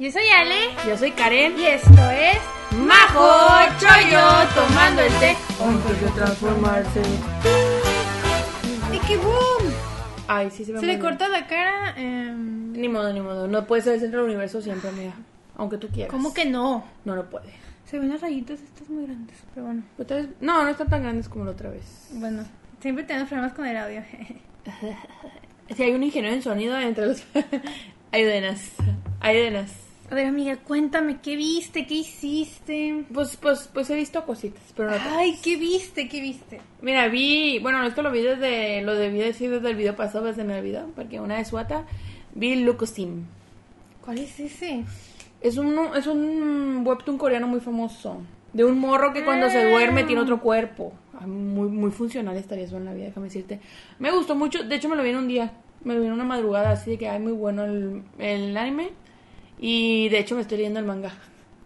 Yo soy Ale. Yo soy Karen. Y esto es Majo Choyo tomando el té antes de transformarse. ¡Y qué boom! Ay, sí se me Se le mueve. corta la cara. em, Ni modo, ni modo. No puede ser el centro del universo siempre, amiga. Aunque tú quieras. ¿Cómo que no? No, no puede. Se ven las rayitas estas muy grandes. Pero bueno. Otra vez- No, no están tan grandes como la otra vez. Bueno, siempre tenemos problemas con el audio. Si hay un ingeniero en sonido entre los... Ayúdenos. Ayúdenos. A ver, amiga, cuéntame, ¿qué viste? ¿Qué hiciste? Pues, pues, pues he visto cositas, pero no tantas. Ay, ¿qué viste? ¿Qué viste? Mira, vi, bueno, esto lo vi desde, lo debí decir desde el video pasado, desde me olvidó, porque una de Suata, vi Lucosim. ¿Cuál es ese? Es un, es un webtoon coreano muy famoso, de un morro que cuando se duerme tiene otro cuerpo. Ay, Muy, muy funcional estaría eso en la vida, déjame decirte. Me gustó mucho, de hecho me lo vi en un día, me lo vi en una madrugada, así de que hay muy bueno el, el anime. Y de hecho me estoy leyendo el manga,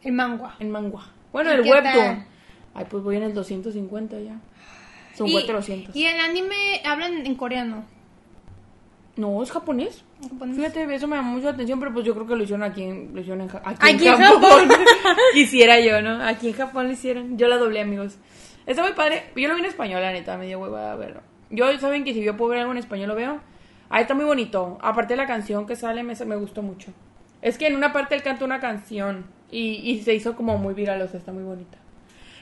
El mangua. el manga. Bueno, ¿Y el webtoon. Ay, pues voy en el 250 ya. Son Y- 400. Y el anime hablan en coreano. No, es japonés. Fíjate, eso me llamó mucho la atención, pero pues yo creo que lo hicieron aquí en, lo hicieron en, aquí Aquí en. Japón. Quisiera yo, ¿no? Aquí en Japón lo hicieron. Yo la doblé, amigos. Está muy padre. Yo lo vi en español, la neta, me dio hueva a verlo. Yo, saben que si yo puedo ver algo en español, lo veo. Ahí está muy bonito. Aparte de la canción que sale, me, me gustó mucho. Es que en una parte él canta una canción y, y se hizo como muy viral, o sea, está muy bonita.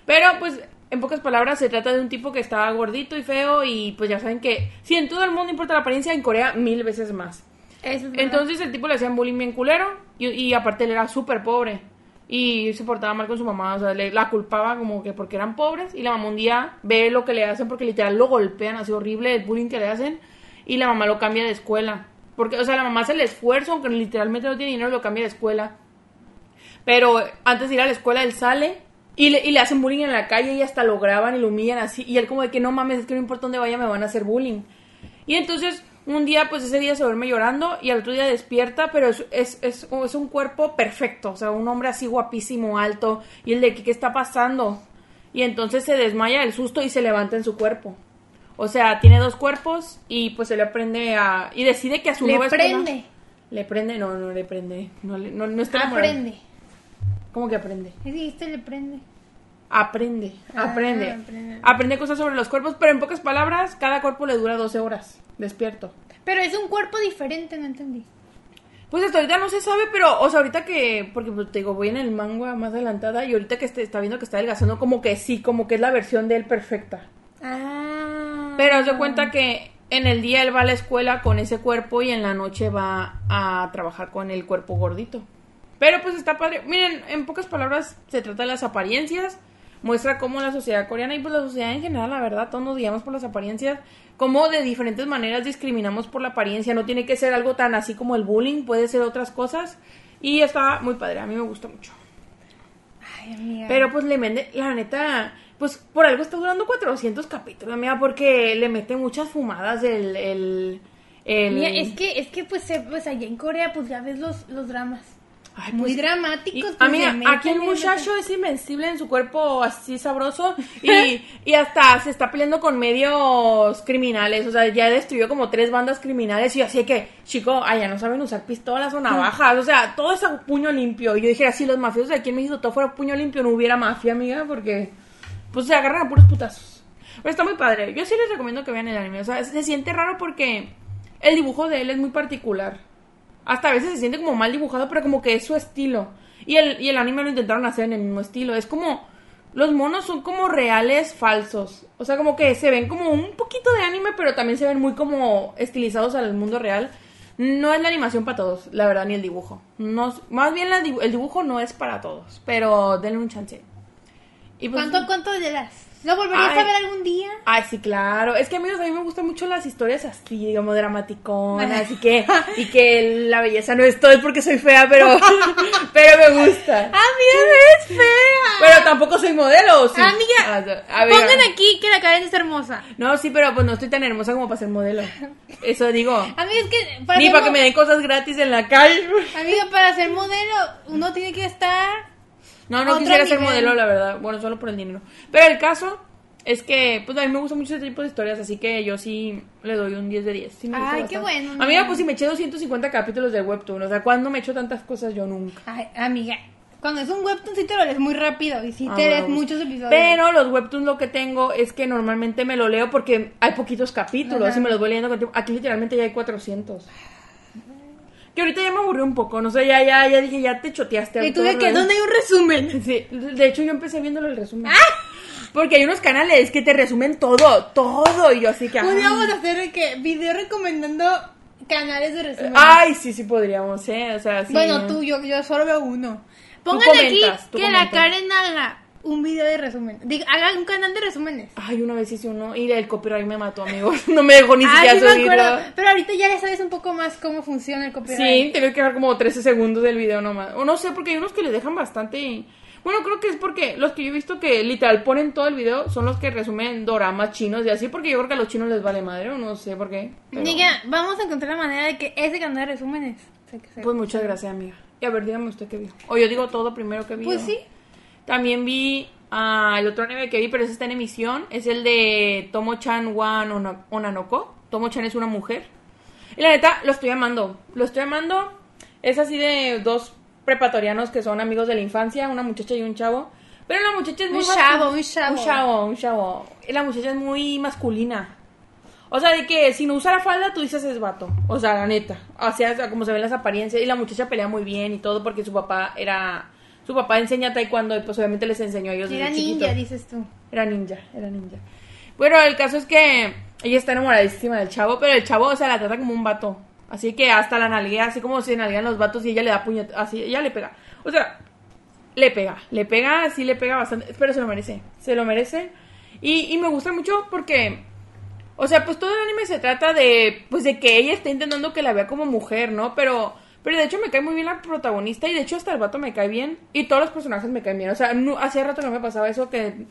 Pero, pues, en pocas palabras, se trata de un tipo que está gordito y feo y pues ya saben que si en todo el mundo importa la apariencia, en Corea mil veces más. Es. Entonces el tipo le hacían bullying bien culero y, y aparte él era súper pobre y se portaba mal con su mamá, o sea, le, la culpaba como que porque eran pobres y la mamá un día ve lo que le hacen porque literal lo golpean, así horrible el bullying que le hacen y la mamá lo cambia de escuela. Porque, o sea, la mamá hace el esfuerzo, aunque literalmente no tiene dinero, lo cambia de escuela. Pero antes de ir a la escuela, él sale y le, y le hacen bullying en la calle y hasta lo graban y lo humillan así. Y él como de que no mames, es que no importa dónde vaya, me van a hacer bullying. Y entonces, un día, pues ese día se duerme llorando y al otro día despierta, pero es, es, es, es un cuerpo perfecto. O sea, un hombre así guapísimo, alto. Y el de que, ¿qué está pasando? Y entonces se desmaya del susto y se levanta en su cuerpo. O sea, tiene dos cuerpos y pues se le aprende a... Y decide que a su Le nueva prende. Le prende, no, no le prende. No, le- no, no está enamorado. Aprende. ¿Cómo que aprende? ¿Qué dijiste? Le prende. Aprende, Ah, aprende. aprende. Aprende cosas sobre los cuerpos, pero en pocas palabras, cada cuerpo le dura 12 horas despierto. Pero es un cuerpo diferente, no entendí. Pues hasta ahorita no se sabe, pero, o sea, ahorita que, porque pues, te digo, voy en el manga más adelantada y ahorita que este- está viendo que está adelgazando, como que sí, como que es la versión de él perfecta. Ah. Pero de cuenta que en el día él va a la escuela con ese cuerpo y en la noche va a trabajar con el cuerpo gordito. Pero pues está padre. Miren, en pocas palabras se trata de las apariencias. Muestra cómo la sociedad coreana y pues la sociedad en general, la verdad, todos nos guiamos por las apariencias. Cómo de diferentes maneras discriminamos por la apariencia. No tiene que ser algo tan así como el bullying, puede ser otras cosas. Y está muy padre, a mí me gusta mucho. Ay, amiga. Pero pues le mete, la neta, pues por algo está durando 400 capítulos, amiga, porque le mete muchas fumadas el... el, el- Mira, es que, es que pues, pues allá en Corea pues ya ves los, los dramas. Ay, Muy pues, dramáticos. pues, amiga, aquí el muchacho es invencible en su cuerpo así sabroso y, y hasta se está peleando con medios criminales, o sea, ya destruyó como tres bandas criminales y así que, chico, allá no saben usar pistolas o navajas, o sea, todo es a puño limpio. Y yo dije, si los mafiosos de aquí en México todo fuera puño limpio, no hubiera mafia, amiga, porque pues se agarran a puros putazos. Pero está muy padre. Yo sí les recomiendo que vean el anime. O sea, se siente raro porque el dibujo de él es muy particular. Hasta a veces se siente como mal dibujado, pero como que es su estilo. Y el, y el anime lo intentaron hacer en el mismo estilo. Es como. Los monos son como reales falsos. O sea, como que se ven como un poquito de anime, pero también se ven muy como estilizados al mundo real. No es la animación para todos, la verdad, ni el dibujo. No, más bien el dibujo no es para todos, pero denle un chance. Y pues- ¿Cuánto, cuánto le das? ¿Lo volverías Ay. a ver algún día? Ay, sí, claro. Es que, amigos, a mí me gustan mucho las historias así, digamos, dramaticonas. y que, y que la belleza no es todo, es porque soy fea, pero, pero me gusta. ¡Amiga, es fea! Pero tampoco soy modelo, ¿o sí. Amiga, a ver, Pongan aquí que la Karen es hermosa. No, sí, pero pues no estoy tan hermosa como para ser modelo. Eso digo. Amiga, es que para Ni para que me den cosas gratis en la calle. Amiga, para ser modelo uno tiene que estar... No, no Otro quisiera ser modelo, la verdad. Bueno, solo por el dinero. Pero el caso es que, pues a mí me gusta mucho ese tipo de historias, así que yo sí le doy un 10 de 10. Sí me gusta Ay, qué bueno, Amiga, pues si me eché 250 capítulos de Webtoon, o sea, ¿cuándo me he hecho tantas cosas yo nunca? Ay, amiga, cuando es un webtoon sí te lo lees muy rápido y sí Ah, te lees bueno, muchos episodios. Pero los webtoons lo que tengo es que normalmente me lo leo porque hay poquitos capítulos Ajá. y me los voy leyendo con tiempo. Aquí literalmente ya hay 400. Que ahorita ya me aburrió un poco, no sé, ya, ya, ya dije, ya te choteaste. Y tú de que. ¿dónde hay un resumen? Sí, de hecho yo empecé viéndolo el resumen. ¡Ah! Porque hay unos canales que te resumen todo, todo, y yo así que... Un día ay. vamos a hacer que video recomendando canales de resumen. Ay, sí, sí podríamos, ¿eh? O sea, sí. Bueno, tú, yo, yo solo veo uno. Pongan aquí comentas, que la comentas. Karen haga un video de resumen. Diga, haga un canal de resúmenes. Ay, una vez hice uno y el copyright me mató, amigos. No me dejó ni Ay, siquiera me subirlo. Pero ahorita ya sabes un poco más cómo funciona el copyright. Sí, tienes que dejar como 13 segundos del video nomás. O no sé, porque hay unos que le dejan bastante. Bueno, creo que es porque los que yo he visto que literal ponen todo el video son los que resumen doramas chinos y así, porque yo creo que a los chinos les vale madre, o no sé por qué. pero- Diga, vamos a encontrar la manera de que ese canal de resúmenes. Pues muchas gracias, amiga. Y a ver, dígame usted qué vio. O yo digo todo primero que vi. Pues sí. También vi ah, el otro anime que vi, pero ese está en emisión. Es el de Tomo-chan Wan Ona- Onanoko. Tomo-chan es una mujer. Y la neta, lo estoy amando. Lo estoy amando. Es así de dos preparatorianos que son amigos de la infancia, una muchacha y un chavo. Pero la muchacha es Un muy chavo, mascul- un chavo. Un chavo, un chavo. La muchacha es muy masculina. O sea, de que si no usa la falda, tú dices es vato. O sea, la neta. O sea, como se ven las apariencias. Y la muchacha pelea muy bien y todo porque su papá era... Su papá enseña taekwondo y pues obviamente les enseñó a ellos Era ninja, dices tú. Era ninja, era ninja. Bueno, el caso es que ella está enamoradísima del chavo, pero el chavo, o sea, la trata como un vato. Así que hasta la nalguea, así como se nalguean los vatos y ella le da puñet, así, ella le pega. O sea, le pega, le pega, sí le pega bastante, pero se lo merece, se lo merece. Y, y me gusta mucho porque, o sea, pues todo el anime se trata de, pues de que ella está intentando que la vea como mujer, ¿no? Pero, pero de hecho me cae muy bien la protagonista y de hecho hasta el vato me cae bien y todos los personajes me caen bien. O sea, no, hacía rato que no me pasaba eso que...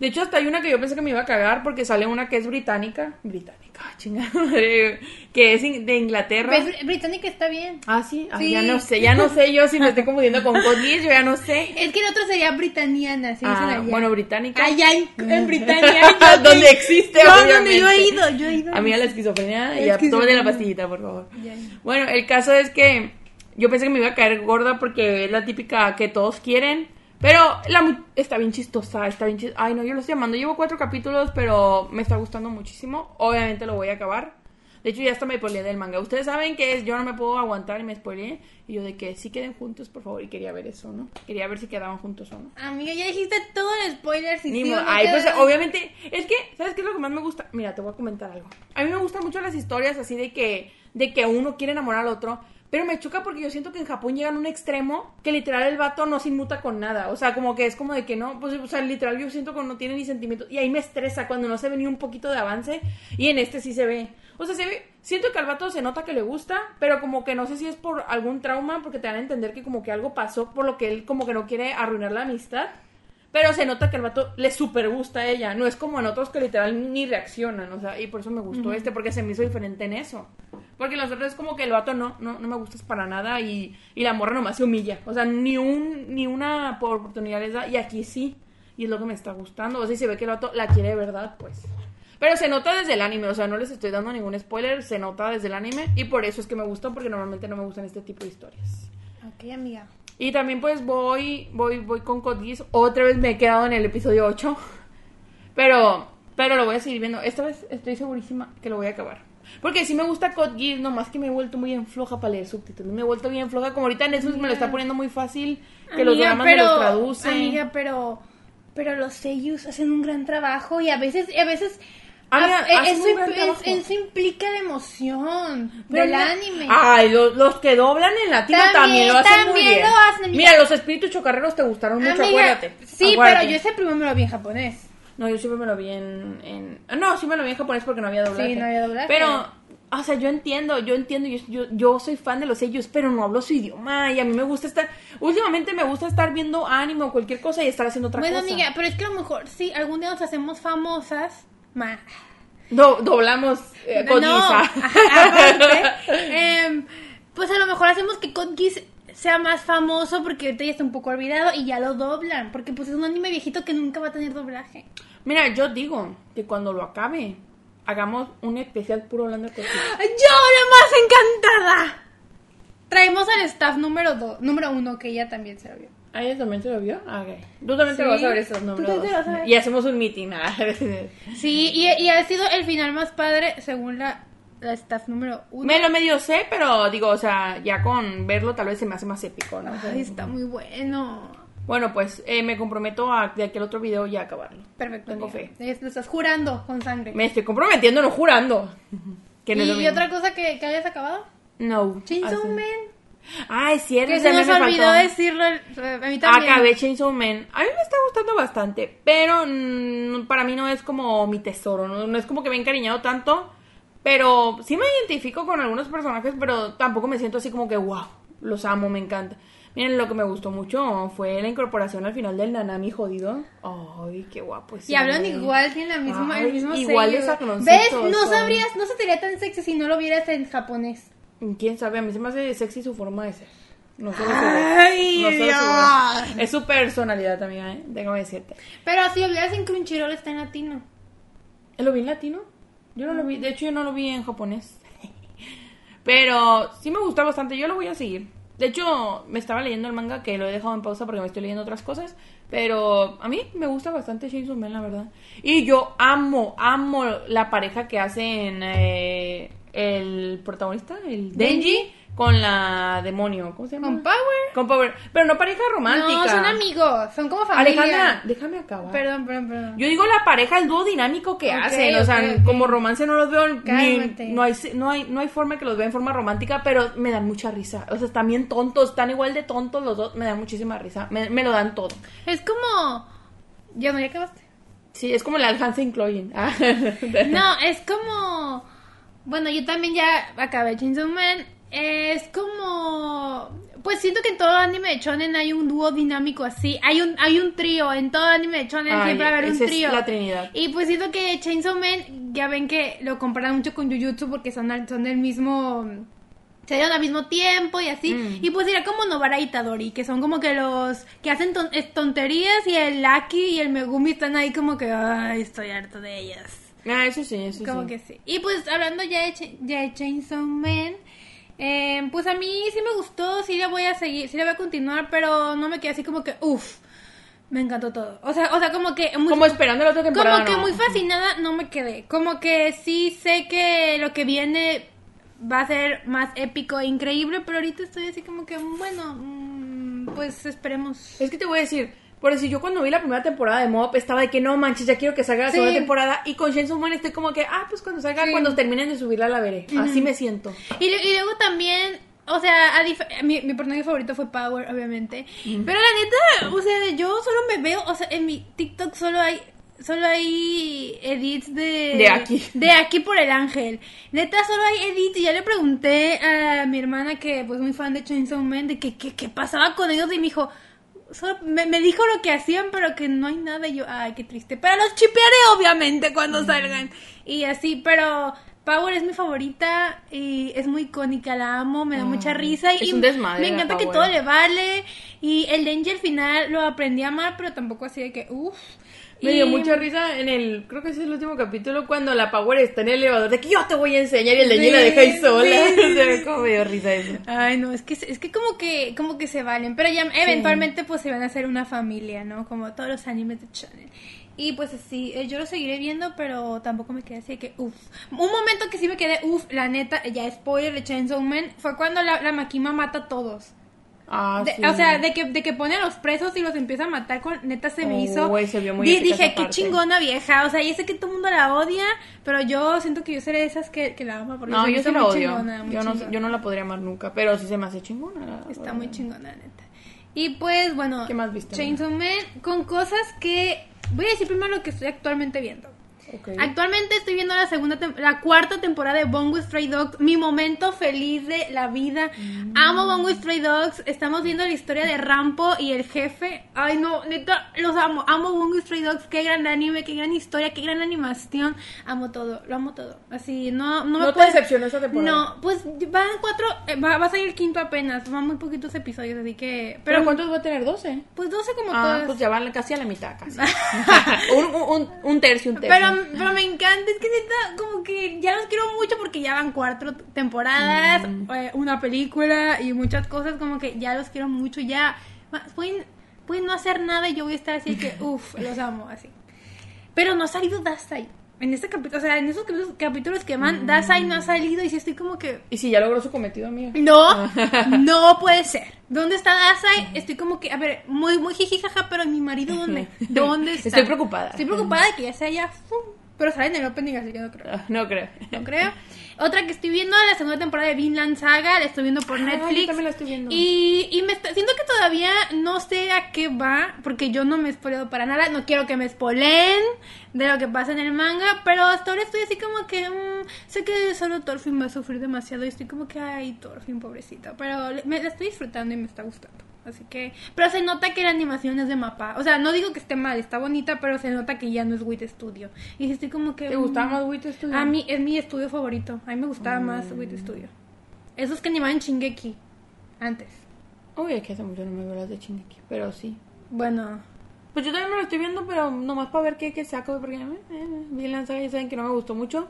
De hecho, hasta hay una que yo pensé que me iba a cagar porque sale una que es británica. Británica, chingada. madre, Que es de Inglaterra. Pues, Br- Británica está bien. Ah, sí. Ah, Sí. ya no sé, ya no sé yo si me estoy confundiendo con Geass, yo ya no sé. Es que el otro sería britaniana, sí, Ah, allá. bueno, británica. Allá en, en Britania. yo- Donde existe, No, donde yo he obviamente. ido, yo he ido. A mí a la esquizofrenia, La y ya, tómate la pastillita, por favor. Ya. Bueno, el caso es que yo pensé que me iba a caer gorda porque es la típica que todos quieren. Pero la mu- está bien chistosa, está bien chistosa. Ay, no, yo lo estoy llamando. Llevo cuatro capítulos, pero me está gustando muchísimo. Obviamente lo voy a acabar. De hecho, ya hasta me spoileé del manga. Ustedes saben que es, yo no me puedo aguantar y me spoileé. Y yo de que sí queden juntos, por favor. Y quería ver eso, ¿no? Quería ver si quedaban juntos o no. Amiga, ya dijiste todo el spoiler. Si Ni sí Ay, pues obviamente, es que, ¿sabes qué es lo que más me gusta? Mira, te voy a comentar algo. A mí me gustan mucho las historias así de que, de que uno quiere enamorar al otro, pero me choca porque yo siento que en Japón llegan a un extremo que literal el vato no se inmuta con nada. O sea, como que es como de que no, pues, o sea, literal yo siento que no tiene ni sentimientos. Y ahí me estresa cuando no se ve ni un poquito de avance. Y en este sí se ve. O sea, se ve, siento que al vato se nota que le gusta, pero como que no sé si es por algún trauma, porque te dan a entender que como que algo pasó por lo que él como que no quiere arruinar la amistad. Pero se nota que el vato le super gusta a ella. No es como en otros que literal ni reaccionan. O sea, y por eso me gustó este, porque se me hizo diferente en eso. Porque los otros es como que el vato no, no, no me gustas para nada y, y la morra nomás se humilla. O sea, ni un, ni una oportunidad les da. Y aquí sí. Y es lo que me está gustando. O sea, se ve que el vato la quiere de verdad, pues. Pero se nota desde el anime, o sea, no les estoy dando ningún spoiler, se nota desde el anime y por eso es que me gusta, porque normalmente no me gustan este tipo de historias. Ok, amiga. Y también pues voy, voy, voy con Code Geass. Otra vez me he quedado en el episodio 8. Pero, pero lo voy a seguir viendo. Esta vez estoy segurísima que lo voy a acabar. Porque sí me gusta Code Geass, nomás que me he vuelto muy en floja para leer subtítulos. Me he vuelto bien floja. Como ahorita Netflix me lo está poniendo muy fácil. Que los dramas me los traducen. Amiga, pero, pero los sellos hacen un gran trabajo y a veces, a veces, Amiga, a- hacen eso, un gran impl- trabajo. eso implica la emoción Pero del mira- anime. Ay, los, los que doblan en latino también, También, lo hacen muy bien. lo hacen, amiga. Mira, los espíritus chocarreros te gustaron mucho, Amiga, acuérdate. Sí, acuérdate. pero yo ese primero me lo vi en japonés. No, yo siempre me lo vi en, en- No, sí me lo vi en japonés porque no había doblaje. Sí, no había doblaje. Pero, o sea, yo entiendo, yo entiendo, yo, yo, yo soy fan de los sellos, pero no hablo su idioma y a mí me gusta estar... Últimamente me gusta estar viendo anime o cualquier cosa y estar haciendo otra bueno, cosa. amiga, pero es que a lo mejor, sí, algún día nos hacemos famosas, ma- Do- doblamos eh, No, aparte, em, pues a lo mejor hacemos que Code Geass sea más famoso porque ahorita ya está un poco olvidado y ya lo doblan, porque pues es un anime viejito que nunca va a tener doblaje. Mira, yo digo que cuando lo acabe, hagamos un especial puro hablando de cositas. ¡Yo la más encantada! Traemos al staff número dos, número uno, que ella también se lo vio. ¿Ah, ella también se lo vio? Ah, ok. Tú también te Sí. vas a ver esos Tú números. también te vas a ver. Y hacemos un meeting. ah. Sí, y, y ha sido el final más padre según la, la staff número uno. Me lo medio sé, pero digo, o sea, ya con verlo tal vez se me hace más épico, ¿no? Ay, está muy bueno. Bueno, pues eh, me comprometo a de aquí al otro video ya acabarlo. Perfecto. Tengo fe. Lo estás jurando con sangre. Me estoy comprometiendo, no jurando. Que no ¿Y, otra cosa que, que hayas acabado? No. Chainsaw. Man. Ah, es cierto. Que se nos olvidó decirlo. A mí también. Acabé Chainsaw Man. A mí me está gustando bastante, pero mm, para mí no es como mi tesoro, ¿no? No es como que me he encariñado tanto, pero sí me identifico con algunos personajes, pero tampoco me siento así como que, wow, los amo, me encanta. Miren, lo que me gustó mucho fue la incorporación al final del Nanami jodido. Ay, qué guapo. ese Y hablan igual, tienen la misma, Ay, el mismo igual sello. ¿Ves? No sabrías, no se te tan sexy si no lo vieras en japonés. Quién sabe, a mí se me hace sexy su forma de ser. No solo su Ay. No solo su voz. Es su personalidad también, ¿eh? Déjame decirte. Pero si lo vieras en Crunchyroll está en latino. ¿Lo vi en latino? Yo no lo vi, de hecho yo no lo vi en japonés. Pero sí me gusta bastante, yo lo voy a seguir. De hecho, me estaba leyendo el manga que lo he dejado en pausa porque me estoy leyendo otras cosas. Pero a mí me gusta bastante Chainsaw Man, la verdad. Y yo amo, amo la pareja que hacen eh, el protagonista, el Denji, Denji. Con la demonio. ¿Cómo se llama? Con Power. Con Power. Pero no pareja romántica. No, son amigos, son como familia. Alejandra, déjame acabar. Perdón, perdón, perdón. Yo digo la pareja, el dúo dinámico que hacen, o sea, como romance no los veo, ni- no hay, no hay, no hay forma que los vea en forma romántica, pero me dan mucha risa, o sea, están bien tontos, están igual de tontos los dos, me dan muchísima risa, me, me lo dan todo. Es como. Ya no, ya acabaste. Sí, es como la Hansen Chloe. Ah. No, es como. Bueno, yo también ya acabé Chainsaw Man. Es como. Pues siento que en todo anime de shonen hay un dúo dinámico así. Hay un hay un trío. En todo anime de shonen Ay, siempre va a haber un trío. la trinidad. Y pues siento que Chainsaw Man, ya ven que lo comparan mucho con Jujutsu porque son, son del mismo. Se dieron al mismo tiempo y así. Mm. Y pues sería como Novara y Tadori, que son como que los que hacen ton- tonterías y el Lucky y el Megumi están ahí como que, ay, estoy harto de ellas. Ah, eso sí, eso Como sí. que sí. Y pues hablando ya de, Ch- ya de Chainsaw Man, eh, pues a mí sí me gustó, sí la voy a seguir, sí la voy a continuar, pero no me quedé así como que, uff, me encantó todo. O sea, o sea, como que muy, Como esperando la otra temporada. como que ¿no? muy fascinada no me quedé. Como que sí sé que lo que viene va a ser más épico e increíble, pero ahorita estoy así como que, bueno, mm, pues esperemos. Es que te voy a decir, por decir, yo cuando vi la primera temporada de Mob estaba de que no manches, ya quiero que salga la Sí. segunda temporada. Y con Chainsaw Man estoy como que, ah, pues cuando salga, Sí. cuando terminen de subirla la veré. Así me siento. Y, y luego también, o sea, a mi, mi personaje favorito fue Power, obviamente. Pero la neta, o sea, yo solo me veo, o sea, en mi TikTok solo hay solo hay edits de De aquí. de aquí por el ángel neta solo hay edits y ya le pregunté a mi hermana que pues muy fan de Chainsaw Man de que qué pasaba con ellos y me dijo solo- me, me dijo lo que hacían pero que no hay nada. Y yo ay qué triste. Pero los chipearé obviamente cuando salgan. Y así pero Power es mi favorita y es muy icónica, la amo, me da mucha risa y es un desmadre me encanta que todo le vale. Y el al final lo aprendí a amar, pero tampoco así de que uff. Me dio mucha risa en el, creo que ese es el último capítulo, cuando la Power está en el elevador, de que yo te voy a enseñar y el de Sí, la deja ahí sola. sí, como me dio risa eso. Ay, no, es que es que como que como que se valen, pero ya eventualmente pues se van a hacer una familia, ¿no? Como todos los animes de shonen. Y pues así, eh, yo lo seguiré viendo, pero tampoco me quedé así de que uff. Un momento que sí me quedé uff, la neta, ya spoiler de Chainsaw Man, fue cuando la, la Makima mata a todos. Ah, De- sí. O sea, de que, de que pone a los presos y los empieza a matar con neta se me Oh, hizo. güey, se vio muy Di- épica dije, qué parte. chingona vieja. O sea, y sé que todo el mundo la odia, pero yo siento que yo seré de esas que, que la ama porque No, yo sí la odio. chingona, yo, no, yo no la podría amar nunca, pero sí se me hace chingona. la Está muy chingona, neta. Y pues, bueno, ¿Qué más viste, Chainsaw Man con cosas que. Voy a decir primero lo que estoy actualmente viendo. Actualmente estoy viendo la segunda la cuarta temporada de Bongo Stray Dogs, mi momento feliz de la vida. Mm. Amo Bongo Stray Dogs, estamos viendo la historia de Rampo y el jefe. Ay no, neta, los amo. Amo Bongo Stray Dogs, qué gran anime, qué gran historia, qué gran animación. Amo todo, lo amo todo. Así, no no me ¿No te puede- decepcionó esta temporada? No, pues van cuatro, eh, va, va a salir el quinto apenas, van muy poquitos episodios, así que... ¿Pero cuántos va a tener? ¿12? Pues 12 como Ah, todas. pues ya van casi a la mitad, casi. un, un, un- un tercio, un tercio. Pero, pero me encanta, es que neta, como que ya los quiero mucho porque ya van cuatro temporadas, eh, una película y muchas cosas, como que ya los quiero mucho, ya pueden, pueden no hacer nada y yo voy a estar así que, uff, los amo, así. Pero no ha salido Dasai. En este capítulo, o sea, en esos capítulos, que van, Dasai no ha salido y sí estoy como que, ¿Y si ya logró su cometido, amiga? no, no puede ser. ¿Dónde está Dasai? Estoy como que, a ver, muy, muy jijijaja, pero mi marido, ¿dónde? ¿Dónde está? Estoy preocupada. Estoy preocupada de que ya se haya... ¡fum! Pero sale en el opening, así que no creo. Ah, No creo. No creo. Otra que estoy viendo, la segunda temporada de Vinland Saga, la estoy viendo por Ah, yo Netflix. también la estoy viendo. Y, y me está- siento que todavía no sé a qué va, porque yo no me he spoileado para nada. No quiero que me spoileen de lo que pasa en el manga, pero hasta ahora estoy así como que. mm, sé que solo Thorfinn va a sufrir demasiado y estoy como que, ay, Thorfinn, pobrecito. Pero me la estoy disfrutando y me está gustando. Así que. Pero se nota que la animación es de mapa. O sea, no digo que esté mal, está bonita, pero se nota que ya no es WIT Studio. Y estoy como que. ¿Te gustaba mm, más Wit Studio? a mí es mi estudio favorito. A mí me gustaba más Mm. Wit Studio. Esos que animaban Shingeki antes. Uy, es que hace mucho no me veo las de Shingeki, pero sí. Bueno, Pues yo también me lo estoy viendo, pero nomás para ver qué, qué saco, porque eh, eh, vi la saga y saben que no me gustó mucho.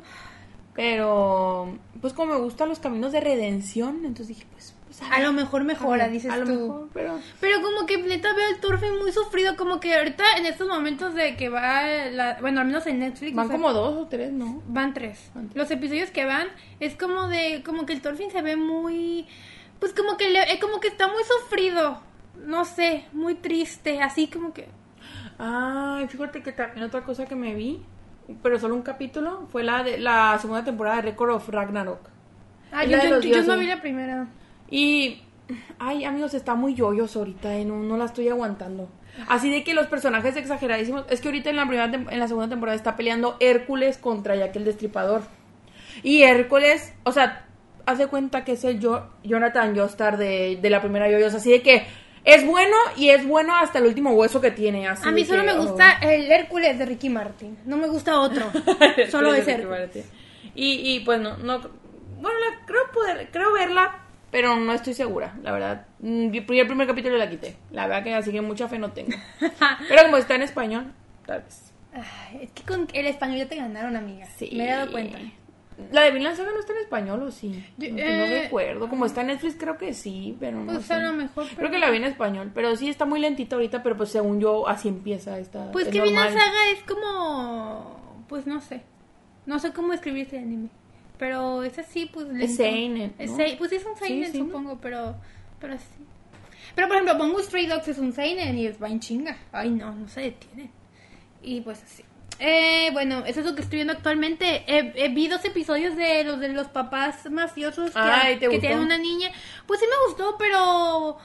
Pero, pues como me gustan los caminos de redención, entonces dije, pues, a lo mejor mejora, dices a lo tú. mejor, pero... Pero como que neta veo el Thorfinn muy sufrido, como que ahorita en estos momentos de que va, la, bueno, al menos en Netflix. Van o sea, como dos o tres, ¿no? Van tres. Van tres. Los episodios que van es como de, como que el Thorfinn se ve muy, pues como que, le, eh, como que está muy sufrido. No sé, muy triste, así como que... Ay, fíjate que también otra cosa que me vi, pero solo un capítulo, fue la de la segunda temporada de Record of Ragnarok. Es yo, yo- yo no vi la primera. Y, ay, amigos, está muy yoyos ahorita, eh, no, no la estoy aguantando. Así de que los personajes exageradísimos. Es que ahorita en la primera en la segunda temporada está peleando Hércules contra Jack el Destripador. Y Hércules, o sea, hace cuenta que es el yo, Jonathan Joestar de, de la primera yoyos. Así de que es bueno y es bueno hasta el último hueso que tiene. Así A mí solo que, me oh. gusta el Hércules de Ricky Martin. No me gusta otro. solo es Hércules. Y, y pues no, no, bueno, la- creo poder, creo verla, pero no estoy segura, la verdad. Mm, vi- El primer capítulo la quité, la verdad que así que mucha fe no tengo. Pero como está en español, tal vez. Ay, es que con el español ya te ganaron, amiga. Sí. Me he dado cuenta. La de Vinland Saga no está en español o sí. Yo- no, no eh, recuerdo. Como está en Netflix creo que sí, pero no Pues sé. a lo mejor. Creo que la vi en español, pero sí está muy lentita ahorita, pero pues según yo así empieza esta. Pues es que. Vinland Saga es como. Pues no sé. No sé cómo escribir este anime. Pero es así, pues. lento. seinen, Es ¿no? sei- Pues sí es un Sí, seinen, sí, ¿no? supongo, pero. Pero sí. Pero por ejemplo, Bongo Stray Dogs es un seinen y es va en chinga. Ay, no, no se detiene. Y pues así. Eh, bueno, eso es lo que estoy viendo actualmente. Eh, eh, vi dos episodios de los de los papás mafiosos que, Ay, ¿te que tienen una niña. Pues sí me gustó, pero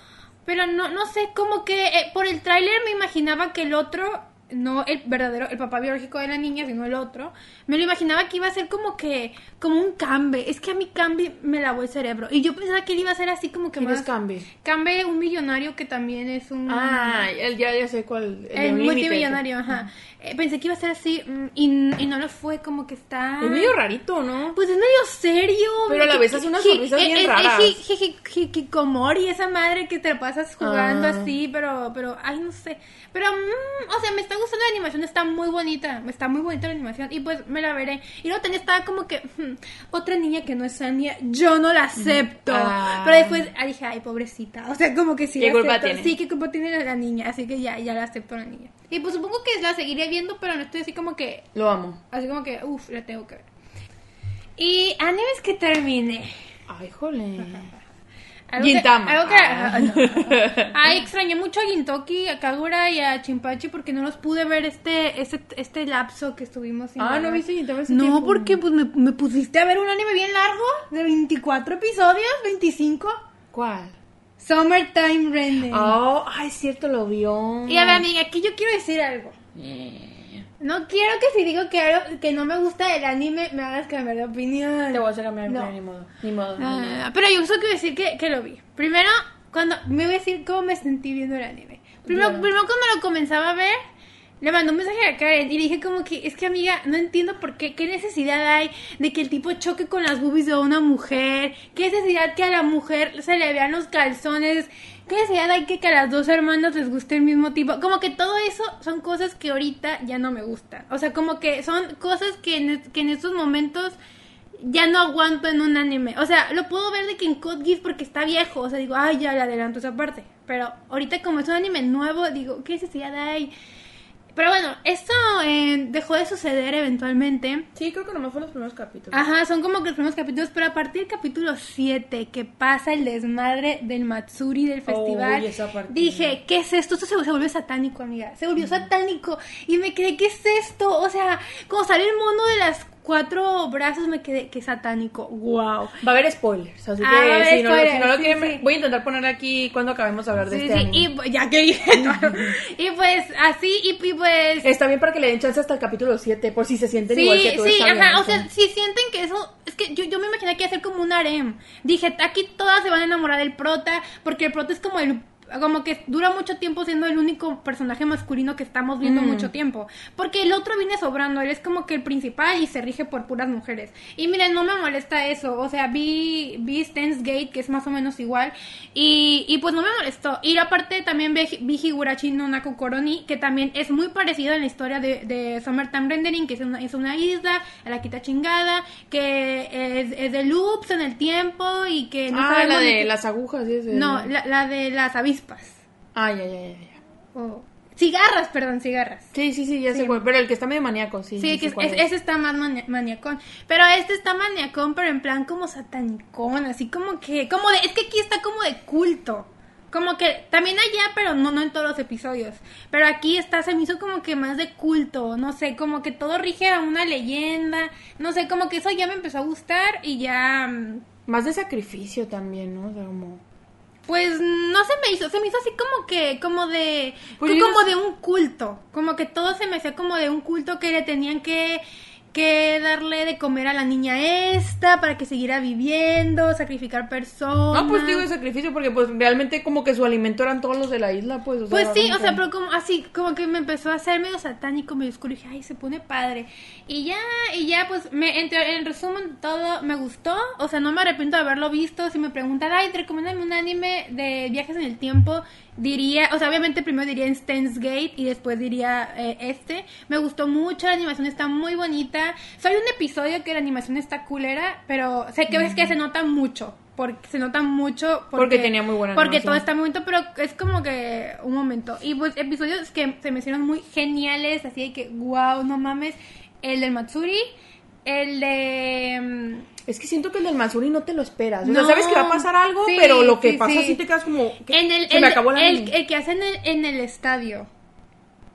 pero no no sé, como que eh, por el tráiler me imaginaba que el otro no el verdadero, el papá biológico de la niña, sino el otro, me lo imaginaba que iba a ser como que, como un Cambe. Es que a mí Cambe me lavó el cerebro. Y yo pensaba que él iba a ser así como que ¿Quién más. es Cambe? Cambe, un millonario que también es un. Ah, el- ya, ya sé cuál. el límite. multimillonario, ajá. Eh, pensé que iba a ser así mm, y, y no lo fue, como que está. Es medio rarito, ¿no? Pues es medio serio. Pero a la vez hace unas que- sonrisas eh, bien eh, eh, raras. ji- Hikikomori, esa madre que te la pasas jugando Ah. así, pero, pero, ay, no sé. Pero, mm, o sea, me está gustando la animación, está muy bonita, está muy bonita la animación y pues me la veré. Y luego también estaba como que, hmm, otra niña que no es Sania, yo no la acepto. Ah. Pero después ah, dije, ay, pobrecita. O sea, como que sí ¿Qué la culpa acepto. tiene? Sí, qué culpa tiene la, niña, así que ya, ya la acepto la niña. Y pues supongo que la seguiré viendo, pero no estoy así como que Lo amo. Así como que, uff, la tengo que ver. Y animes que termine. Ay, jole. Algo que- Gintama. algo que- Ah. no. Ay, extrañé mucho a Gintoki, a Kagura y a Chimpachi porque no los pude ver este este, este lapso que estuvimos sin Ah, ¿no viste Gintama ese No, tiempo? porque pues me, me pusiste a ver un anime bien largo, de 24 episodios, 25. ¿Cuál? Summertime Rendering. Oh, ay, cierto, lo vio. Y a ver, amiga, aquí yo quiero decir algo. Eh, No quiero que si digo que algo que no me gusta del anime me hagas cambiar de opinión. Te voy a hacer cambiar de No. opinión, ni modo. Ni modo. Ah, pero yo solo quiero decir que, que lo vi. Primero, cuando me voy a decir cómo me sentí viendo el anime. Primero, primero cuando lo comenzaba a ver, le mandó un mensaje a Karen y le dije como que, es que amiga, no entiendo por qué, qué necesidad hay de que el tipo choque con las boobies de una mujer, qué necesidad que a la mujer se le vean los calzones, qué necesidad hay que, que a las dos hermanas les guste el mismo tipo. Como que todo eso son cosas que ahorita ya no me gustan. O sea, como que son cosas que en, estos momentos ya no aguanto en un anime. O sea, lo puedo ver de que en Code Geass porque está viejo. O sea, digo, ay, ya le adelanto esa parte. Pero ahorita como es un anime nuevo, digo, ¿qué necesidad hay? Pero bueno, esto eh, dejó de suceder eventualmente. Sí, creo que nomás fue los primeros capítulos. Ajá, son como que los primeros capítulos, pero a partir del capítulo 7, que pasa el desmadre del Matsuri del festival, esa dije, ¿qué es esto? Esto se, se volvió satánico, amiga. Se volvió satánico. Y me quedé, ¿qué es esto? O sea, como sale el mono de las cuatro brazos, me quedé, qué satánico. Wow. Va a haber spoilers, así Ah, que si no, lo- si no lo spoilers, sí, quieren, sí. voy a intentar poner aquí cuando acabemos de hablar de Sí, este sí, anime. y ya que dije todo. Y pues, así, y, y pues... Está bien para que le den chance hasta el capítulo 7, por si se sienten igual que tú. sí, bien, ajá, o sea, si sienten que eso, es que yo, yo me imaginé que iba a ser como un harem. Dije, aquí todas se van a enamorar del prota, porque el prota es como el como que dura mucho tiempo siendo el único personaje masculino que estamos viendo Mm. mucho tiempo. Porque el otro viene sobrando, él es como que el principal y se rige por puras mujeres. Y miren, no me molesta eso. O sea, vi, vi Steins Gate, que es más o menos igual, y, y pues no me molestó. Y aparte también vi, vi Higurashi no Naku Koroni, que también es muy parecido en la historia de, de Summertime Rendering, que es una, es una isla, a la quita chingada, que es, es de loops en el tiempo y que no ah, la de qué- las agujas, sí, ese. No, la, la de las avispas. Ah, ya, ya, ya, ya. O- Cigarras, perdón, cigarras. Sí, sí, sí, ya Sí. sé cuál. Pero el que está medio maníaco, sí. Sí, que es- ese está más mani- maniacón. Pero este está maniacón, pero en plan como satanicón, así como que, como de, es que aquí está como de culto. Como que también allá, pero no, no en todos los episodios. Pero aquí está, se me hizo como que más de culto, no sé, como que todo rige a una leyenda, no sé, como que eso ya me empezó a gustar y ya, mm, Más de sacrificio también, ¿no? O sea, como... pues no se me hizo, se me hizo así como que, como de, Pues como no de un culto, como que todo se me hacía como de un culto que le tenían que, que darle de comer a la niña esta para que siguiera viviendo, sacrificar personas. No, pues digo de sacrificio porque pues realmente como que su alimento eran todos los de la isla, pues. O sea, Pues sí, o sea, que- pero como así, como que me empezó a hacer medio satánico, medio oscuro, y dije, ay, se pone padre. Y ya, y ya, pues, me, entre- en resumen, todo me gustó, o sea, no me arrepiento de haberlo visto. Si me preguntan, ay, te recomiendan un anime de viajes en el tiempo, diría, o sea, obviamente primero diría Steins Gate y después diría eh, este. Me gustó mucho, la animación está muy bonita. Solo hay un episodio que la animación está culera, pero sé que ves que se nota mucho. Porque se nota mucho Porque tenía muy buena Porque animación. todo está muy bonito, pero es como que un momento. Y pues episodios que se me hicieron muy geniales, así de que, wow, no mames. El del Matsuri, el de... Es que siento que el del Matsuri no te lo esperas. O No. sea, sabes que va a pasar algo, Sí, pero lo que sí, pasa sí. sí te quedas como... En el, Se el- me acabó la el, el que hacen en, en el estadio.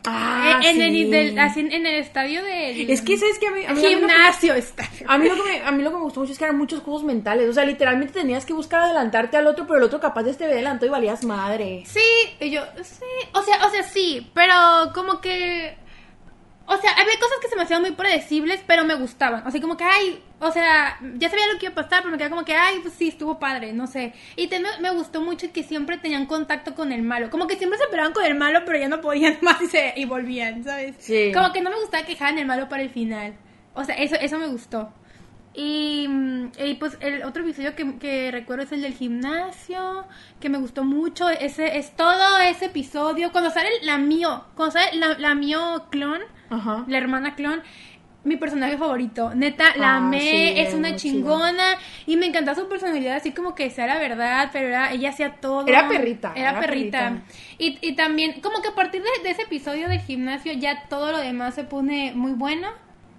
Ah, en, el, del- así en el estadio del... Es que sabes que a mí, a mí, a mí lo que- Gimnasio estadio. a mí lo que me, a mí lo que me gustó mucho es que eran muchos juegos mentales. O sea, literalmente tenías que buscar adelantarte al otro, pero el otro capaz de este adelantó y valías madre. Sí, y yo, sí, o sea, o sea, sí, pero como que, o sea, había cosas que se me hacían muy predecibles, pero me gustaban, o sea, como que, ay, o sea, ya sabía lo que iba a pasar, pero me quedaba como que, ay, pues sí, estuvo padre, no sé, y también me gustó mucho que siempre tenían contacto con el malo, como que siempre se peleaban con el malo, pero ya no podían más y, se, y volvían, ¿sabes? Sí. Como que no me gustaba que dejaran el malo para el final, o sea, eso, eso me gustó. Y, y, pues el otro episodio que, que recuerdo es el del gimnasio, que me gustó mucho. Ese es todo ese episodio. Cuando sale la mío, cuando sale la, la mío clon, Ajá. la hermana clon, mi personaje favorito. Neta, la Ah, amé, sí, es una chingona. Y me encantaba su personalidad, así como que sea la verdad, pero era, ella hacía todo. Era perrita, Era, era perrita. perrita. Y, y también, como que a partir de, de ese episodio del gimnasio, ya todo lo demás se pone muy bueno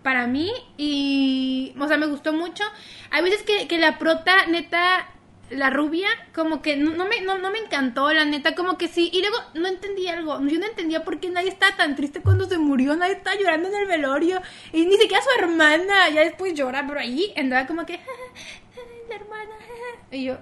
para mí. Y, o sea, me gustó mucho. Hay veces que, que la prota, neta, la rubia, como que no, no me, no, no me encantó, la neta, como que sí. Y luego no entendí algo. Yo no entendía por qué nadie estaba tan triste cuando se murió. Nadie estaba llorando en el velorio. Y ni siquiera su hermana. Ya después llora, pero ahí andaba como que, la hermana. Y yo,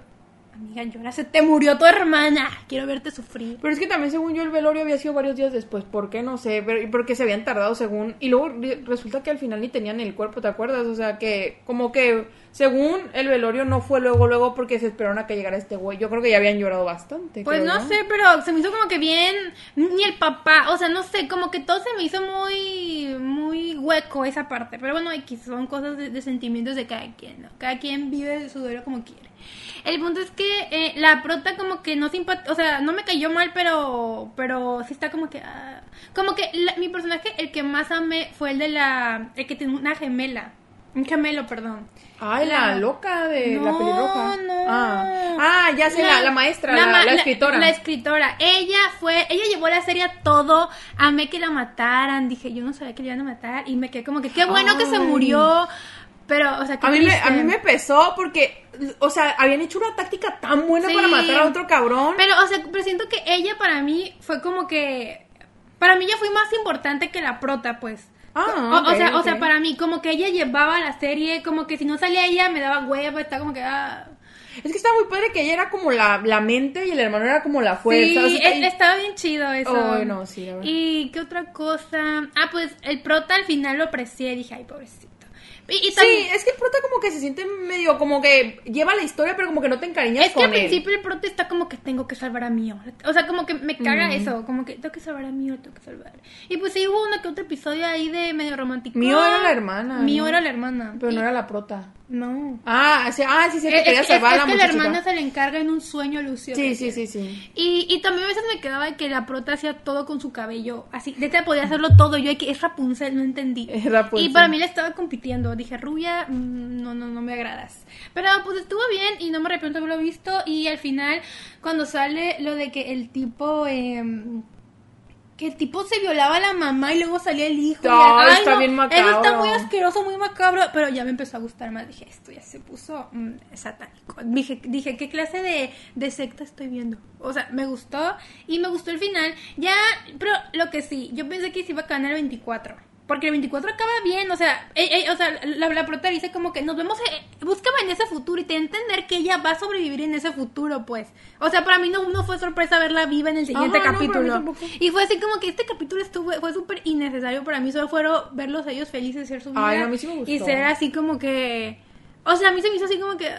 amiga, llora, se te murió tu hermana. Quiero verte sufrir. Pero es que también, según yo, el velorio había sido varios días después. ¿Por qué? No sé. Pero, porque se habían tardado según... Y luego re- resulta que al final ni tenían el cuerpo, ¿te acuerdas? O sea, que como que según el velorio no fue luego, luego porque se esperaron a que llegara este güey. Yo creo que ya habían llorado bastante. Pues creo no sé, pero se me hizo como que bien, ni el papá, o sea, no sé, como que todo se me hizo muy, muy hueco esa parte. Pero bueno, X, son cosas de, de sentimientos de cada quien, ¿no? Cada quien vive su duelo como quiere. El punto es que eh, la prota como que no simpat o sea, no me cayó mal, pero, pero sí está como que, ah, como que la- mi personaje, el que más amé fue el de la, el que tiene una gemela, un gemelo, perdón. Ay, la, loca de la pelirroja. no. Ah. Ah, ya sé, la, la maestra, la, ma- la escritora. La, escritora. Ella fue, ella llevó la serie a todo. Amé que la mataran. Dije, yo no sabía que le iban a matar. Y me quedé como que, qué bueno que se murió. Pero, o sea, qué A mí, me, a mí me pesó porque, o sea, habían hecho una táctica tan buena Sí. para matar a otro cabrón. Pero, o sea, pero siento que ella para mí fue como que. Para mí ya fue más importante que la prota, pues. Ah, o, o sea, o sea, para mí, como que ella llevaba la serie, como que si no salía ella me daba hueva, está como que. Ah. Es que estaba muy padre que ella era como la, la mente y el hermano era como la fuerza. Sí, o sea, es- y- estaba bien chido eso. No, sí. ¿Y qué otra cosa? Ah, pues el prota al final lo aprecié y dije, ay, pobrecito. Y, y Sí, también, es que el prota como que se siente medio como que lleva la historia, pero como que no te encariñas es que con al él. principio el prota está como que tengo que salvar a Mio. O sea, como que me caga Mm. eso, como que tengo que salvar a Mio, tengo que salvar. Y pues sí hubo uno que otro episodio ahí de medio romántico. Mio era la hermana, Mio ¿no? era la hermana. Pero Y- no era la prota. No. Ah, sí, ah, sí, sí, Es, quería es- salvar es a la que la muchachita. hermana se le encarga en un sueño Lucio. Sí, que sí, sí, sí. Y, y también a veces me quedaba de que la prota hacía todo con su cabello. Así, de que podía hacerlo todo. Yo de que es Rapunzel, no entendí. Es Rapunzel. Y para mí le estaba compitiendo. Dije, rubia, mm, no, no, no me agradas. Pero pues estuvo bien y no me arrepiento de haberlo visto. Y al final, cuando sale lo de que el tipo. em, que el tipo se violaba a la mamá y luego salía el hijo. y era- está no, bien Eso está macabro. muy asqueroso, muy macabro. Pero ya me empezó a gustar más. Dije, esto ya se puso mm, satánico. Dije, dije, ¿qué clase de, de secta estoy viendo? O sea, me gustó y me gustó el final. Ya, pero lo que sí, yo pensé que se iba a en el 24. Porque el 24 acaba bien, o sea, o sea la, la prota dice como que nos vemos, eh, búscame en ese futuro y te entender que ella va a sobrevivir en ese futuro, pues. O sea, para mí no, no fue sorpresa verla viva en el siguiente Ajá, capítulo. y fue así como que este capítulo estuvo, fue súper innecesario para mí, solo fueron verlos a ellos felices, ser su vida. Ay, a mí sí me gustó. Y ser así como que, o sea, a mí se me hizo así como que,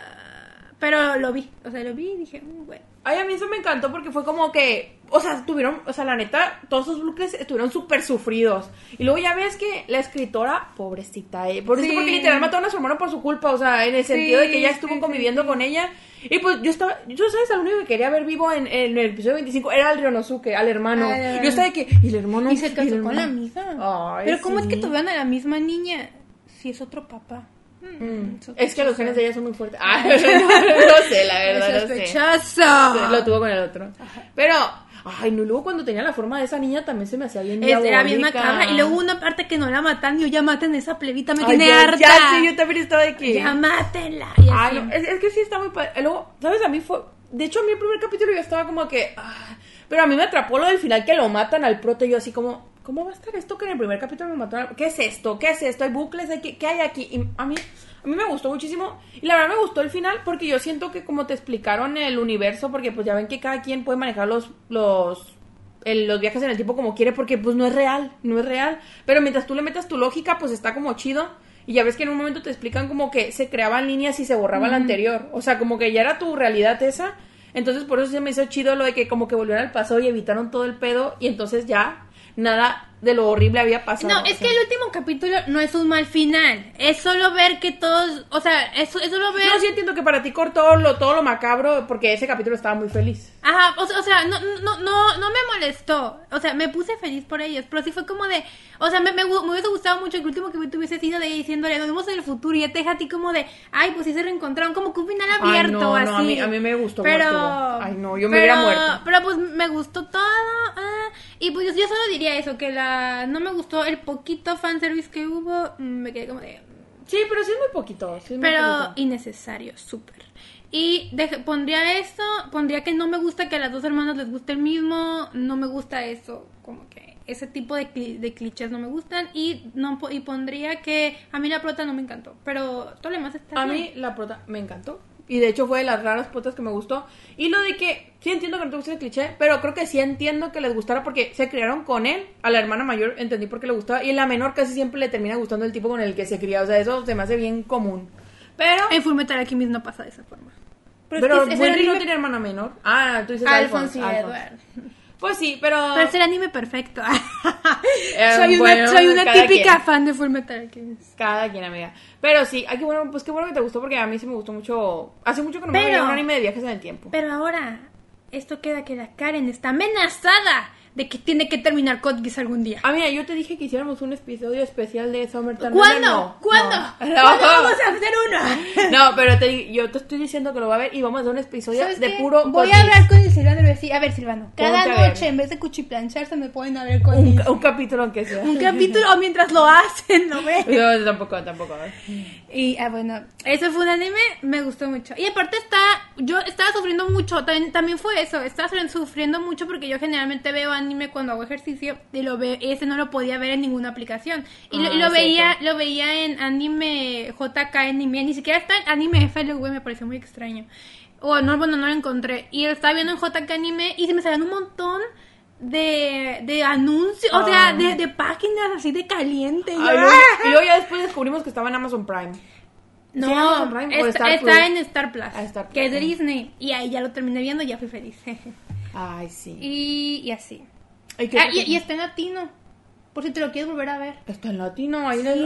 pero lo vi, o sea, lo vi y dije, mm, bueno. Ay, a mí eso me encantó porque fue como que, o sea, tuvieron, o sea, la neta, todos esos bucles estuvieron súper sufridos. Y luego ya ves que la escritora, pobrecita, eh, pobrecita Sí. porque literal mataron a su hermano por su culpa, o sea, en el sentido de que ella estuvo sí, conviviendo con ella. Y pues yo estaba, yo sabes, al único que quería ver vivo en, en el episodio 25 era al Ryonosuke, al hermano. Ay, yo estaba de que, y el hermano. Y se casó con la amiga. Ay, Pero ¿cómo es que tuvieron a la misma niña si es otro papá? Mm. Es que los genes de ella son muy fuertes. Ah, no, sé, la verdad, no sé. Sospechoso. Lo tuvo con el otro. Pero, ay, no, luego cuando tenía la forma de esa niña también se me hacía bien Es- era bien macabra. Y luego una parte que no la matan, yo ya maten a esa plebita, me Ay, tiene ya, harta. Ya, sí, yo también estaba de que... Ya mátenla. Ay, no, es, es que sí está muy padre. Luego, ¿sabes? A mí fue... De hecho, a mí el primer capítulo yo estaba como que... ah, pero a mí me atrapó lo del final que lo matan al proto y yo así como... ¿Cómo va a estar esto que en el primer capítulo me mataron? ¿Qué es esto? ¿Qué es esto? ¿Hay bucles? ¿Hay qué, ¿Qué hay aquí? Y a mí... A mí me gustó muchísimo y la verdad me gustó el final porque yo siento que como te explicaron el universo, porque pues ya ven que cada quien puede manejar los, los, el- los viajes en el tiempo como quiere porque pues no es real, no es real. Pero mientras tú le metas tu lógica pues está como chido. Y ya ves que en un momento te explican como que se creaban líneas y se borraba la anterior. O sea, como que ya era tu realidad esa. Entonces por eso se me hizo chido lo de que como que volvieron al pasado y evitaron todo el pedo y entonces ya nada de lo horrible había pasado. No, O es sea, que el último capítulo no es un mal final. Es solo ver que todos. O sea, es, es solo ver. No, sí entiendo que para ti cortó lo, todo lo macabro porque ese capítulo estaba muy feliz. Ajá, o sea, o sea, no, no, no, no me molestó. O sea, me puse feliz por ellos. Pero sí fue como de. O sea, me, me, me hubiese gustado mucho que el último que hubiese sido de ella diciéndole, nos vemos en el futuro. Y ya te deja a ti como de, ay, pues sí se reencontraron. Como que un final Ay, abierto, no, así. no, a mí- a mí me gustó Pero. Ay, no, yo me pero- hubiera muerto. Pero pues me gustó todo. ah, y pues yo, yo solo diría eso, que la. No me gustó el poquito fanservice que hubo. Me quedé como de. Sí, pero sí es muy poquito. sí es muy Pero poquito. innecesario, súper. Y pondría esto, pondría que no me gusta que a las dos hermanas les guste el mismo, no me gusta eso, como que ese tipo de, cli- de clichés no me gustan y no y pondría que a mí la prota no me encantó, pero todo lo demás está A bien. mí la prota me encantó. Y de hecho fue de las raras putas que me gustó. Y lo de que, sí entiendo que no te gusta el cliché, pero creo que sí entiendo que les gustara porque se criaron con él. A la hermana mayor entendí por qué le gustaba. Y la menor casi siempre le termina gustando el tipo con el que se cría. O sea, eso se me hace bien común. Pero, En Fullmetal Alchemist no pasa de esa forma. pero, es que es el no tiene hermana menor. Ah, tú dices Alphonse y Alphonse. Edward. Pues sí, pero... Pero es el anime perfecto. Eh, soy una, soy una típica quien. fan de Fullmetal Alchemist. Cada quien, amiga. Pero sí, ay, qué bueno, pues qué bueno que te gustó porque a mí sí me gustó mucho. Hace mucho que no me veía un anime de viajes en el tiempo. Pero ahora, esto queda que la Karen está amenazada de que tiene que terminar Code Geass algún día. Ah, mira, yo te dije que hiciéramos un episodio especial de Summertime. ¿Cuándo? No, ¿Cuándo? no. ¿Cuándo vamos a hacer uno? No, pero te, yo te estoy diciendo que lo va a ver y vamos a hacer un episodio ¿Sabes de qué? puro. Voy a hablar con el Silvano y le voy a decir, a ver Silvano, cada noche en vez de cuchiplanchar se me pueden hablar con un, un, capítulo aunque sea. un capítulo o mientras lo hacen, ¿no ves? Yo tampoco, tampoco. Y ah, bueno, ese fue un anime, me gustó mucho. Y aparte está, yo estaba sufriendo mucho, también, también fue eso, estaba sufri- sufriendo mucho porque yo generalmente veo anime cuando hago ejercicio y lo veo, ese no lo podía ver en ninguna aplicación. Y lo, Ah, lo veía, lo veía en anime JK anime, ni siquiera está en anime FLV, me pareció muy extraño. O no, bueno, no lo encontré. Y lo estaba viendo en JK anime y se me salían un montón de, de anuncios, o sea, Ah. de, de páginas así de caliente. Yo, Ay, ¡ah! y luego ya después descubrimos que estaba en Amazon Prime. No, ¿Sí, Amazon Prime está, Star está Plus? en Star Plus, Ah, Star Plus, que es de. Disney. Y ahí ya lo terminé viendo y ya fui feliz. Ay, sí. y, y así. Ay, Ah, y, y está en latino. Por si te lo quieres volver a ver. Está en latino, ahí Sí, en el-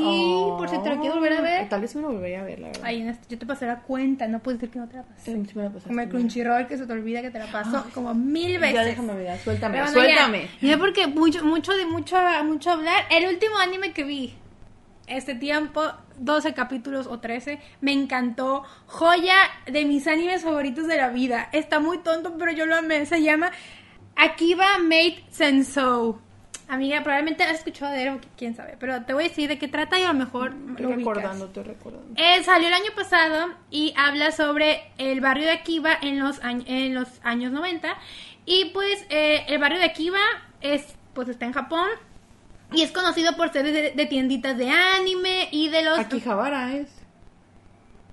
por si te lo quieres volver a ver. Tal vez me lo volvería a ver, la verdad. Ahí en este- yo te pasé la cuenta, no puedes decir que no te la pasé. Sí, sí me la pasaste Como el. Crunchyroll que se te olvida que te la pasó como mil veces. Ya déjame ver, suéltame, Pero bueno, suéltame. Ya, ya porque mucho, mucho de mucho, mucho hablar. El último anime que vi este tiempo, 12 capítulos o 13, me encantó. Joya de mis animes favoritos de la vida. Está muy tonto, pero yo lo amé. Se llama Akiba Made Sensou. Amiga, probablemente has escuchado de él, quién sabe, pero te voy a decir de qué trata y a lo mejor Estoy lo ubicas. recordando, estoy recordando. Eh, salió el año pasado y habla sobre el barrio de Akiba en los, en los años 90. Y pues eh, el barrio de Akiba es, pues está en Japón y es conocido por ser de, de tienditas de anime y de los... Akihabara es.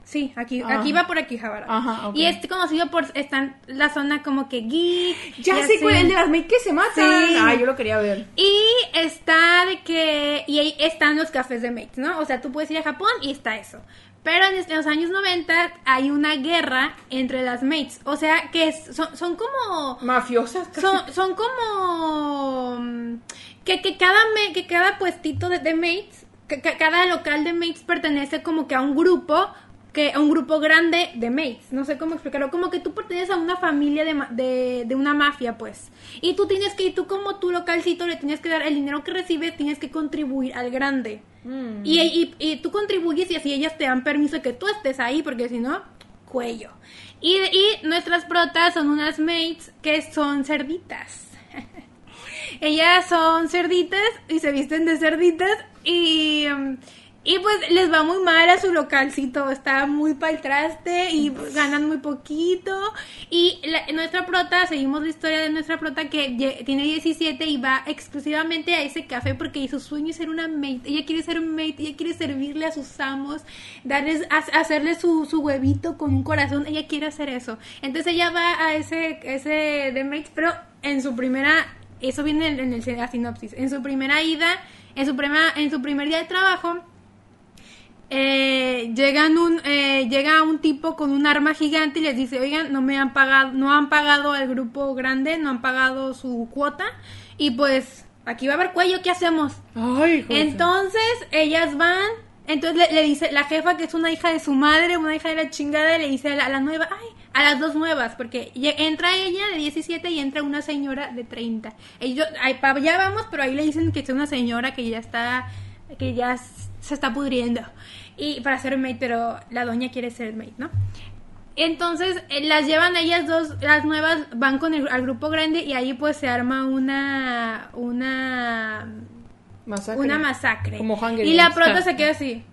Sí, aquí, Ajá. Akiba por Akihabara. Ajá, ok. Y es conocido por estar en la zona como que geek. Ya sé cuál, el de las maid que se matan. Sí. Ah, yo lo quería ver. Y está de que. Y ahí están los cafés de mates, ¿no? O sea, tú puedes ir a Japón y está eso. Pero en es- en los años 90 hay una guerra entre las mates. O sea, que es- son, son como. Mafiosas. casi. Son, son como. mm, Que, que, cada, me- que cada puestito de, de mates. que- que cada local de mates pertenece como que a un grupo. Que a un grupo grande de mates. No sé cómo explicarlo. Como que tú perteneces a una familia de, de, de una mafia, pues. Y tú tienes que. Y tú, como tu localcito, le tienes que dar el dinero que recibes, tienes que contribuir al grande. Mm. Y, y, y tú contribuyes y así ellas te dan permiso de que tú estés ahí, porque si no, cuello. Y, y nuestras protas son unas mates que son cerditas. ellas son cerditas y se visten de cerditas y, um, y pues les va muy mal a su localcito. Está muy para el traste y ganan muy poquito. Y la- nuestra prota, seguimos la historia de nuestra prota que tiene 17 y va exclusivamente a ese café porque su sueño es ser una mate. Ella quiere ser un mate, ella quiere servirle a sus amos, darles, ha- hacerle su, su huevito con un corazón. Ella quiere hacer eso. Entonces ella va a ese, ese de mates, pero en su primera, eso viene en, en el la sinopsis, en su primera ida, en su, primera, en su primer día de trabajo, eh, llegan un eh, llega un tipo con un arma gigante y les dice oigan no me han pagado no han pagado al grupo grande no han pagado su cuota y pues aquí va a haber cuello qué hacemos Ay, entonces ellas van entonces le, le dice la jefa que es una hija de su madre una hija de la chingada le dice a la, a la nueva ay a las dos nuevas porque entra ella de 17 y entra una señora de 30 ellos para allá vamos pero ahí le dicen que es una señora que ya está que ya se está pudriendo y para ser mate pero la doña quiere ser mate no entonces eh, las llevan ellas dos, las nuevas van con el al grupo grande y ahí pues se arma una una Masacre. una masacre. Como y la prota se queda así.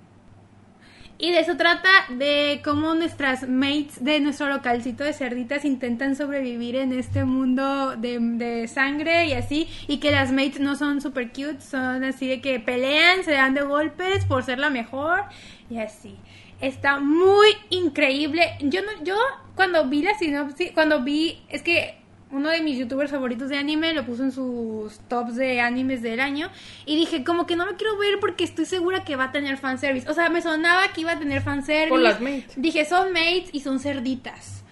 Y de eso trata de cómo nuestras mates de nuestro localcito de cerditas intentan sobrevivir en este mundo de, sangre y así. Y que las mates no son super cute, son así de que pelean, se dan de golpes por ser la mejor y así. Está muy increíble. Yo no, yo cuando vi la sinopsis, cuando vi, es que uno de mis youtubers favoritos de anime lo puso en sus tops de animes del año y dije como que no lo quiero ver porque estoy segura que va a tener fanservice. O sea, me sonaba que iba a tener fanservice. Por las mates. Dije, son mates y son cerditas.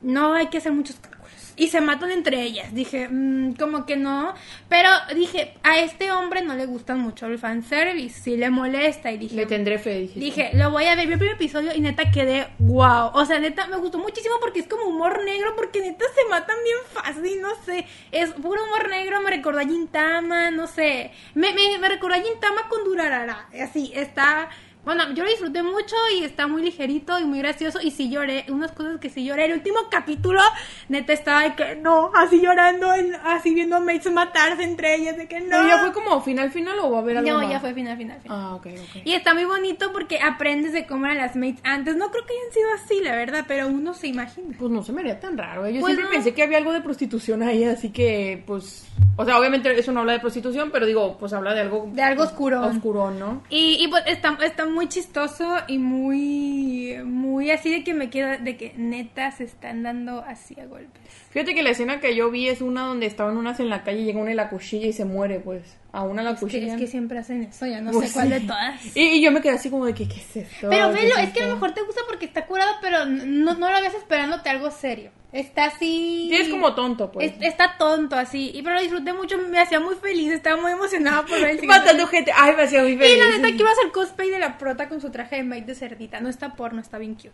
No hay que hacer muchos cálculos. Y se matan entre ellas. Dije, mm, como que no. Pero dije, a este hombre no le gusta mucho el fanservice. Si le molesta. Y dije, Le tendré fe, dijiste. Dije, lo voy a ver. Vi el primer episodio y neta quedé wow. O sea, neta me gustó muchísimo porque es como humor negro. Porque neta se matan bien fácil. No sé. Es puro humor negro. Me recordó a Gintama. No sé. Me, me, me recordó a Gintama con Durarara. Así, está. Bueno, yo lo disfruté mucho y está muy ligerito y muy gracioso. Y sí lloré. Unas cosas que sí lloré. El último capítulo, neta, estaba de que no. Así llorando. así viendo a mates matarse entre ellas. De que no. ¿Pero ya fue como final final o va a haber algo No, más? ya fue final, final, final. Ah, ok, ok. Y está muy bonito porque aprendes de cómo eran las mates antes. No creo que hayan sido así, la verdad, pero uno se imagina. Pues no se me haría tan raro. ¿eh? Yo Pues siempre no. pensé que había algo de prostitución ahí, así que, pues. O sea, obviamente eso no habla de prostitución, pero digo, pues habla de algo. De algo oscuro. Oscuro, ¿no? Y, y pues está, está muy chistoso y muy, muy así de que me queda, de que neta se están dando así a golpes. Fíjate que la escena que yo vi es una donde estaban unas en la calle y llega una y la cuchilla y se muere, pues. A una la Es que, cuchilla. es que siempre hacen eso, ya no Pues sé cuál sí. de todas. Y, y yo me quedé así como de que, ¿qué es esto? Pero ¿Qué velo, es que a lo mejor te gusta porque está curado, pero no, no lo ves esperándote algo serio. Está así. Sí, es como tonto, pues. Es- está tonto así. Y pero lo disfruté mucho, me hacía muy feliz, estaba muy emocionada por ver el Matando gente. Ay, me hacía muy feliz. Y la neta quiero hacer cosplay de la prota con su traje de maid de cerdita. No está porno, está bien cute.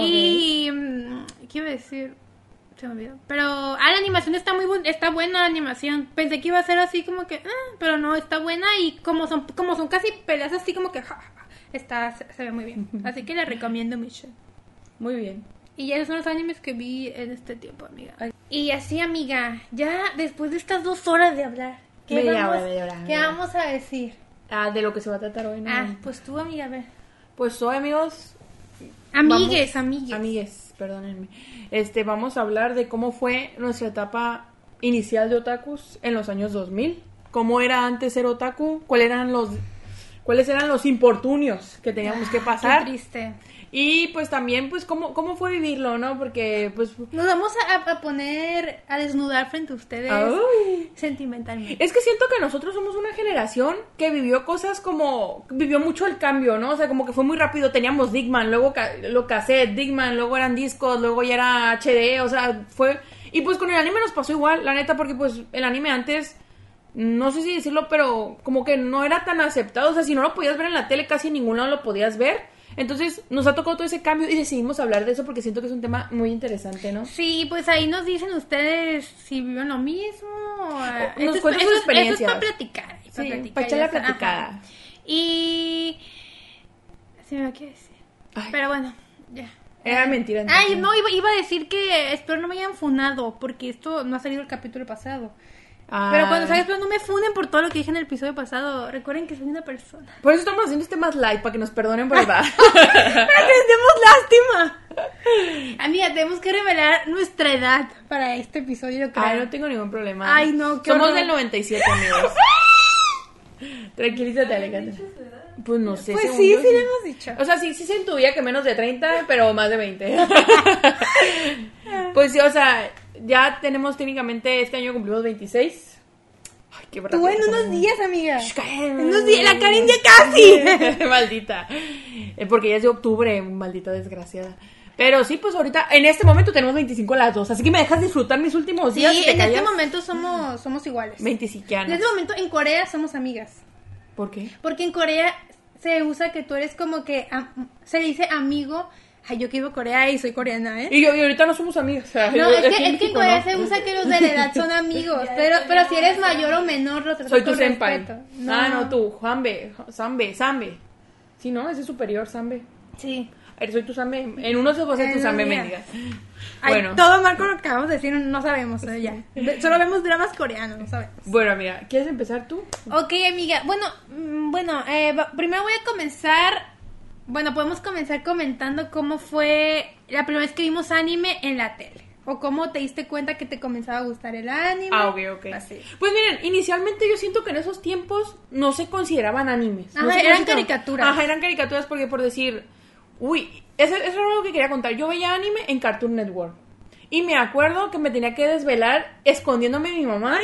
Y mm, ¿qué iba a decir? Se me olvidó. Pero ah, la animación está muy bu- está buena la animación. Pensé que iba a ser así como que, ah, pero no, está buena y como son como son casi peleas así como que ja, ja, ja, está se, se ve muy bien. Así que la recomiendo mucho. Muy bien. Y ya esos son los animes que vi en este tiempo, amiga. Y así, amiga, ya después de estas dos horas de hablar, ¿qué, Media vamos, hora, media hora, ¿qué vamos a decir? Ah, de lo que se va a tratar hoy, ¿no? Ah, pues tú, amiga, a ver. Pues hoy, amigos, Amigues, Vamos- amigues. Amigues, perdónenme. Este, vamos a hablar de cómo fue nuestra etapa inicial de otakus en los años 2000. Cómo era antes ser otaku, cuáles eran los cuáles eran los importunios que teníamos que Qué pasar. triste. Y pues también pues cómo cómo fue vivirlo, ¿no? Porque pues Nos vamos a, a poner a desnudar frente a ustedes Ay. sentimentalmente. Es que siento que nosotros somos una generación que vivió cosas como. vivió mucho el cambio, ¿no? O sea, como que fue muy rápido. Teníamos Digman, luego ca- lo cassette, Digman, luego eran discos, luego ya era HD, o sea, fue. Y pues con el anime nos pasó igual, la neta, porque pues el anime antes. No sé si decirlo, pero como que no era tan aceptado. O sea, si no lo podías ver en la tele, casi en ningún lado lo podías ver. Entonces nos ha tocado todo ese cambio y decidimos hablar de eso porque siento que es un tema muy interesante, ¿no? Sí, pues ahí nos dicen ustedes si viven lo mismo. nos Esto es- cuentan sus es- Eso es experiencias. para platicar. Sí, para echar la está. platicada. Ajá. Y... Sí me va a decir. Ay. Pero bueno, ya. Era mentira. Ay, no, iba, iba a decir que espero no me hayan funado, porque esto no ha salido el capítulo pasado. Pero cuando Ah. salga, no me funen por todo lo que dije en el episodio pasado. Recuerden que soy una persona. Por eso estamos haciendo este más light, para que nos perdonen por edad. ¡Para que les demos lástima! Amiga, tenemos que revelar nuestra edad para este episodio, creo. Ay, no tengo ningún problema. Ay, no, qué Somos horror. del 97, amigos. Tranquilízate, Alejandra. Pues no sé. Pues sí, yo, sí le hemos dicho. O sea, sí, sí se intuía que menos de 30, pero más de 20. pues sí, o sea, ya tenemos técnicamente, este año cumplimos 26. Ay, qué Tú en unos días, amiga. Shh. En unos días, la Karen ya casi. maldita. Eh, Porque ya es de octubre, maldita desgraciada. Pero sí, pues ahorita, en este momento tenemos 25 las dos. Así que me dejas disfrutar mis últimos Sí, días. te en este callas. momento somos, somos iguales. 25 En este momento en Corea somos amigas. ¿Por qué? Porque en Corea se usa que tú eres como que se dice amigo. Ay, yo que vivo Corea y soy coreana, ¿eh? Y, yo, y ahorita no somos amigos. o sea, No, yo- es que, es que en Corea ¿no? se usa que los de la edad son amigos. pero, pero si eres mayor o menor, los tratas Soy tu senpai. respeto. Ah, no, tú, Juanbe, Sambe, Sambe. Sí, ¿no? Ese es superior, Sambe. Sí. Soy tu Sambe. En uno se va a ser tu Sambe, mendiga. Bueno. todo mal con lo que acabamos de decir, no sabemos, eh, ya. Solo vemos dramas coreanos, no sabemos. Bueno, amiga, ¿quieres empezar tú? Ok, amiga. Bueno, mm, bueno, eh, primero voy a comenzar. Bueno, podemos comenzar comentando cómo fue la primera vez que vimos anime en la tele. O cómo te diste cuenta que te comenzaba a gustar el anime. Ah, ok, ok. Así. Pues miren, inicialmente yo siento que en esos tiempos no se consideraban animes. No Ajá, se eran consideraban- caricaturas. Ajá, eran caricaturas porque por decir, Uy, eso, eso era algo que quería contar. Yo veía anime en Cartoon Network. Y me acuerdo que me tenía que desvelar escondiéndome de mi mamá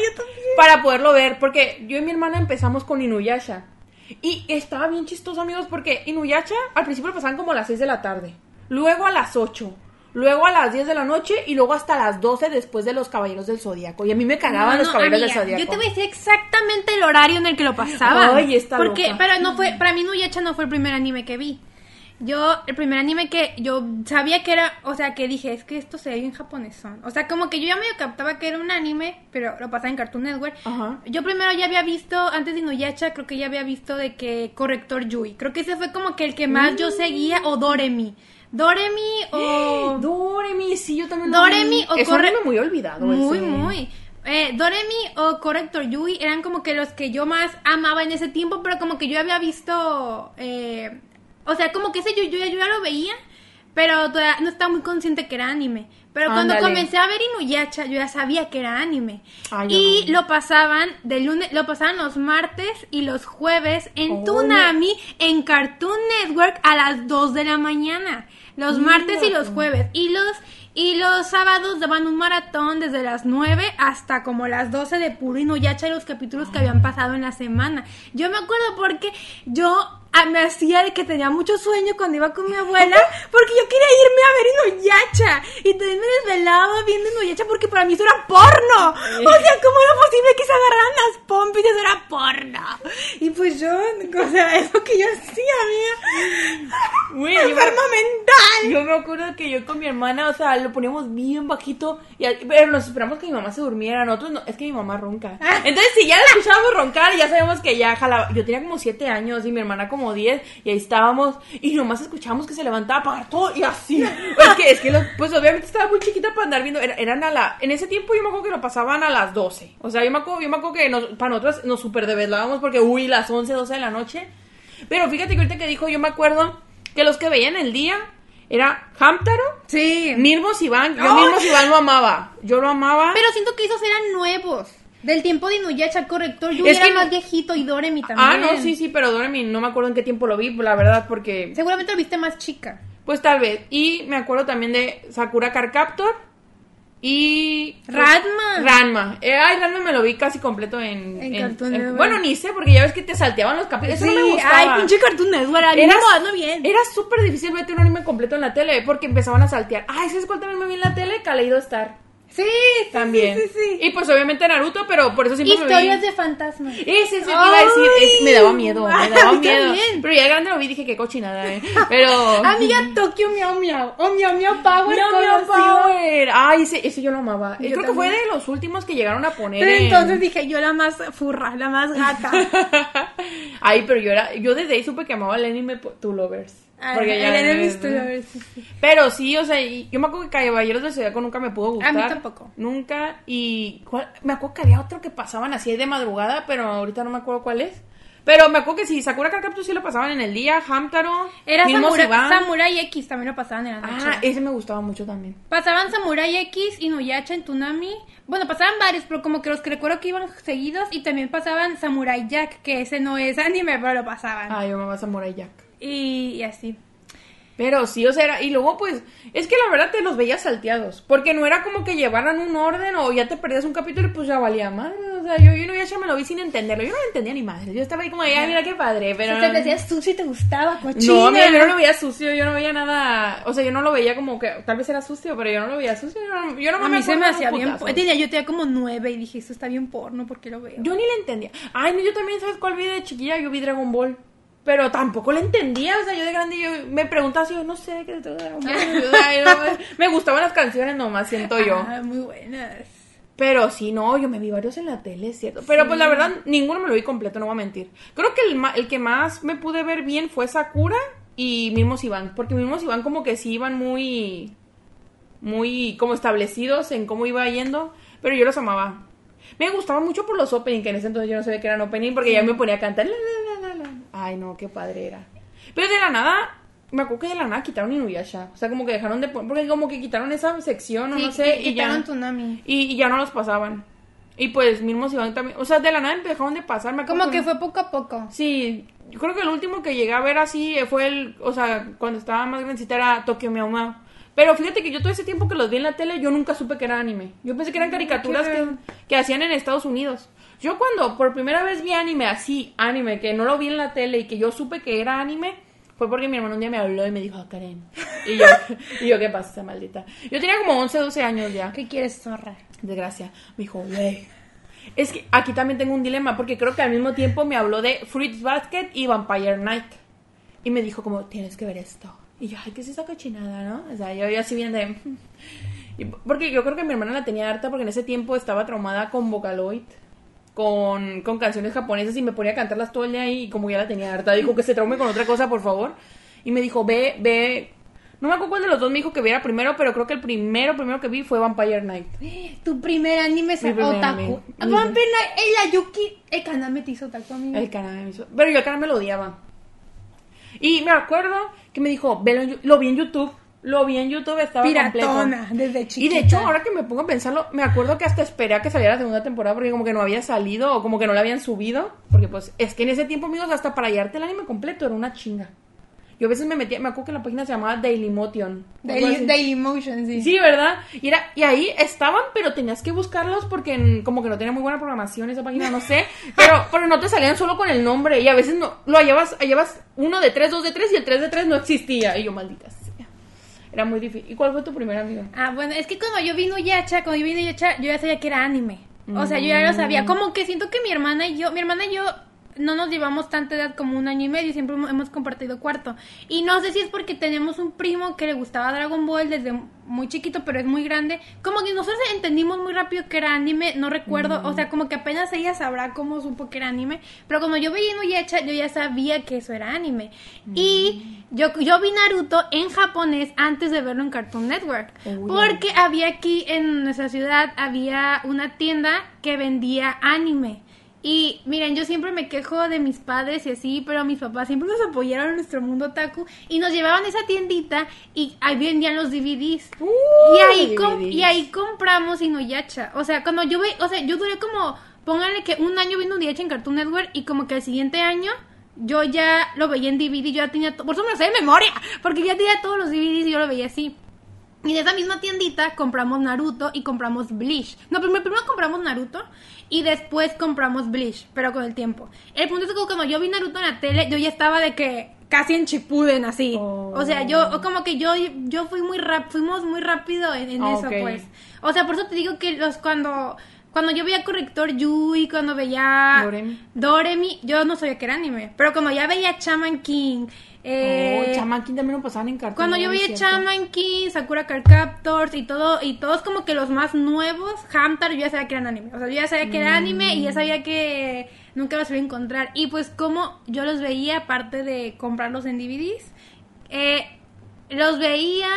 para poderlo ver. Porque yo y mi hermana empezamos con Inuyasha. Y estaba bien chistoso, amigos, porque Inuyasha al principio lo pasaban como a las 6 de la tarde. Luego a las 8. Luego a las 10 de la noche y luego hasta las 12 después de los Caballeros del Zodíaco. Y a mí me cagaban No, los Caballeros amiga, del Zodíaco. Yo te voy a decir exactamente el horario en el que lo pasaban. Ay, está Porque, loca. pero no fue, para mí Nuyacha no fue el primer anime que vi. Yo, el primer anime que yo sabía que era, o sea, que dije, es que esto se ve bien japonesón. O sea, como que yo ya medio captaba que era un anime, pero lo pasaba en Cartoon Network. Ajá. Yo primero ya había visto, antes de Inuyasha, creo que ya había visto de que Corrector Yui. Creo que ese fue como que el que más yo seguía, o Doremi. Doremi o... Doremi, sí, yo también Doremi o Es un Corre- anime muy olvidado. Muy, ese. muy. Eh, Doremi o Corrector Yui eran como que los que yo más amaba en ese tiempo, pero como que yo había visto. eh, o sea, como que ese yo, yo, ya- yo ya lo veía, pero todavía no estaba muy consciente que era anime. Pero cuando Ándale. comencé a ver Inuyasha, yo ya sabía que era anime. Ay, y no. lo pasaban de lunes, lo pasaban los martes y los jueves en Oh, Toonami, en Cartoon Network a las 2 de la mañana. Los martes y los jueves. Y los, y los sábados daban un maratón desde las 9 hasta como las 12 de puro Inuyasha y los capítulos que habían pasado en la semana. Yo me acuerdo porque yo me hacía de que tenía mucho sueño cuando iba con mi abuela porque yo quería irme a ver Inuyasha. Y también me desvelaba viendo Inuyasha porque para mí eso era porno. O sea, ¿cómo era posible que se agarraran las pompis eso era porno? Y pues yo, o sea, eso que yo hacía, amiga. Güey, yo me- Enferma mental. Yo me acuerdo que yo con mi hermana, o sea, lo poníamos bien bajito, y, pero nos esperamos que mi mamá se durmiera, nosotros no, es que mi mamá ronca. Ah. Entonces, si ya la escuchábamos roncar, ya sabemos que ya jalaba. Yo tenía como 7 años y mi hermana como 10, y ahí estábamos, y nomás escuchábamos que se levantaba a apagar todo, y así. es que, es que, lo- pues obviamente estaba muy chiquita para andar viendo, era- eran a la, en ese tiempo yo me acuerdo que lo pasaban a las 12. O sea, yo me acuerdo, yo me acuerdo que nos- para nosotros nos super desvelábamos porque, uy, las 11, 12 de la noche. Pero fíjate que ahorita que dijo, yo me acuerdo que los que veían el día era Hamtaro, Sí. Mirmo Iván. Yo ¡Ay! Mirmo Iván lo amaba. Yo lo amaba. Pero siento que esos eran nuevos. Del tiempo de Inuyasha, corrector. Yui Es era que no- más viejito y Doremi también. ah, no, sí, sí, pero Doremi no me acuerdo en qué tiempo lo vi, la verdad, porque Seguramente lo viste más chica. pues tal vez. Y me acuerdo también de Sakura Card Captor y Ranma. Ranma. Eh, ay, Ranma me lo vi casi completo en, En en- Cartoon en- Network. bueno, ni sé porque ya ves que te salteaban los capítulos. Eso no me gustaba. Ay, pinche Cartoon Network. A mí Era, bien. era súper difícil verte un anime completo en la tele porque empezaban a saltear. Ay, ¿sabes cuál también me vi en la tele? Kaleido Star. Sí, sí, También. sí, sí, sí. Y pues obviamente Naruto, pero por eso siempre me Historias vi. de fantasmas. Ese es iba a decir. es- me daba miedo, me daba miedo. también. Pero ya de grande lo vi y dije que cochinada, eh. Pero. Amiga, Tokyo Miau Miau. O Miau Miau Power. Miau, Miau. Power. Ay, ese, ese yo lo amaba. Yo Creo que fue de los últimos que llegaron a poner. Pero en- entonces dije, yo la más furra, la más gata. Ay, pero yo era. Yo desde ahí supe que amaba el anime Two Lovers. Porque ya- Ah, de Lovers, sí, sí. Pero sí, o sea, y yo me acuerdo que Caballeros del Zodiaco nunca me pudo gustar. A mí tampoco. Nunca. Y ¿cuál? me acuerdo que había otro que pasaban así de madrugada, pero ahorita no me acuerdo cuál es. Pero me acuerdo que sí, Sakura Card Captor sí lo pasaban en el día, Hamtaro, Era mismo Samurai, X, también lo pasaban en la noche. Ah, ese me gustaba mucho también. Pasaban Samurai X, Inuyasha en Tunami. Bueno, pasaban varios, pero como que los que recuerdo que iban seguidos. Y también pasaban Samurai Jack, que ese no es anime, pero lo pasaban. Ah, yo me amaba Samurai Jack. Y, y así. Pero sí, o sea, era, y luego pues, es que la verdad te los veías salteados, porque no era como que llevaran un orden o ya te perdías un capítulo y pues ya valía madre, o sea, yo, yo no ya me lo vi sin entenderlo, yo no lo entendía ni madre, yo estaba ahí como, ay, mira qué padre, pero... Si te decías sucio y te gustaba, cochina. No, mira, yo no lo veía sucio, yo no veía nada, o sea, yo no lo veía como que, tal vez era sucio, pero yo no lo veía sucio, yo no, yo no A mí se me hacía bien... Tenía, yo tenía como nueve y dije, esto está bien porno, ¿por qué lo veo? Yo ni le entendía. Ay, no, yo también, ¿sabes cuál vi de chiquilla? Yo vi Dragon Ball. Pero tampoco le entendía, o sea, yo de grande yo me preguntaba si yo no sé qué yo me, gustaban las canciones nomás, siento yo. Ah, muy buenas. Pero sí, no, yo me vi varios en la tele, es cierto. Pero pues la verdad, ninguno me lo vi completo, no voy a mentir. Creo que el, el que más me pude ver bien fue Sakura y Mismos Iván. Porque Mismos Iván como que sí iban muy, muy como establecidos en cómo iba yendo. Pero yo los amaba. Me gustaba mucho por los opening, que en ese entonces yo no sabía que eran opening porque ya me ponía a cantar. la, la, la, la, la. Ay, no, qué padre era. Pero de la nada, me acuerdo que de la nada quitaron Inuyasha. O sea, como que dejaron de... Porque como que quitaron esa sección o Sí, no sé. que y ya... Toonami. Y, y ya no los pasaban. Y pues mismos Iván también. O sea, de la nada empezaron de pasar. Me Como que fue poco a poco. Sí, yo creo que el último que llegué a ver así fue el, o sea, cuando estaba más grandecita era Tokyo Meow. Pero fíjate que yo todo ese tiempo que los vi en la tele, yo nunca supe que era anime. Yo pensé que eran caricaturas que, que hacían en Estados Unidos. Yo cuando por primera vez vi anime así, anime, que no lo vi en la tele y que yo supe que era anime, fue porque mi hermano un día me habló y me dijo, "Ah, Karen. Y yo, y yo, ¿qué pasa, maldita? Yo tenía como 11, 12 años ya. ¿Qué quieres, zorra? Desgracia. Me dijo, güey. Es que aquí también tengo un dilema porque creo que al mismo tiempo me habló de Fruits Basket y Vampire Night. Y me dijo como, tienes que ver esto. Y yo, ay, ¿qué es esa cochinada, no? O sea, yo, yo así bien de... y porque yo creo que mi hermana la tenía harta porque en ese tiempo estaba traumada con Vocaloid. Con, con canciones japonesas y me ponía a cantarlas todo el día y como ya la tenía harta, dijo que se traume con otra cosa, por favor. Y me dijo, ve, ve... No me acuerdo cuál de los dos me dijo que viera primero, pero creo que el primero, primero que vi fue Vampire Night. Tu primer anime es otaku. anime. Vampire Night, el Ayuki, el Kaname te hizo otaku, amigo. El canal me hizo. Pero yo el canal me lo odiaba. Y me acuerdo que me dijo, "Velo lo vi en YouTube. Lo vi en YouTube, estaba Piratona, completo. desde Y de hecho, ahora que me pongo a pensarlo, me acuerdo que hasta esperé a que saliera la segunda temporada porque como que no había salido o como que no la habían subido. Porque pues es que en ese tiempo, amigos, hasta para hallarte el anime completo era una chinga. Yo a veces me metía, me acuerdo que la página se llamaba Dailymotion. Daily, Daily Motion, sí. Sí, ¿verdad? Y, era, y ahí estaban, pero tenías que buscarlos porque en- como que no tenía muy buena programación esa página, no sé. Pero, pero no te salían solo con el nombre y a veces no, lo hallabas, hallabas uno de tres, dos de tres y el tres de tres no existía. Y yo, maldita sea. Era muy difícil. ¿Y cuál fue tu primer amigo? Ah, bueno, es que cuando yo vi Yacha, cuando yo vi Yacha, yo ya sabía que era anime. O sea, yo ya lo sabía. Como que siento que mi hermana y yo, mi hermana y yo no nos llevamos tanta edad como un año y medio, siempre hemos- compartido cuarto. Y no sé si es porque tenemos un primo que le gustaba Dragon Ball desde muy chiquito, pero es muy grande. Como que nosotros entendimos muy rápido que era anime, no recuerdo, o sea, como que apenas ella sabrá cómo supo que era anime. Pero cuando yo veía Inuyasha, yo ya sabía que eso era anime. Y yo, yo vi Naruto en japonés antes de verlo en Cartoon Network. Porque había aquí en nuestra ciudad, había una tienda que vendía anime. Y miren, yo siempre me quejo de mis padres y así, pero mis papás siempre nos apoyaron en nuestro mundo otaku y nos llevaban a esa tiendita y ahí vendían los DVDs. y, ahí DVDs. y ahí compramos Inuyasha. O sea, cuando yo ve, o sea, yo duré como, pónganle que un año viendo Inuyasha en Cartoon Network y como que el siguiente año yo ya lo veía en DVD, yo ya tenía, por eso me lo sé de memoria, porque ya tenía todos los DVDs y yo lo veía así. Y de esa misma tiendita compramos Naruto y compramos Bleach. No, primero, primero compramos Naruto y después compramos Bleach, pero con el tiempo. El punto es que cuando yo vi Naruto en la tele, yo ya estaba de que casi en Chipuden así. Oh. O sea, yo como que yo yo fui muy rap, fuimos muy rápido en, en eso, pues. O sea, por eso te digo que los cuando cuando yo veía Corrector Yui, cuando veía Doremi. Doremi, yo no sabía que era anime, pero cuando ya veía Chaman King, eh, oh, Chamaquín también lo pasaban en cartón. cuando yo veía. Shaman King, Sakura Card Captors y todo, y todos como que los más nuevos, Hamtar, yo ya sabía que eran anime. O sea, yo ya sabía que era anime y ya sabía que nunca los iba a encontrar. Y pues como yo los veía, aparte de comprarlos en DVDs, eh, los veía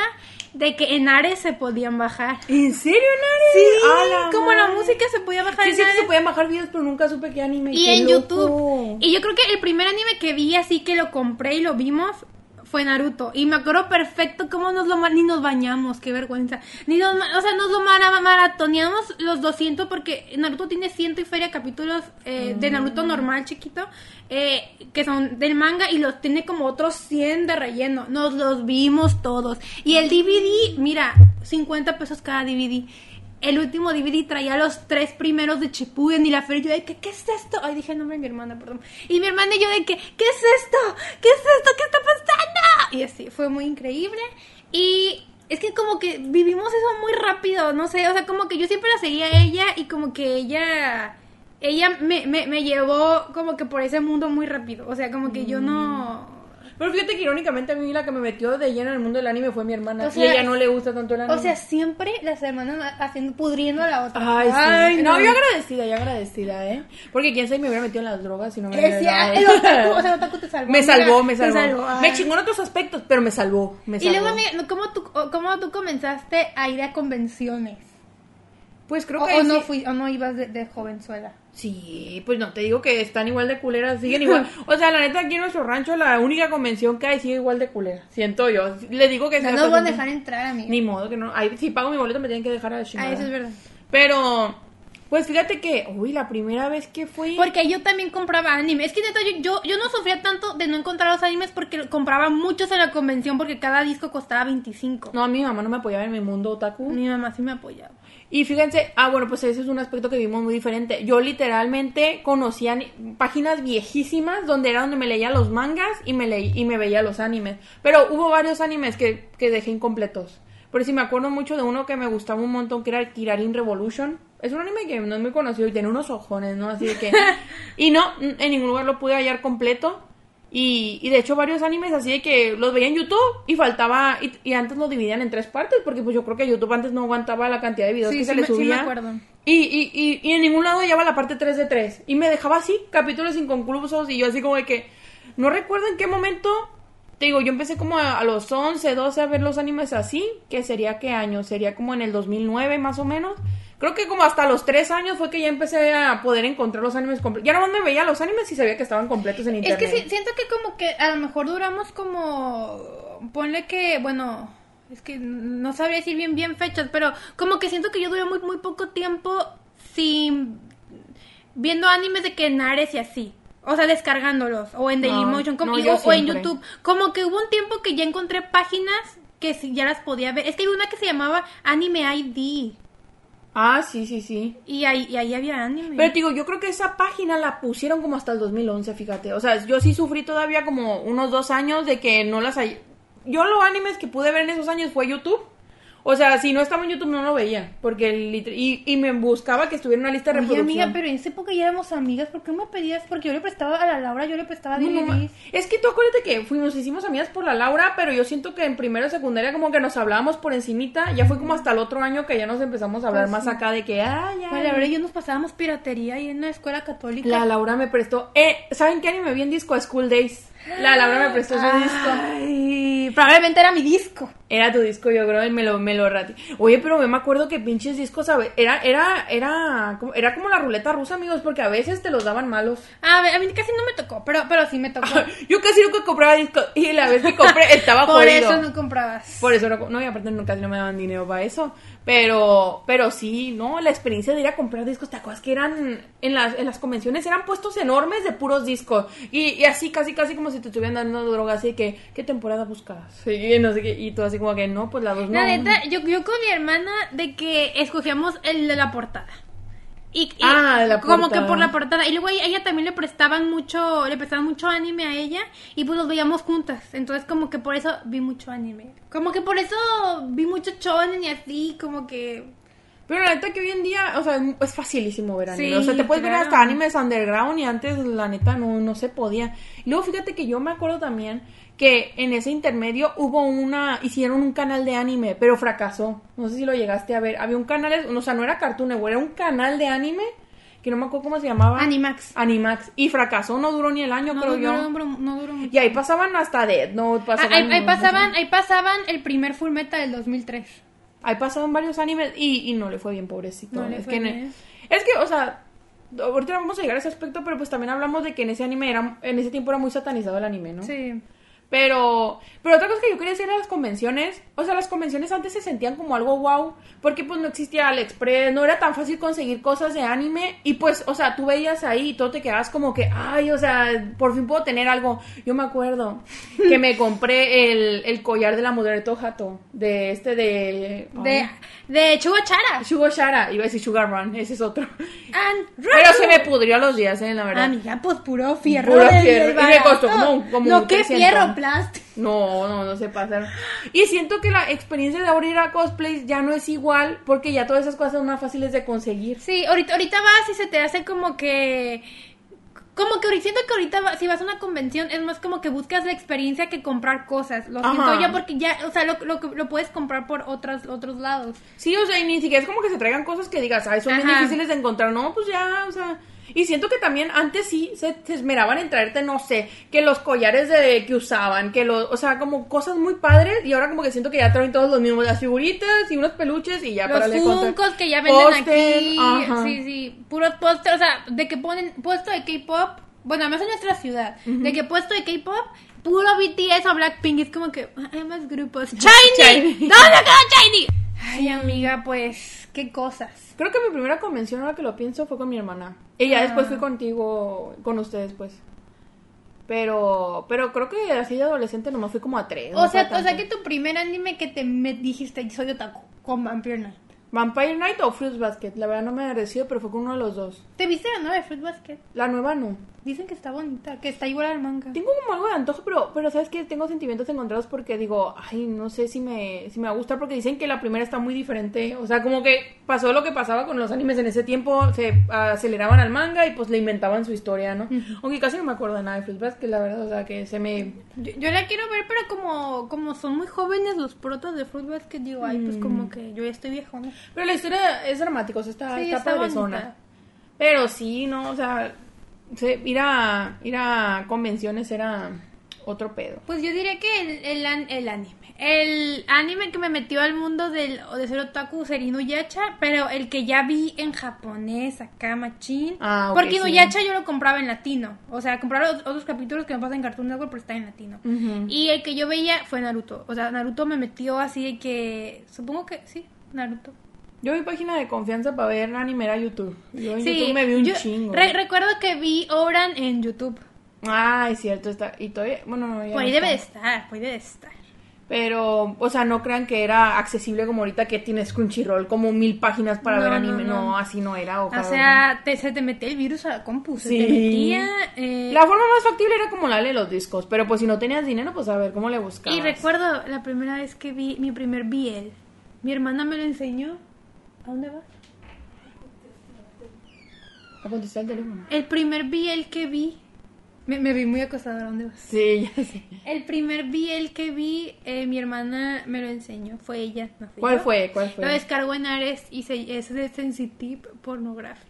de que en Ares se podían bajar. ¿En serio, Nare? Sí, A la como la madre. música se podía bajar Sí, en sí que Ares. se podían bajar videos, pero nunca supe qué anime. Y qué en loco. YouTube. Y yo creo que el primer anime que vi así que lo compré y lo vimos fue Naruto. Y me acuerdo perfecto cómo nos lo ni nos bañamos, qué vergüenza. Ni nos, o sea, nos lo mara- maratoneamos los 200 porque Naruto tiene ciento y feria capítulos eh, de Naruto normal chiquito eh, que son del manga y los tiene como otros 100 de relleno. Nos los vimos todos. Y el DVD, mira, 50 pesos cada DVD. El último DVD traía los tres primeros de Chipuden y la feria. Yo de que, ¿qué es esto? Ay, dije el nombre de mi hermana, perdón. Y mi hermana y yo de que, ¿qué es esto? ¿Qué es esto? ¿Qué está pasando? Y así, fue muy increíble. Y es que como que vivimos eso muy rápido, no sé, o sea, como que yo siempre la seguía a ella y como que ella, ella me, me, me llevó como que por ese mundo muy rápido. O sea, como que yo no... Pero fíjate que irónicamente a mí la que me metió de lleno en el mundo del anime fue mi hermana. O y sea, a ella no le gusta tanto el anime. O sea, siempre las hermanas haciendo, pudriendo a la otra. Ay, sí. no, yo agradecida, yo agradecida, ¿eh? Porque quién sabe me hubiera metido en las drogas si no me hubiera dado. el otaku, o sea, el otaku te salvó. Me salvó, me salvó. Me chingó en otros aspectos, pero me salvó. Me Y luego, amiga, ¿cómo tú, ¿cómo tú comenzaste a ir a convenciones? Pues creo O, que o no fui, o no ibas de, de jovenzuela. Sí, pues no, te digo que están igual de culeras, siguen igual. O sea, la neta, aquí en nuestro rancho, la única convención que hay sigue igual de culera. Siento yo. Le digo que No nos van a dejar entrar, amiga. Ni modo que no. Ahí, si pago mi boleto, me tienen que dejar a la chingada. Ah, eso es verdad. Pero, Pues fíjate que, uy, la primera vez que fui... Porque yo también compraba anime. Es que neta, yo, yo, yo no sufría tanto de no encontrar los animes porque compraba muchos en la convención porque cada disco costaba 25. No, mi mamá no me apoyaba en mi mundo otaku. Mi mamá sí me apoyaba. Y fíjense, ah, bueno, pues ese es un aspecto que vimos muy diferente. Yo literalmente conocía páginas viejísimas donde era donde me leía los mangas y me leí, y me veía los animes. Pero hubo varios animes que, que dejé incompletos. Por si me acuerdo mucho de uno que me gustaba un montón, que era Kirarin Revolution. Es un anime que no es muy conocido y tiene unos ojones, ¿no? Así de que... y no, en ningún lugar lo pude hallar completo. Y, y de hecho varios animes así de que los veía en YouTube y faltaba, y, y antes lo dividían en tres partes, porque pues yo creo que YouTube antes no aguantaba la cantidad de videos Sí, que se sí le sí subía. acuerdo. Y, y, y, y en ningún lado llevaba la parte 3 de 3. Y me dejaba así, capítulos inconclusos, y yo así como de que, no recuerdo en qué momento, te digo, yo empecé como a, a los 11, 12 a ver los animes así, que sería qué año, sería como en el 2009 más o menos. Creo que como hasta los 3 años fue que ya empecé a poder encontrar los animes completos. Ya nomás me veía los animes y sabía que estaban completos en Es internet. que sí, siento que como que a lo mejor duramos como... Ponle que, bueno, es que no sabría decir bien bien fechas, pero como que siento que yo duré muy, muy poco tiempo sin... Viendo animes de que en Ares y así. O sea, descargándolos. O en Dailymotion. no, yo o, en. YouTube. Como que hubo un tiempo que ya encontré páginas que ya las podía ver. Es que hay una que se llamaba Anime ID. Ah, sí, sí, sí. Y ahí, y ahí había anime. Pero te digo, yo creo que esa página la pusieron como hasta el 2011, fíjate. O sea, yo sí sufrí todavía como unos dos años de que no las hay. Yo los animes que pude ver en esos años fue YouTube. O sea, si no estaba en YouTube no lo veía. Porque el y, y me buscaba que estuviera en una lista de Oye, reproducción. amiga, pero en esa época ya éramos amigas. ¿Por qué me pedías? Porque yo le prestaba a la Laura, yo le prestaba No, no, DVDs. es que tú acuérdate que fuimos, hicimos amigas por la Laura, pero yo siento que en primero y secundaria como que nos hablábamos por encimita, ya fue como hasta el otro año que ya nos empezamos a hablar Pues más acá de que, ay, ya. Pues la verdad, yo nos pasábamos piratería ahí en la escuela católica. La Laura me prestó. Eh, ¿saben qué anime vi en disco? School Days. La Laura me prestó ese disco. Ay, probablemente era mi disco. Era tu disco, yo creo, y me lo, me lo rati. Oye, pero yo me acuerdo que pinches discos, ¿sabes? Era, era, era, como, era como la ruleta rusa, amigos, porque a veces te los daban malos. A ver, a mí casi no me tocó, pero, pero sí me tocó. Yo casi nunca compraba discos, y la vez que compré estaba Por jodido. eso no comprabas. Por eso no, no, y aparte casi no me daban dinero para eso. Pero, pero sí, ¿no? La experiencia de ir a comprar discos, ¿te acuerdas que eran, en las, en las convenciones eran puestos enormes de puros discos? Y, y así, casi, casi como si te estuvieran dando droga, así que, ¿qué temporada buscas? Sí, no sé qué, y tú así como que, no, pues la dos no. La neta, yo, yo con mi hermana de que escogíamos el de la portada. Y, y Ah, la como portada. que por la portada. Y luego a ella, también le prestaban mucho, le prestaban mucho anime a ella y pues los veíamos juntas. Entonces como que por eso vi mucho anime. Como que por eso vi mucho shonen y así, como que Pero la neta que hoy en día, o sea, es- facilísimo ver anime. Sí, o sea, te puedes ver claro. hasta animes underground y antes la neta no, no se podía. Y luego fíjate que yo me acuerdo también que en ese intermedio hubo una, hicieron un canal de anime, pero fracasó. No sé si lo llegaste a ver. Había un canal, o sea, no era Cartoon Network, era un canal de anime que no me acuerdo cómo se llamaba. Animax. Animax. Y fracasó, no duró ni el año, No, creo yo. duró, duró- no duró mucho. Y ahí pasaban hasta Dead Note, Ah, pasaban... ahí, ahí pasaban, ahí pasaban el primer Full Metal del 2003. Ahí pasaban varios animes y, y no le fue bien, pobrecito. No le es fue que en- bien. es que, o sea, ahorita vamos a llegar a ese aspecto, pero pues también hablamos de que en ese anime era, en ese tiempo era muy satanizado el anime, ¿no? Sí. Pero, pero otra cosa que yo quería decir a las convenciones, o sea, las convenciones antes se sentían como algo wow, porque pues no existía AliExpress, no era tan fácil conseguir cosas de anime, y pues, o sea, tú veías ahí y todo te quedabas como que, ay, o sea, por fin puedo tener algo. Yo me acuerdo que me compré el, el collar de la Mudereto Hato, de este de... De, de Chugachara. Sugar Shara, iba a decir Sugar Run, ese es otro. And Pero se me pudrió a los días, eh, la verdad. Amiga, pues puro fierro. Puro fierro. Y me costó como- como No, qué 300. fierro, No, no, no se pasaron. Y siento que la experiencia de ahora ir a cosplays ya no es igual porque ya todas esas cosas son más fáciles de conseguir. Sí, ahorita, ahorita vas y se te hace como que... Como que ahorita siento que ahorita va- si vas a una convención es más como que buscas la experiencia que comprar cosas. Lo Ajá. siento yo porque ya, o sea, lo, lo, lo puedes comprar por otras, otros lados. Sí, o sea, y ni siquiera es como que se traigan cosas que digas, ay, son bien Ajá. difíciles de encontrar. No, pues ya, o sea. Y siento que también antes sí se, se esmeraban en traerte, no sé, que los collares de que usaban, que los, o sea, como cosas muy padres. Y ahora como que siento que ya traen todos los mismos, las figuritas y unos peluches y ya Los para contar. funcos que ya venden aquí. ajá. Sí, sí. Puros póster, o sea, de que ponen puesto de K-pop. Bueno, además en nuestra ciudad. De que puesto de K-pop, puro BTS o Blackpink. Es como que ah, hay más grupos. ¡Shiny! ¿Dónde quedó Shiny? Ay, amiga, pues. ¿Qué cosas? Creo que mi primera convención, ahora que lo pienso, fue con mi hermana. Y ya Ah. después fui contigo, con ustedes, pues. Pero, pero creo que así de adolescente nomás fui como a tres. O no sea, o sea que tu primer anime que te me dijiste, soy otaku, con Vampire Knight. Vampire Night o Fruits Basket. La verdad no me decido, pero fue con uno de los dos. ¿Te viste la nueva de Fruit Basket? La nueva no. Dicen que está bonita, que está igual al manga. Tengo como algo de antojo, pero, pero sabes que tengo sentimientos encontrados porque digo, ay, no sé si me, si me va a gustar porque dicen que la primera está muy diferente. O sea, como que pasó lo que pasaba con los animes en ese tiempo, se aceleraban al manga y pues le inventaban su historia, ¿no? Aunque casi no me acuerdo de nada de Fruits Basket, la verdad, o sea, que se me... Yo, yo la quiero ver, pero como, como son muy jóvenes los protas de Fruit Basket, digo, ay, pues como que yo ya estoy viejona. Pero la historia es dramática, o sea, está, Sí, está, está padrezona. bonita. Pero sí, no, o sea, se- ir, a, ir a convenciones era otro pedo. Pues yo diría que el, el, an- el anime. El anime que me metió al mundo del, de ser otaku sería Inuyasha, pero el que ya vi en japonés, acá machín. Ah, porque sí. Inuyasha yo lo compraba en latino. O sea, compraba ot- otros capítulos que me pasan en Cartoon Network, pero está en latino. Y el que yo veía fue Naruto. O sea, Naruto me metió así de que... Supongo que sí, Naruto. Yo vi página de confianza para ver anime era YouTube. Yo en Sí, YouTube me vi un yo chingo. re- recuerdo que vi Obran en YouTube. Ah, es cierto, está. Y todavía, bueno, no, ya Por ahí no debe de estar, por ahí debe de estar. Pero, o sea, no crean que era accesible como ahorita que tienes Crunchyroll, como mil páginas para No, ver anime. No, no. así no era. O ojalá. sea, te- se te metía el virus a la compu, se Sí. te metía... eh, La forma más factible era como la de los discos. Pero pues si no tenías dinero, pues a ver cómo le buscabas. Y recuerdo la primera vez que vi mi primer BL. Mi hermana me lo enseñó. ¿A dónde vas? A contestar el teléfono. El primer BL que vi. Me, me vi muy acostada. ¿A dónde vas? Sí, ya sé. El primer BL que vi, eh, mi hermana me lo enseñó. Fue ella, no fui ¿Cuál yo. fue? ¿Cuál fue? Lo descargó en Ares y se, es de Sensitive Pornographic.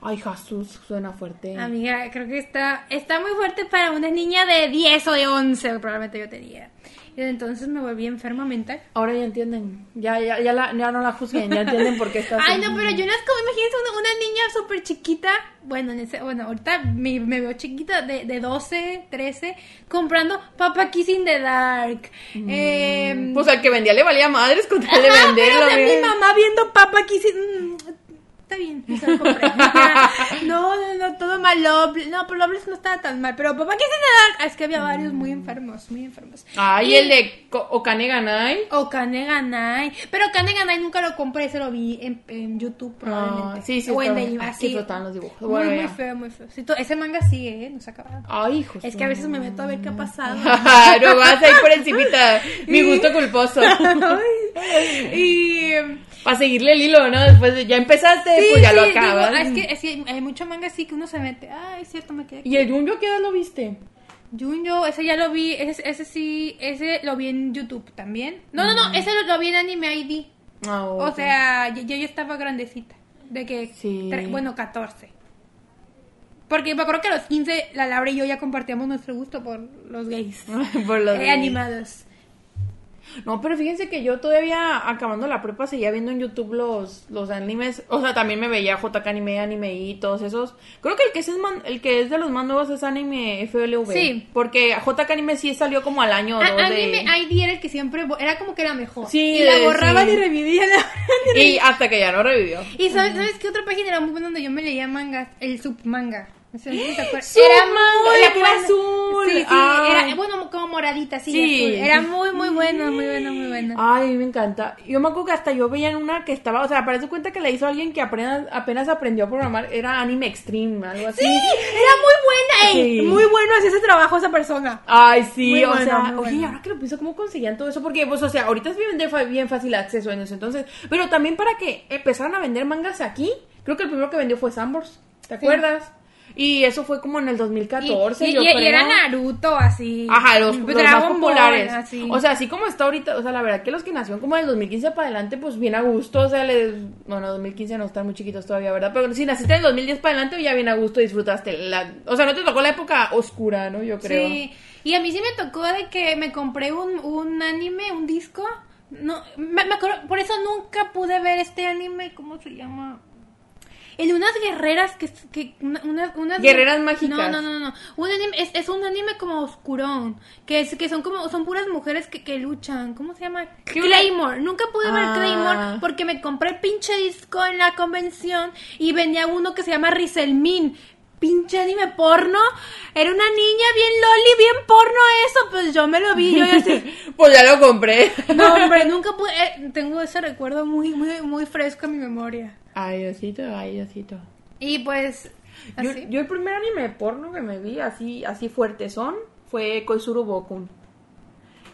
Ay, Jesús, suena fuerte. Amiga, creo que está, está muy fuerte para una niña de 10 o de 11, probablemente yo tenía. Y desde entonces me volví enferma mental. Ahora ya entienden. Ya, ya, ya, la- ya no la juzguen. Ya entienden por qué estás. Ay, no, pero yo no es como, imagínense una, una niña súper chiquita, bueno, en ese, bueno, ahorita me, me veo chiquita, de, de 12, 13, comprando Papa Kissing the Dark. Eh, Pues al que vendía le valía madres con tal de venderlo. mi mamá viendo Papa Kissing... mm, Está bien, compré. no, no, no, todo mal. No, pero Loveless no estaba tan mal. Pero the Dark. ah, Es que había varios muy enfermos, muy enfermos. Ay, Y- el de Okane Ganai. O Kaneganai. Pero Kaneganai nunca lo compré, se lo vi en, en YouTube probablemente. Ah, sí, sí, O en Deliva, ah, sí. flotaban los dibujos. Muy, Bueno, muy ya. feo, muy feo. Sí, ese manga sigue, ¿eh? No se ha acabado. Ay, hijos. Es que a veces me meto a ver qué ha pasado. no vas ahí por encimita. Mi gusto culposo. y... Para seguirle el hilo, ¿no? Después de- ya empezaste, Sí, pues ya lo sí, digo, acabas. es, que, es que hay mucho manga así que uno se mete. Ay, es cierto, me quedé aquí. ¿Y el Junjo qué edad lo viste? Junjo, ese ya lo vi, ese, ese sí, ese lo vi en YouTube también. No, no, no, ese lo, lo vi en Anime ID. Ah, O sea, yo, yo ya estaba grandecita. De que, Sí. tre- bueno, 14. Porque me acuerdo que a los 15, la Laura y yo ya compartíamos nuestro gusto por los gays. Por los eh, de- animados. No, pero fíjense que yo todavía acabando la prepa seguía viendo en YouTube los, los animes. O sea, también me veía JK Anime, Anime y todos esos. Creo que el que es, el que es de los más nuevos es Anime FLV. Sí. Porque JK Anime sí salió como al año o dos de... Anime ID era el que siempre, era como que era mejor. Sí, y la borraban sí. y revivían. Y hasta que ya no revivió. Y ¿sabes, ¿sabes qué otra página era muy buena donde yo me leía mangas? El submanga. No acuerdas. Submanga, la era azul. Sí, sí, Ay. era bueno, como moradita, sí, Sí. azul. Era muy, muy buena, muy buena, muy buena. Ay, me encanta. Yo me acuerdo que hasta yo veía en una que estaba, o sea, parece cuenta que la hizo alguien que apenas, apenas aprendió a programar, era Anime Extreme, algo así. Sí, era muy buena, ey, muy bueno hacía ese trabajo esa persona. Ay, sí, Muy o sea, muy oye, bueno. ahora que lo pienso, ¿cómo conseguían todo eso? Porque, pues, o sea, ahorita es bien, bien fácil acceso en eso, entonces, pero también para que empezaran a vender mangas aquí, creo que el primero que vendió fue Sambors, ¿te acuerdas? Y eso fue como en el 2014, y, yo y- y creo. era Naruto, así. Ajá, los, los más Ball, populares. así. O sea, así como está ahorita, o sea, la verdad que los que nacieron como del 2015 para adelante, pues bien a gusto, o sea, les... Bueno, 2015 no están muy chiquitos todavía, ¿verdad? Pero si naciste del 2010 para adelante, ya bien a gusto disfrutaste la... O sea, no te tocó la época oscura, ¿no? Yo creo. Sí, y a mí sí me tocó de que me compré un, un anime, un disco. No, me, me acuerdo, por eso nunca pude ver este anime, ¿cómo se llama? En unas guerreras que, que unas Guerreras mágicas. No, no, no, no. Un anime, es, es un anime como oscurón, que es que son como son puras mujeres que, que luchan. ¿Cómo se llama? Claymore. Nunca pude ver Ah. Claymore porque me compré el pinche disco en la convención y venía uno que se llama Rizelmin. Pinche anime porno. Era una niña bien loli, bien porno eso. Pues yo me lo vi. Yo así. Pues ya lo compré. No, hombre, nunca pude. eh, tengo ese recuerdo muy, muy, muy fresco en mi memoria. Ay, Diosito, ay, Diosito. Y pues. Yo, el primer anime porno que me vi así, así fuerte son fue Koizuru Bokun.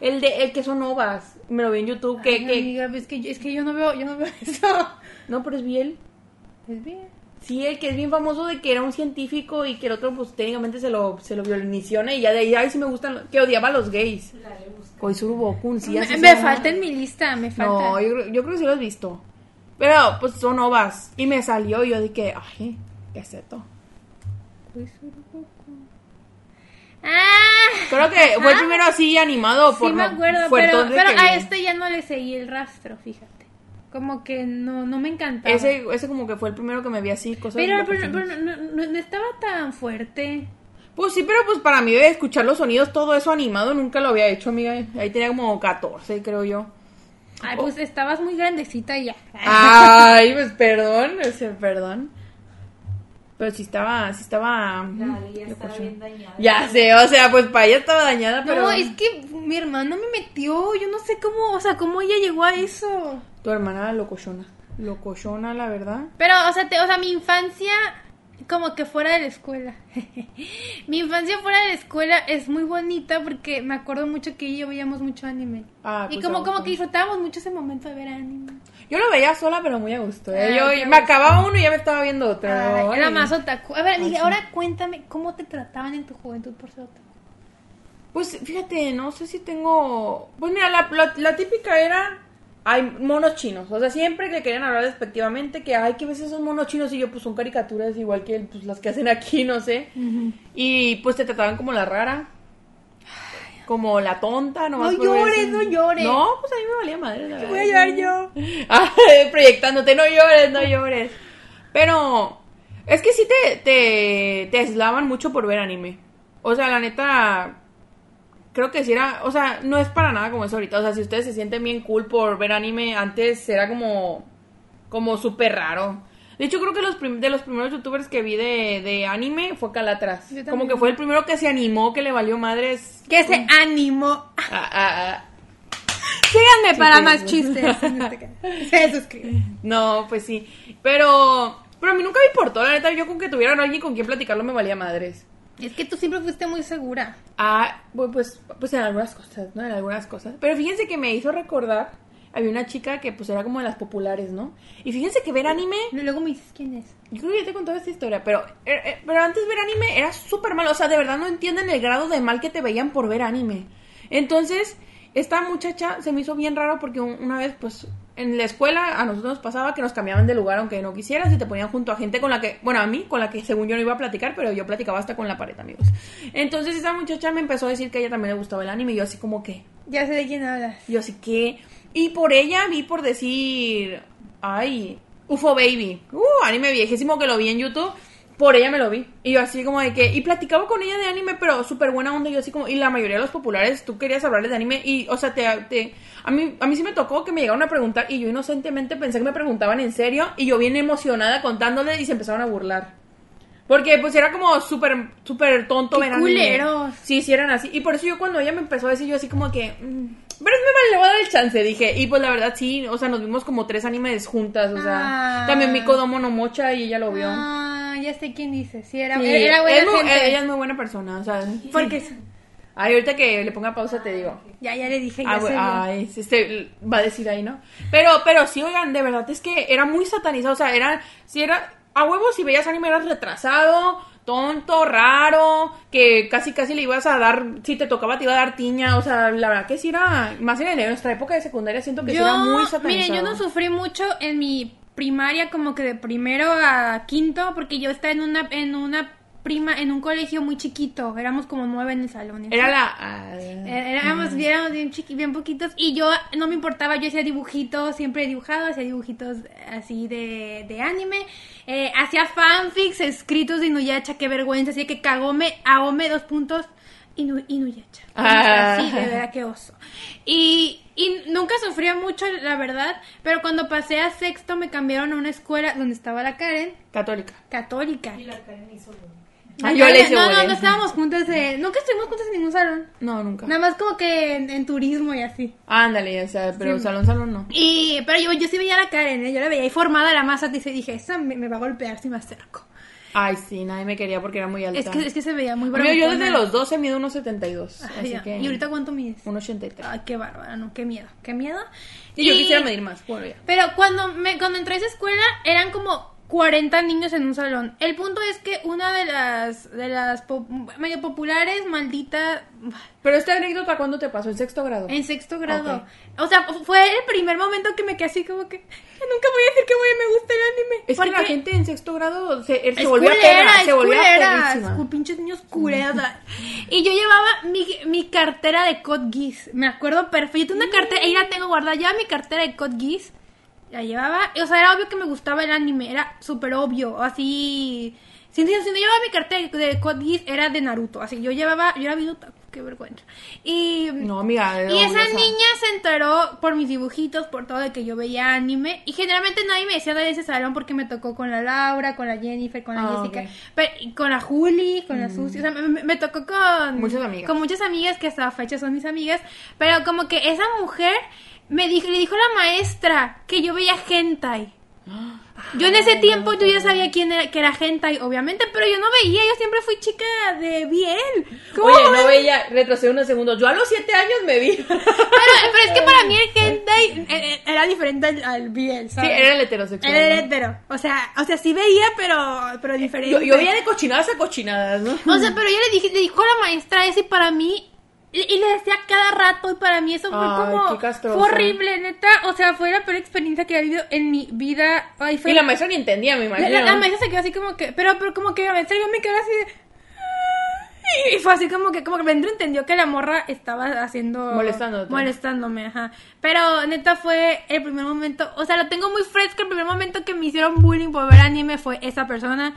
El de el que son ovas. Me lo vi en YouTube. Que, Ay, que- amiga, es que, es que yo no veo, yo no veo eso. No, pero es bien. Es bien. Sí, el que es bien famoso de que era un científico y que el otro, pues técnicamente se lo, se lo violiniciona y ya de ahí, ay, sí me gustan, que odiaba a los gays. Koizuru Bokun, sí, así me me falta en mi lista, me falta. No, yo, creo- yo creo que sí lo has visto. Pero, pues son ovas. Y me salió y yo dije, ay, ¿qué es esto? Ah, Creo que fue el primero así animado sí por me acuerdo, pero, pero a este ya no le seguí el rastro, fíjate. Como que no, no me encantaba. Ese, ese como que fue el primero que me vi así, cosas pero pero, pero no, no- no estaba tan fuerte. Pues sí, pero pues para mí de escuchar los sonidos, todo eso animado, nunca lo había hecho, amiga. Ahí tenía como 14, creo yo. Ay, pues estabas muy grandecita y ya. Ay, pues perdón, o sea, perdón. Pero sí estaba, sí estaba... La ya estaba bien dañada. Ya sé, o sea, pues para ella estaba dañada, pero... No, es que mi hermano me metió, yo no sé cómo, o sea, cómo ella llegó a eso. Tu hermana locochona. Locochona, la verdad. Pero, o sea, te- o sea, mi infancia como que fuera de la escuela. mi infancia fuera de la escuela es muy bonita porque me acuerdo mucho que yo veíamos mucho anime. Ah, y pues, como, como que disfrutábamos mucho ese momento de ver anime. Yo lo veía sola, pero muy a gusto. ¿eh? Ay, yo me gusto. acababa uno y ya me estaba viendo otro. Ay, era más otaku. A ver, sí. ahora cuéntame, ¿cómo te trataban en tu juventud por ser otaku? Pues fíjate, no sé si tengo. Pues mira, la, la, la típica era. Hay monos chinos. O sea, siempre que querían hablar despectivamente, que ay, que veces son monos chinos y yo, pues son caricaturas igual que pues, las que hacen aquí, no sé. Y pues te trataban como la rara. Como la tonta, nomás No llores, no llores. No, pues a mí me valía madre. la Voy a llorar yo. Ay, proyectándote, no llores, no llores. Pero es que sí te, te, te aislaban mucho por ver anime. O sea, la neta, creo que sí era, o sea, no es para nada como es ahorita. O sea, si ustedes se sienten bien cool por ver anime, antes era como, como súper raro. De hecho, creo que los de los primeros youtubers que vi de, de anime fue Calatras. Como que fue el primero que se animó, que le valió madres. Que se animó. Ah, ah, ah. Síganme para más chistes. Se suscriben. No, pues sí. Pero, pero a mí nunca me importó, la neta. Yo con que tuvieran alguien con quien platicarlo me valía madres. Es que tú siempre fuiste muy segura. Ah, pues, pues en algunas cosas, ¿no? En algunas cosas. Pero fíjense que me hizo recordar. Había una chica que pues era como de las populares, ¿no? Y fíjense que ver anime. Luego me dices quién es. Yo creo que ya te he contado esta historia, pero, eh, eh, pero antes ver anime era súper malo. O sea, de verdad no entienden el grado de mal que te veían por ver anime. Entonces, esta muchacha se me hizo bien raro porque un- una vez, pues, en la escuela a nosotros nos pasaba que nos cambiaban de lugar aunque no quisieras y te ponían junto a gente con la que, bueno, a mí, con la que según yo no iba a platicar, pero yo platicaba hasta con la pared, amigos. Entonces, esa muchacha me empezó a decir que a ella también le gustaba el anime y yo así como que, Ya sé de quién hablas. yo así que... Y por ella vi por decir... Ay, UFO Baby. Uh, anime viejísimo que lo vi en YouTube. Por ella me lo vi. Y yo así como de que... Y platicaba con ella de anime, pero súper buena onda. Yo así como... Y la mayoría de los populares, tú querías hablarles de anime. Y, o sea, te... te a, mí, a mí sí me tocó que me llegaron a preguntar. Y yo inocentemente pensé que me preguntaban en serio. Y yo bien emocionada contándole y se empezaron a burlar. Porque pues era como súper, súper tonto ¡Qué culeros! Sí, sí eran así. Y por eso yo cuando ella me empezó a decir, yo así como que... mm, pero me vale, le voy a dar el chance, dije. Y pues la verdad sí, o sea, nos vimos como tres animes juntas, o sea... Ah. También vi Kodomo no Mocha y ella lo vio. Ah, ya sé quién dice. Sí, era, Sí, era buena es muy- gente. ella es muy buena persona, o sea... Porque. Ay, ahorita que le ponga pausa te digo. ya, ya le dije, ya Ah, ay, este, va a decir ahí, ¿no? Pero, pero sí, oigan, de verdad, es que era muy satanizado, o sea, era, si era, a huevo, si veías anime eras retrasado, tonto, raro, que casi casi le ibas a dar, si te tocaba te iba a dar tiña, o sea, la verdad que sí era, más en nuestra época de secundaria siento que sí yo, era muy satanizado. miren, yo no sufrí mucho en mi primaria, como que de primero a quinto, porque yo estaba en una, en una prima en un colegio muy chiquito. Éramos como nueve en el salón. Era la... ah, Eh, Éramos, éramos bien, chiqui- bien poquitos y yo no me importaba, yo hacía dibujitos, siempre he dibujado, hacía dibujitos así de, de anime, eh, hacía fanfics escritos de Inuyasha, qué vergüenza, así que cagóme, aome dos puntos, Inu, Inuyasha. Ah. Sí, de verdad, qué oso. Y, y nunca sufría mucho, la verdad, pero cuando pasé a sexto me cambiaron a una escuela donde estaba la Karen, Católica. católica. Yo le hice no, no, no estábamos juntas, eh, nunca estuvimos juntas en ningún salón. No, nunca. Nada más como que en, en turismo y así. Ándale, o sea, pero salón, salón no. Y, pero yo, yo sí veía a la Karen, ¿eh? yo la veía ahí formada la masa, y dije, esa me, me va a golpear si me acerco. Ay, sí, nadie me quería porque era muy alta. Es que, es que se veía muy Amigo, yo desde los 12 mido 1.72. Ay, Así ya. que... ¿Y ahorita cuánto mides? 1.83. Ay, qué bárbara, no, qué miedo, qué miedo. Y yo quisiera medir más. Bueno, ya. Pero cuando, me, cuando entré a esa escuela eran como 40 niños en un salón. El punto es que una de las, de las medio populares, maldita, Pero esta anécdota, ¿cuándo te pasó? ¿En sexto grado? en sexto grado. O sea, fue el primer momento que me quedé así como que, "Ya nunca voy a decir que voy, me gusta el anime. Es que la gente en sexto grado se, se volvió a culera, es se volvió a culera, pinches niños y yo llevaba mi, mi cartera de Code Geass. Me acuerdo perfecto. Yo tengo una cartera, ahí la tengo guardada. Llevaba mi cartera de Code Geass. La llevaba. O sea, era obvio que me gustaba el anime. Era súper obvio. Así. Si, si- si no llevaba mi cartera de Code era de Naruto. Así yo llevaba. Yo era otaku, qué vergüenza. Y. No, amiga. Y esa niña se enteró por mis dibujitos, por todo de que yo veía anime. Y generalmente nadie me decía de ese salón porque me tocó con la Laura, con la Jennifer, con la Ah, Jessica, ok. pero- con la Juli, con la Susi. O sea, me- me tocó con Muchas amigas. Con muchas amigas que hasta la fecha son mis amigas. Pero como que esa mujer me dijo, le dijo la maestra que yo veía hentai. Yo en ese tiempo yo ya sabía quién era, que era hentai, obviamente, pero yo no veía, yo siempre fui chica de bien. ¿Cómo Oye, no veía, retrocedí unos segundos. Yo a los 7 años me vi. sí, Pero, pero es que para mí el hentai eh, eh, era diferente al, al BL, ¿sabes? era el heterosexual. Era el hetero. O sea, o sea, sí veía, pero, pero diferente. Yo, yo veía de cochinadas a cochinadas, ¿no? O sea, pero yo le dije, le dijo a la maestra ese y para mí, y, le decía cada rato y para mí eso fue Ay, como, fue horrible, neta. O sea, fue la peor experiencia que he vivido en mi vida. Ay, fue Y la maestra ni entendía, me imagino. la- la maestra se quedó así como que, pero, pero como que la maestra yo me quedé así de... Y fue así como que, como que Vendro entendió que la morra estaba haciendo... Molestándote. Molestándome, ajá. Pero neta fue el primer momento, o sea, lo tengo muy fresco, el primer momento que me hicieron bullying por ver anime fue esa persona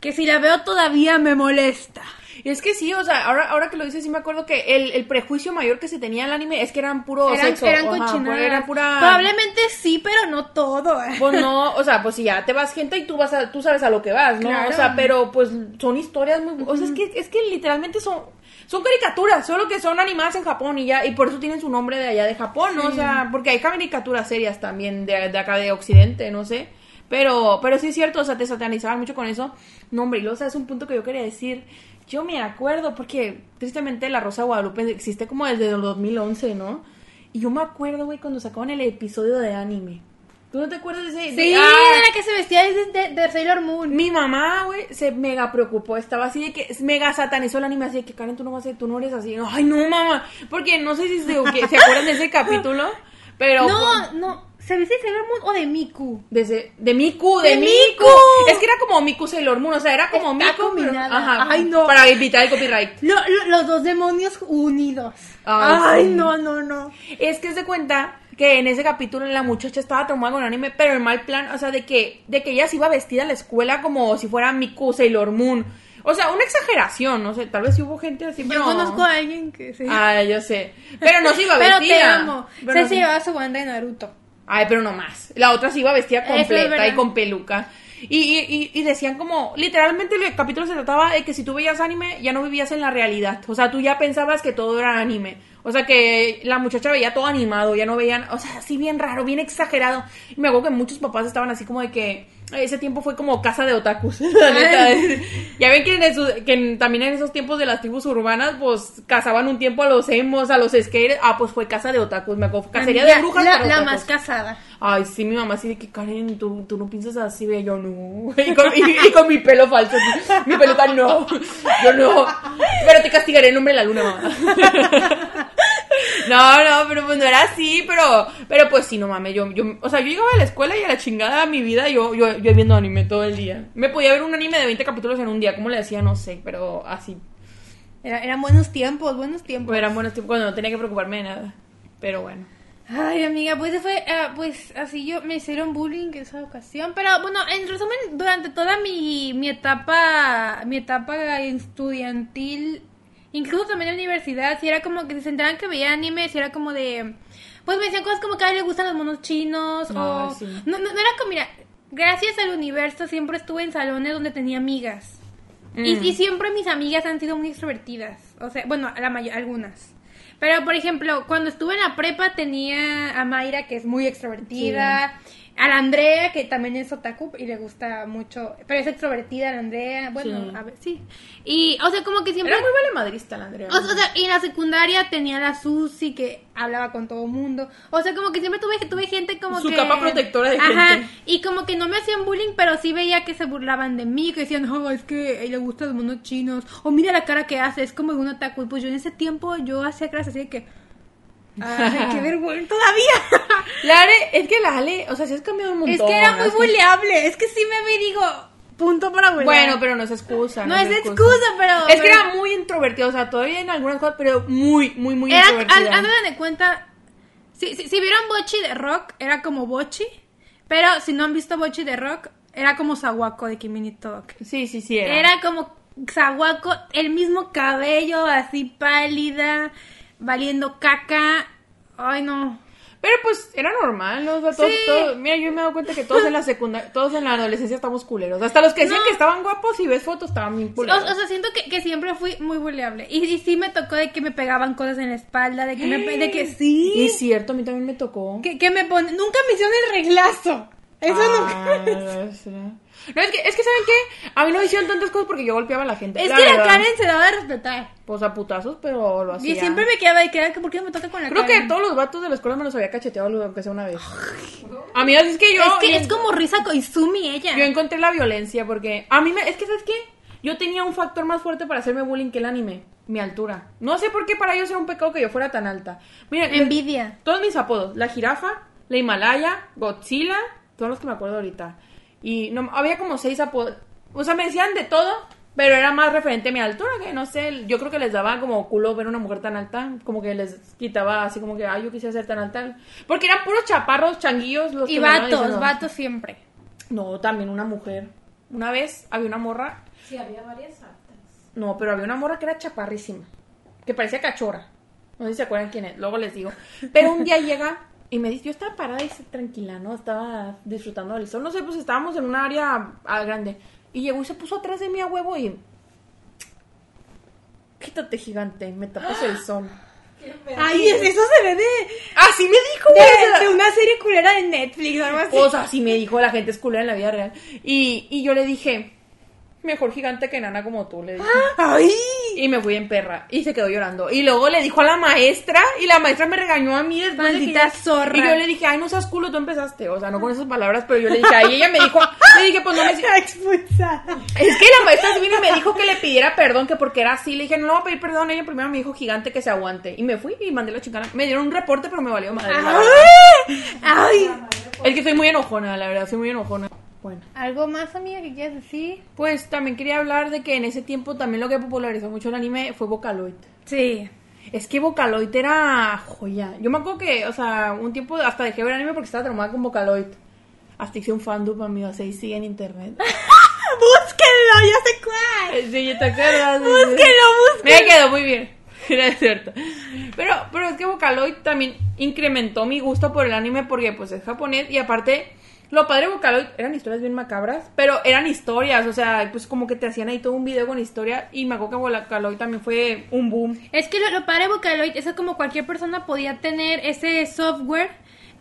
que si la veo todavía me molesta. Y es que sí, o sea, ahora, ahora que lo dices, sí me acuerdo que el, el prejuicio mayor que se tenía al anime es que eran puro Eran, sexo. eran ajá, cochinadas. Era pura... Probablemente sí, pero no todo. Pues no, o sea, pues si ya te vas gente y tú vas a, tú sabes a lo que vas, ¿no? Claro. O sea, pero pues son historias muy, o sea, es que, es que literalmente son, son caricaturas, solo que son animadas en Japón y ya, y por eso tienen su nombre de allá de Japón, ¿no? O sea, porque hay caricaturas serias también de, de acá de Occidente, no sé. Pero, pero sí es cierto, o sea, te satanizaban mucho con eso. No, hombre, y luego, ¿sabes? Un punto que yo quería decir. Yo me acuerdo, porque tristemente La Rosa de Guadalupe existe como desde el 2011, ¿no? Y yo me acuerdo, güey, cuando sacaban el episodio de anime. ¿Tú no te acuerdas de ese? Sí, de- ah, era la que se vestía de, de, de Sailor Moon. mi mamá, güey, se mega preocupó. Estaba así de que mega satanizó el anime. Así de que, Karen, tú no vas a tú no eres así. Ay, no, mamá. Porque no sé si se, se acuerdan de ese capítulo. Pero. No, no. ¿Se viste de Sailor Moon o de Miku? De, ese- de Miku, de, ¡De Miku. Miku! Es que era como Miku Sailor Moon, o sea, era como Está Miku. pero- ajá, Ay, no. Para evitar el copyright. Lo- lo- los dos demonios unidos. Ay, Ay, sí. no, no, no. Es que se cuenta que en ese capítulo la muchacha estaba traumada con anime, pero en mal plan, o sea, de que, de que ella se iba vestida a la escuela como si fuera Miku Sailor Moon. O sea, una exageración, no sé, tal vez sí hubo gente así, pero... Yo conozco a alguien que se. Ay, yo sé. Pero no se iba pero vestida. te amo. Pero Se no se se- llevaba su banda de Naruto. Ay, pero no más. La otra se iba vestida es completa y con peluca. Y, y, y, y decían como, literalmente el capítulo se trataba de que si tú veías anime, ya no vivías en la realidad. O sea, tú ya pensabas que todo era anime. O sea, que la muchacha veía todo animado, ya no veían, o sea, así bien raro, bien exagerado. Y me acuerdo que muchos papás estaban así como de que ese tiempo fue como casa de otakus. la neta. ya ven que, en esos- que también en esos tiempos de las tribus urbanas, pues cazaban un tiempo a los emos, a los skaters. Ah, pues fue casa de otakus, me acuerdo. Cacería de brujas. La, más casada. Ay, sí, mi mamá así de que Karen, tú, tú no piensas así, ve, yo no. Y con, y- y con mi pelo falso, mi peluca no, yo no. Pero te castigaré en nombre de la luna, mamá. No, no, pero pues no era así, pero, pero pues sí, no mames, yo, yo, o sea, yo llegaba a la escuela y a la chingada de mi vida, yo, yo, yo viendo anime todo el día. Me podía ver un anime de 20 capítulos en un día, ¿cómo le decía? No sé, pero así. Era- eran buenos tiempos, buenos tiempos. Eran buenos tiempos cuando no tenía que preocuparme de nada. Pero bueno. Ay, amiga, pues fue, ah, pues así yo me hicieron bullying en esa ocasión, pero bueno, en resumen, durante toda mi, mi etapa, mi etapa estudiantil, incluso también en la universidad, si era como que se enteraban que veía anime, si era como de, pues me decían cosas como que a él le gustan los monos chinos, o, sí. no, no, no era como, mira, gracias al universo siempre estuve en salones donde tenía amigas. Y, Mm. y siempre mis amigas han sido muy extrovertidas. O sea, bueno, la mayor, algunas. Pero, por ejemplo, cuando estuve en la prepa tenía a Mayra, que es muy extrovertida. A la Andrea, que también es otaku y le gusta mucho. Pero es extrovertida la Andrea. Bueno, Sí. a ver, sí. Y, o sea, como que siempre... Era muy vale madrista la Andrea. O sea, o sea, y en la secundaria tenía la Susi que hablaba con todo el mundo. O sea, como que siempre tuve, tuve gente como Su que... capa protectora de Ajá, gente. y como que no me hacían bullying, pero sí veía que se burlaban de mí, que decían, oh, es que le gustan los monos chinos. O mira la cara que hace, es como un otaku. Y pues yo en ese tiempo, yo hacía clases así de que... Ay, qué vergüenza todavía. La Ale, es que la Ale, o sea, sí has cambiado un montón. es que era muy buleable. Es que sí me ve y digo, punto para bulear. Bueno, pero no es excusa. No es excusa, pero... Es que era muy introvertido, o sea, todavía en algunas cosas, pero muy, muy, muy Era, introvertida. haz- hazme de cuenta. Si, si, si vieron Bochi de rock, era como Bochi. Pero si no han visto Bochi de rock, era como Sawako de Kimi Talk. Sí, sí, sí. Era. Era como Sawako, el mismo cabello, así pálida, valiendo caca. Ay, no. Pero pues era normal, ¿no? O sea, todos, Sí. todos- mira, yo me he dado cuenta que todos en la secundaria, todos en la adolescencia estamos culeros. Hasta los que decían No. que estaban guapos y ves fotos estaban bien culeros. o sea, siento que, que siempre fui muy buleable. Y, y sí me tocó de que me pegaban cosas en la espalda, de que, me, de que sí. Y es cierto, a mí también me tocó. Que, que me ponen. Nunca me hicieron el reglazo. Eso Ah, nunca. No, es que, es que, ¿saben qué? A mí no me hicieron tantas cosas porque yo golpeaba a la gente. Es la que la verdad. Karen se daba de respetar. Pues a putazos, pero lo hacía. Y siempre me quedaba de que era que ¿por qué no me toca con la Creo que Karen? todos los vatos de la escuela me los había cacheteado, aunque sea una vez. A mí es que yo... es que yo- es como Risa Koizumi ella. Yo encontré la violencia porque a mí me, es que sabes qué, yo tenía un factor más fuerte para hacerme bullying que el anime, mi altura. No sé por qué para ellos era un pecado que yo fuera tan alta. Mira, Envidia. todos mis apodos, la jirafa, la Himalaya, Godzilla, todos los que me acuerdo ahorita. Y no, había como seis apodos. O sea, me decían de todo, pero era más referente a mi altura, que no sé, yo creo que les daba como culo ver una mujer tan alta, como que les quitaba así como que, ay, yo quisiera ser tan alta. Porque eran puros chaparros, changuillos los Y que vatos, diciendo. vatos siempre. No, también una mujer. Una vez había una morra. Sí, había varias altas. No, pero había una morra que era chaparrísima. Que parecía cachorra. No sé si se acuerdan quién es. Luego les digo. Pero un día llega y me dice, yo estaba parada y tranquila, ¿no? Estaba disfrutando del sol. No sé, pues estábamos en un área ah, grande. Y llegó y se puso atrás de mí a huevo y... Quítate, gigante, me tapas el sol. Ay, es- eso se ve de, Así me dijo, de, de una serie culera de Netflix o algo así. O sea, así me dijo la gente es culera en la vida real. Y, y yo le dije, mejor gigante que nana como tú, le dije. Ay. Y me fui en perra. Y se quedó llorando. Y luego le dijo a la maestra. Y la maestra me regañó a mí después de que Maldita yo- zorra. Y yo le dije, ay, no seas culo, tú empezaste. O sea, no con esas palabras, pero yo le dije, ahí ella me dijo, le dije, pues no me... expulsada. Es que la maestra vino y me dijo que le pidiera perdón, que porque era así. Le dije, no le voy a pedir perdón. Ella primero me dijo, gigante, que se aguante. Y me fui y mandé la chingada. Me dieron un reporte, pero me valió madre. verdad. Ay. Es que soy muy enojona, la verdad, soy muy enojona. Bueno. ¿Algo más, amiga, que quieras decir? Pues también quería hablar de que en ese tiempo también lo que popularizó mucho el anime fue Vocaloid. Sí. Es que Vocaloid era joya. Yo me acuerdo que, o sea, un tiempo hasta dejé ver anime porque estaba traumada con Vocaloid. Hasta hice un fandom, amigo, así sigue en internet. Búsquenlo, ya sé cuál. Sí, ¿te acuerdas? Búsquenlo, búsquenlo. Me quedó muy bien. Era cierto. Pero, pero es que Vocaloid también incrementó mi gusto por el anime porque pues es japonés y aparte lo padre de Vocaloid eran historias bien macabras, pero eran historias, o sea, pues como que te hacían ahí todo un video con historia y me acuerdo que Vocaloid también fue un boom. Es que lo, lo padre de Vocaloid es como cualquier persona podía tener ese software,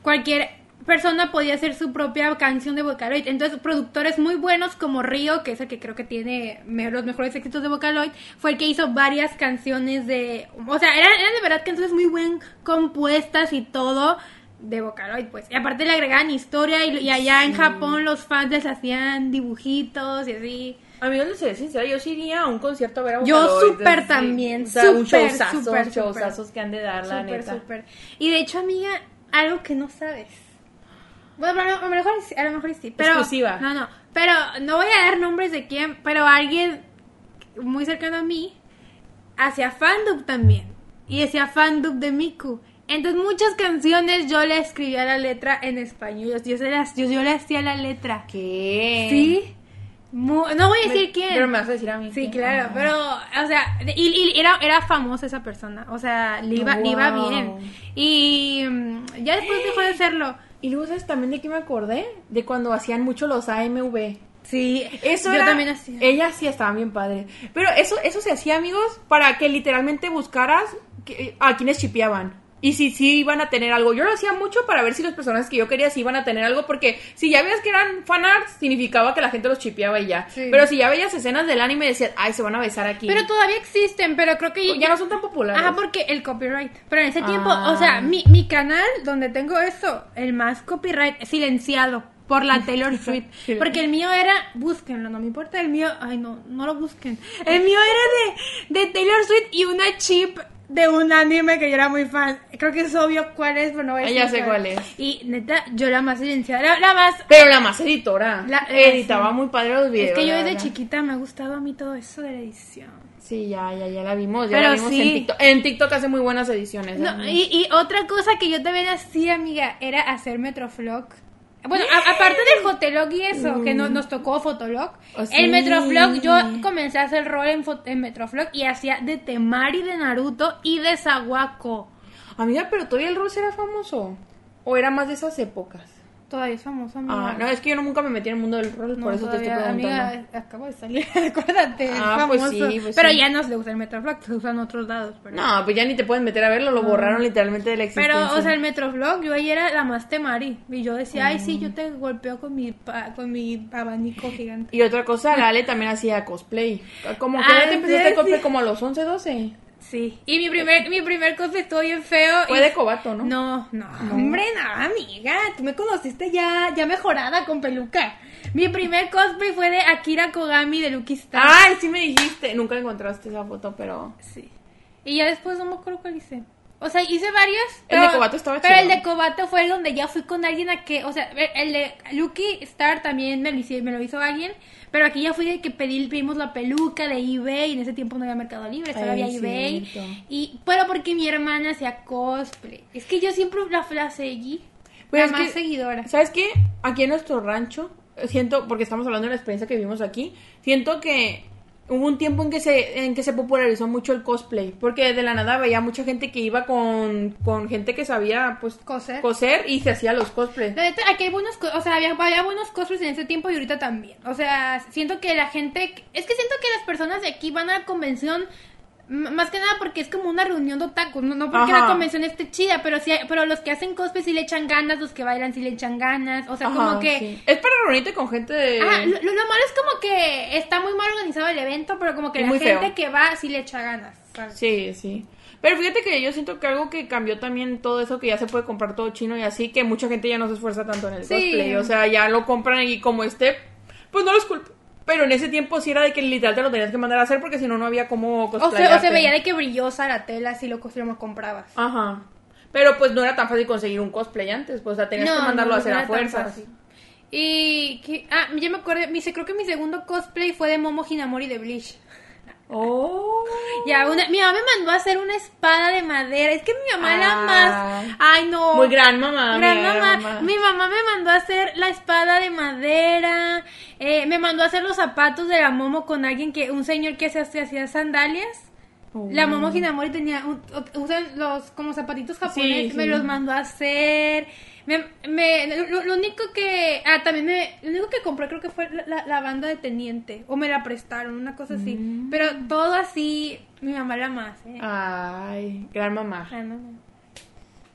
cualquier persona podía hacer su propia canción de Vocaloid. Entonces, productores muy buenos como Río, que es el que creo que tiene los mejores éxitos de Vocaloid, fue el que hizo varias canciones de... O sea, eran, eran de verdad canciones muy buen compuestas y todo de Vocaloid, pues. Y aparte le agregaban historia y, y allá en Japón los fans les hacían dibujitos y así. Amigos, de ser sincera, yo sí iría a un concierto a ver a Yo súper sí. también, O sea, un súper, showzazo, súper, showzazos que han de dar, la Súper, neta. súper. Y de hecho, amiga, algo que no sabes. Bueno, a lo, a mejor, sí- a lo mejor sí, pero... Exclusiva. No, no, pero no voy a dar nombres de quién, pero alguien muy cercano a mí hacía fandub también. Y hacía fandub de Miku. Entonces muchas canciones yo le escribía la letra en español. Yo, se las- yo, yo le hacía la letra. ¿Qué? ¿Sí? Mu- no voy a Me- decir quién. Pero me vas a decir a mí. Sí, quién. claro, Ajá. pero, o sea, y, y era, era famosa esa persona, o sea, le iba, le iba bien. Y mm, ya después dejó de serlo. Y luego, ¿sabes también de qué me acordé? De cuando hacían mucho los AMV. Sí, Eso yo era- también hacía. Ella sí estaba bien padre. Pero eso, eso se hacía, amigos, para que literalmente buscaras que- a quienes chipeaban. Y si sí iban a tener algo. Yo lo hacía mucho para ver si los personajes que yo quería sí iban a tener algo. Porque si ya veías que eran fanarts, significaba que la gente los chipeaba y ya. Sí. Pero si ya veías escenas del anime, decías, ay, se van a besar aquí. Pero todavía existen, pero creo que ya no son tan populares. Ajá, porque el copyright. Pero en ese tiempo, Ah. o sea, mi, mi canal donde tengo eso, el más copyright silenciado por la Taylor Swift. Porque el mío era, búsquenlo, no me importa, el mío, ay no, no lo busquen. El mío era de, de Taylor Swift y una chip de un anime que yo era muy fan. Creo que es obvio cuál es, pero no voy a Ah, decir ya sé cuál es. Y neta, yo la más silenciada, la, la más... Pero la más editora. La- editaba sí. muy padre los videos. Es que yo desde verdad. chiquita me ha gustado a mí todo eso de la edición. Sí, ya, ya, ya la vimos. Ya Pero la vimos sí. en TikTok. En TikTok hace muy buenas ediciones. No, ¿eh? y, y otra cosa que yo también hacía, amiga, era hacer Metroflog. Bueno, a- aparte del Fotolog y eso, que no- nos tocó Fotolog, Oh, sí. el Metroflog, yo comencé a hacer rol en, en Metroflog y hacía de Temari de Naruto y de Sawako. Amiga, pero todavía el rol era famoso. ¿O era más de esas épocas? Todavía es famoso, amiga. Ah, no, es que yo nunca me metí en el mundo del rol, No, por eso te estoy todavía, preguntando. Amiga, acabo de salir, acuérdate, Ah, pues famoso. sí, pues pero sí. ya no se usa el Metroflog, se usan otros lados. Pero... No, pues ya ni te pueden meter a verlo, lo borraron literalmente de la existencia. Pero, o sea, el Metroflog, yo ahí era la más temari. Y yo decía, ay, Mm. sí, yo te golpeo con mi, pa- con mi abanico gigante. Y otra cosa, la Ale también hacía cosplay. Como que Ah, ya te empezaste sí, a cosplay como a los 11, 12. Sí. Y mi primer, mi primer cosplay estuvo bien feo. Fue y- de cobato, ¿no? No, no, hombre, no, amiga. Tú me conociste ya, ya mejorada con peluca. Mi primer cosplay fue de Akira Kogami de Lucky Star. Ay, sí me dijiste. Nunca encontraste esa foto, pero... Sí. Y ya después no me acuerdo cuál hice. O sea, hice varios. El de Kobato estaba Pero chido. el de Kobato fue el donde ya fui con alguien a que. O sea, el de Lucky Star también me lo, hice- me lo hizo alguien. Pero aquí ya fui de que pedí, pedimos la peluca de eBay. En ese tiempo no había Mercado Libre, solo había eBay. Y, pero porque mi hermana hacía cosplay. Es que yo siempre la, la seguí. Pues la es más que, seguidora. ¿Sabes qué? Aquí en nuestro rancho, siento, porque estamos hablando de la experiencia que vivimos aquí, siento que hubo un tiempo en que se, en que se popularizó mucho el cosplay, porque de la nada veía mucha gente que iba con, con gente que sabía, pues, Coser. coser y se hacía los cosplays. La neta, aquí hay buenos, o sea, había, había buenos cosplays en ese tiempo y ahorita también. O sea, siento que la gente, es que siento que las personas de aquí van a la convención más que nada porque es como una reunión de otakus, no, no porque Ajá. la convención esté chida, pero sí, pero los que hacen cosplay sí le echan ganas, los que bailan sí le echan ganas, o sea, Ajá, como que sí. Es para reunirte con gente de... Lo, lo malo es como que está muy mal organizado el evento, pero como que Es la gente feo. que va sí le echa ganas. ¿sabes? Sí, sí. Pero fíjate que yo siento que algo que cambió también todo eso, que ya se puede comprar todo chino y así, que mucha gente ya no se esfuerza tanto en el Sí. cosplay. O sea, ya lo compran y como esté, pues no los culpo. Pero en ese tiempo sí era de que literal te lo tenías que mandar a hacer porque si no, no había cómo O, se, cosplayarte. o se veía de que brillosa la tela si lo, lo comprabas. Ajá. Pero pues no era tan fácil conseguir un cosplay antes, pues o sea, tenías que mandarlo a hacer no a fuerzas. Y que, ah, ya me acuerdo, mi, creo que mi segundo cosplay fue de Momo Hinamori de Bleach. Oh. Ya, una, mi mamá me mandó a hacer una espada de madera. Es que mi mamá era Ah. más. Ay, no. Muy gran mamá. Gran mi mamá. Mi mamá me mandó a hacer la espada de madera. eh, me mandó a hacer los zapatos de la Momo con alguien que, un señor que se hacía, sandalias. Oh. La Momo Hinamori tenía, un- o- usan los como zapatitos japoneses, Sí, me los mandó a hacer. Me, me- lo, lo único que, ah, también me, lo único que compré creo que fue la, banda de teniente, o me la prestaron, una cosa así. Mm. Pero todo así, mi mamá la más, eh. Ay, gran mamá.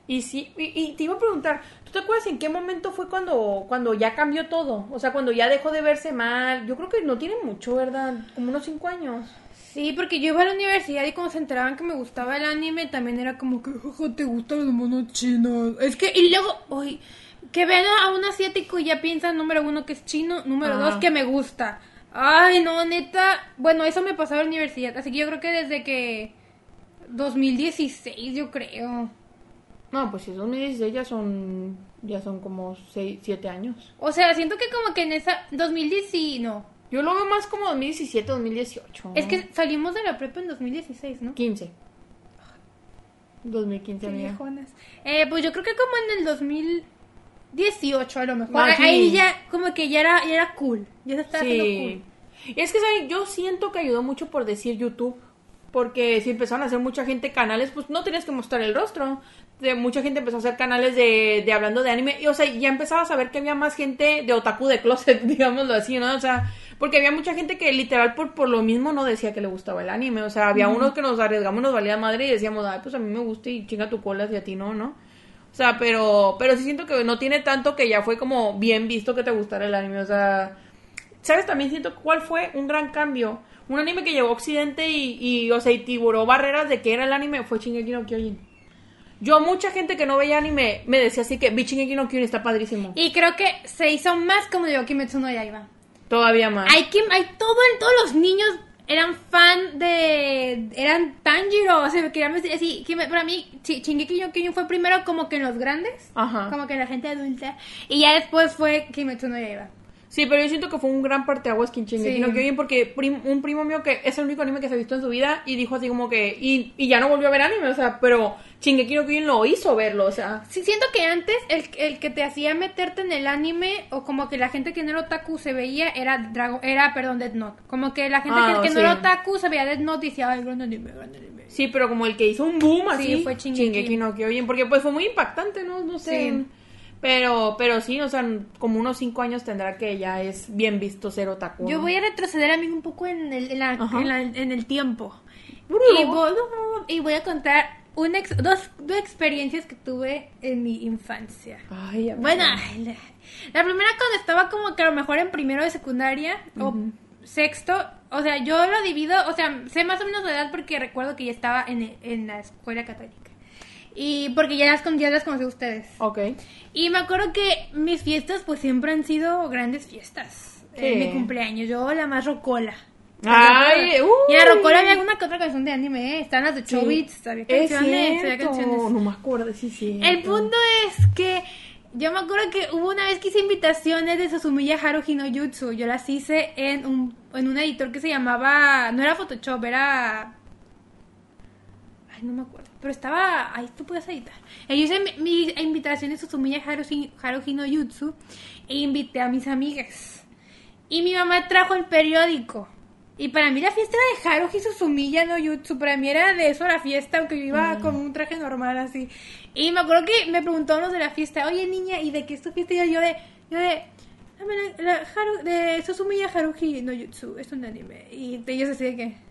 Y sí, y, y te iba a preguntar, ¿tú te acuerdas en qué momento fue cuando, cuando ya cambió todo? O sea, cuando ya dejó de verse mal. Yo creo que no tiene mucho, ¿verdad? Como unos cinco años. Sí, porque yo iba a la universidad y cuando se enteraban que me gustaba el anime, también era como que, "Jaja, te gustan los monos chinos. Es que, y luego, uy, que ven a un asiático y ya piensan, número uno, que es chino, número dos, que me gusta. Ay, no, neta. Bueno, eso me pasó en la universidad. Así que yo creo que desde que. 2016, yo creo. No, pues si es 2016 ya son, ya son como 6, 7 años. O sea, siento que como que en esa. 2010 sí, no. Yo lo veo más como 2017, 2018. Es que salimos de la prepa en 2016, ¿no? 15. 2015, Qué amiga. Eh, pues yo creo que como en el 2018 a lo mejor. Ah, sí. Ahí ya, como que ya era, ya era cool. Ya se estaba haciendo Sí. cool. Y es que, ¿saben? Yo siento que ayudó mucho por decir YouTube. Porque si empezaron a hacer mucha gente canales, pues no tenías que mostrar el rostro. De, mucha gente empezó a hacer canales de, de hablando de anime. Y, o sea, ya empezaba a saber que había más gente de otaku de closet, digámoslo así, ¿no? O sea, porque había mucha gente que literal por, por lo mismo no decía que le gustaba el anime. O sea, había unos que nos arriesgamos, nos valía madre y decíamos, ay, pues a mí me gusta y chinga tu cola si a ti no, ¿no? O sea, pero, pero sí siento que no tiene tanto que ya fue como bien visto que te gustara el anime. O sea, ¿sabes? También siento cuál fue un gran cambio. Un anime que llegó a Occidente y, y, o sea, y tiburó barreras de que era el anime fue Shingeki no Kyojin. Yo, mucha gente que no veía anime me decía así que vi Shingeki no Kyojin, está padrísimo. Y creo que se hizo más como digo Kimetsu no Yaiba. Todavía más. Hay que, hay todo el, todos los niños eran fan de, eran Tanjiro, o sea, querían decir así, que me- para mí Shingeki no Kyojin fue primero como que en los grandes, Ajá. como que en la gente adulta, y ya después fue Kimetsu no Yaiba. Sí, pero yo siento que fue un gran parteaguas que Shingeki Sí. no Kyojin porque prim- un primo mío que es el único anime que se ha visto en su vida y dijo así como que y, y ya no volvió a ver anime, o sea, pero Shingeki no Kyojin lo hizo verlo, o sea, Sí, siento que antes el, el que te hacía meterte en el anime o como que la gente que no era otaku se veía era Dragon, era, perdón, Death Note. Como que la gente Ah, que, que no sí. era otaku se veía Death Note y decía, ay, gran anime, gran anime. sí, pero como el que hizo un boom así Sí, fue Shingeki. no Kyojin, porque pues fue muy impactante, no, no sé. Sí. Pero, pero sí, o sea, como unos cinco años tendrá que ya es bien visto ser otaku. Yo voy a retroceder a mí un poco en el, en la- Ajá. en la- en el tiempo. Y voy, y voy a contar una ex- dos, dos experiencias que tuve en mi infancia. Ay. Bueno, la primera cuando estaba como que a lo mejor en primero de secundaria o sexto, o sea, yo lo divido, o sea, sé más o menos la edad porque recuerdo que ya estaba en, en la escuela católica. Y porque ya las, ya las conocí a ustedes. Ok. Y me acuerdo que mis fiestas pues siempre han sido grandes fiestas. Eh, mi cumpleaños, yo la más rocola. Ay, uh. Y en la rocola había alguna que otra canción de anime, ¿eh? Están las de Sí. Chobits, había Es canciones, había canciones. No me acuerdo, sí, sí. El punto es que yo me acuerdo que hubo una vez que hice invitaciones de Susumiya Haruhi no Jutsu. Yo las hice en un, en un editor que se llamaba. No era Photoshop, era. Ay, no me acuerdo. Pero estaba. Ahí tú puedes editar. Yo hice mi, mi invitación de Susumiya Haruhi, Haruhi no Jutsu e invité a mis amigas. Y mi mamá trajo el periódico. Y para mí la fiesta era de Haruhi Suzumiya no Jutsu. Para mí era de eso la fiesta, aunque yo iba con un traje normal así. Y me acuerdo que me preguntaron los de la fiesta, oye niña, ¿y de qué es tu fiesta? Y yo, de, yo de, "Dame la- la Haru- de Suzumiya Haruhi no Jutsu, es un anime. Y ellos así de que...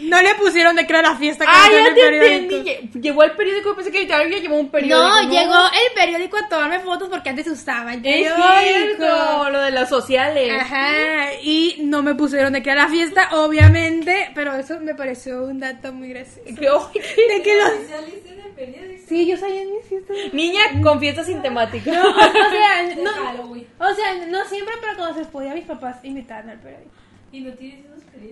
No le pusieron de que era la fiesta que Ah, ya el te periódico. entendí. Lle- Llegó el periódico, pensé que literal ya llevó un periódico. No, llegó el periódico a tomarme fotos porque antes usaba el Es periódico. cierto, lo de las sociales. Ajá, y no me pusieron de que era la fiesta, obviamente, pero eso me pareció un dato muy gracioso. Que, ay, De que los... Especialista en el periódico. Sí, yo salía en mis fiestas. Niña con fiesta sin temática. No, o sea, no, o sea, no siempre, pero cuando se podía, mis papás invitaban al periódico. Y no tienes.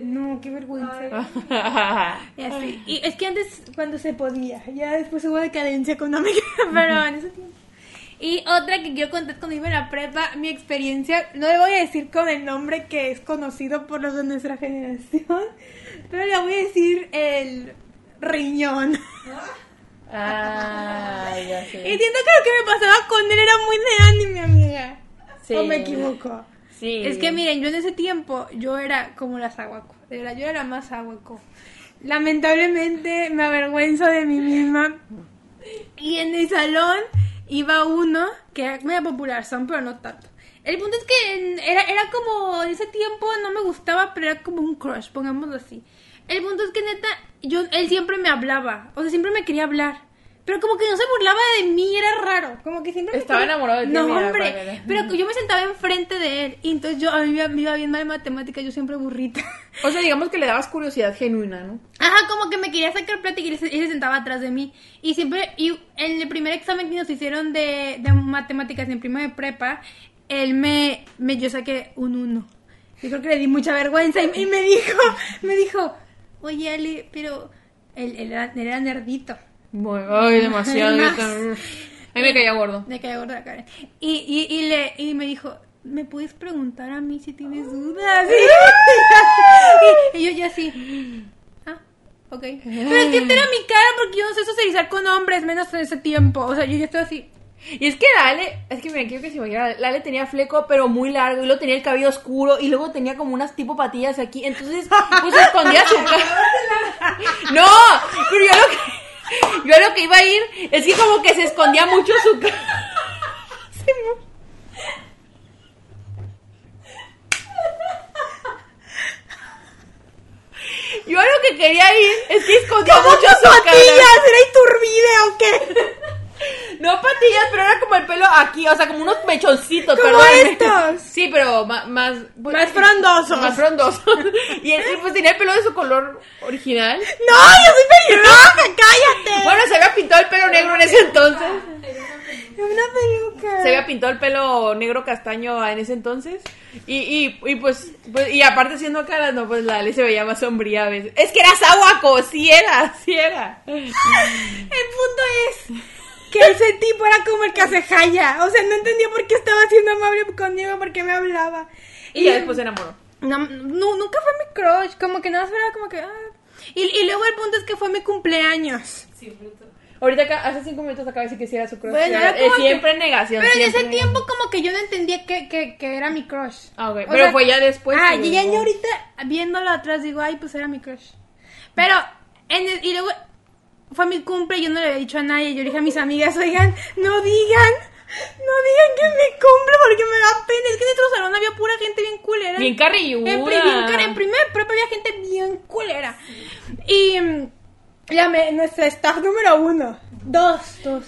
No, qué vergüenza. Y así. Y es que antes, cuando se podía, ya después hubo decadencia económica, pero en ese tiempo. Y otra que quiero contar cuando iba en la prepa, mi experiencia, no le voy a decir con el nombre que es conocido por los de nuestra generación, pero le voy a decir el riñón. Ay, ya Y sé. siento que lo que me pasaba con él era muy de anime, amiga. Sí. ¿O me equivoco? Es que miren, yo en ese tiempo, yo era como las aguaco. De verdad, yo era la más aguaco. Lamentablemente me avergüenzo de mí misma. Y en el salón iba uno que era medio popular, son, pero no tanto. El punto es que era, era como, en ese tiempo no me gustaba, pero era como un crush, pongámoslo así. El punto es que neta, yo, él siempre me hablaba, o sea, siempre me quería hablar. Pero como que no se burlaba de mí, era raro. Como que siempre Estaba enamorado de ti, No, mira, hombre. para Pero yo me sentaba enfrente de él. Y entonces yo, a mí me iba bien mal en matemáticas, yo siempre burrita. O sea, digamos que le dabas curiosidad genuina, ¿no? Ajá, como que me quería sacar plática y él se, sentaba atrás de mí. Y siempre, y en el primer examen que nos hicieron de, de matemáticas en primo de prepa, él me, me, yo saqué un uno. Yo creo que le di mucha vergüenza y, y me dijo, me dijo, oye Ale, pero él, él era, él era nerdito. Muy, ay, demasiado. A mí me caía gordo. Me caía gorda Karen. Y, y, y, le, y me dijo, ¿me puedes preguntar a mí si tienes dudas? Y, y yo ya así, ah, ok. Pero es que esta era mi cara porque yo no sé socializar con hombres, menos en ese tiempo. O sea, yo ya estoy así. Y es que Lale, es que miren, quiero que se imaginan, Lale tenía fleco, pero muy largo, y luego tenía el cabello oscuro, y luego tenía como unas tipo patillas aquí, entonces, pues escondía su cara. No, pero yo lo que, yo a lo que iba a ir, es que como que se escondía mucho su cara. Yo a lo que quería ir es que escondía mucho su cara. ¿Era Iturbide o qué? No patillas, pero era como el pelo aquí, o sea, como unos mechoncitos, Como estos. Sí, pero ma- más... Más frondosos. Más frondosos. y él pues tenía el pelo de su color original. No, yo soy pelirroja, cállate. Bueno, se había pintado el pelo negro en ese entonces. Una peluca. Se había pintado el pelo negro castaño en ese entonces. Y, y, y pues, pues, y aparte siendo caras, no, pues la Ale se veía más sombría a veces. Es que era Sahuaco, sí era, sí era. El punto es que ese tipo era como el que hace jaya. O sea, no entendía por qué estaba siendo amable conmigo, por qué me hablaba. Y ya después se enamoró. No, no, nunca fue mi crush, como que nada más era como que... ah. Y, y luego el punto es que fue mi cumpleaños. Sí, bruto. Ahorita acá, hace cinco minutos acaba de decir que sí era su crush. Bueno, era Eh, siempre que- negación. Pero en ese tiempo como que yo no entendía que, que, que era mi crush. Ah, ok. O Pero fue ya después Ah, y ya yo ahorita viéndolo atrás digo, ay, pues era mi crush. Pero, en el- y luego fue mi cumple yo no le había dicho a nadie. Yo le dije a mis amigas, oigan, no digan, no digan que es mi cumple porque me da pena. Es que en nuestro salón había pura gente bien culera. Bien carrilluda. En, bien primer prepa había gente bien culera. Y la nuestra staff número uno, dos, dos.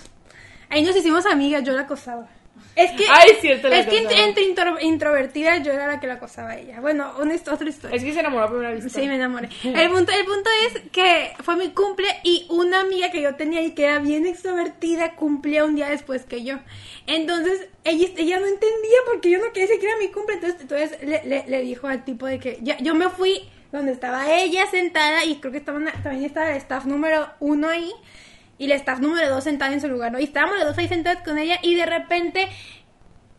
Ahí nos hicimos amigas, yo la acosaba. Es que, Ay, cierto, es que entre intro- introvertida yo era la que la acosaba a ella. Bueno, una otra historia. Es que se enamoró a primera vista. Sí, me enamoré. El punto, el punto es que fue mi cumple y una amiga que yo tenía y que era bien extrovertida cumplía un día después que yo. Entonces, ella, ella no entendía porque yo no quería decir que era mi cumple. Entonces, entonces le, le- le dijo al tipo de que ya, yo me fui donde estaba ella sentada y creo que estaba una- también estaba el staff número uno ahí y el staff número dos sentada en su lugar, ¿no? Y estábamos los dos ahí sentados con ella y de repente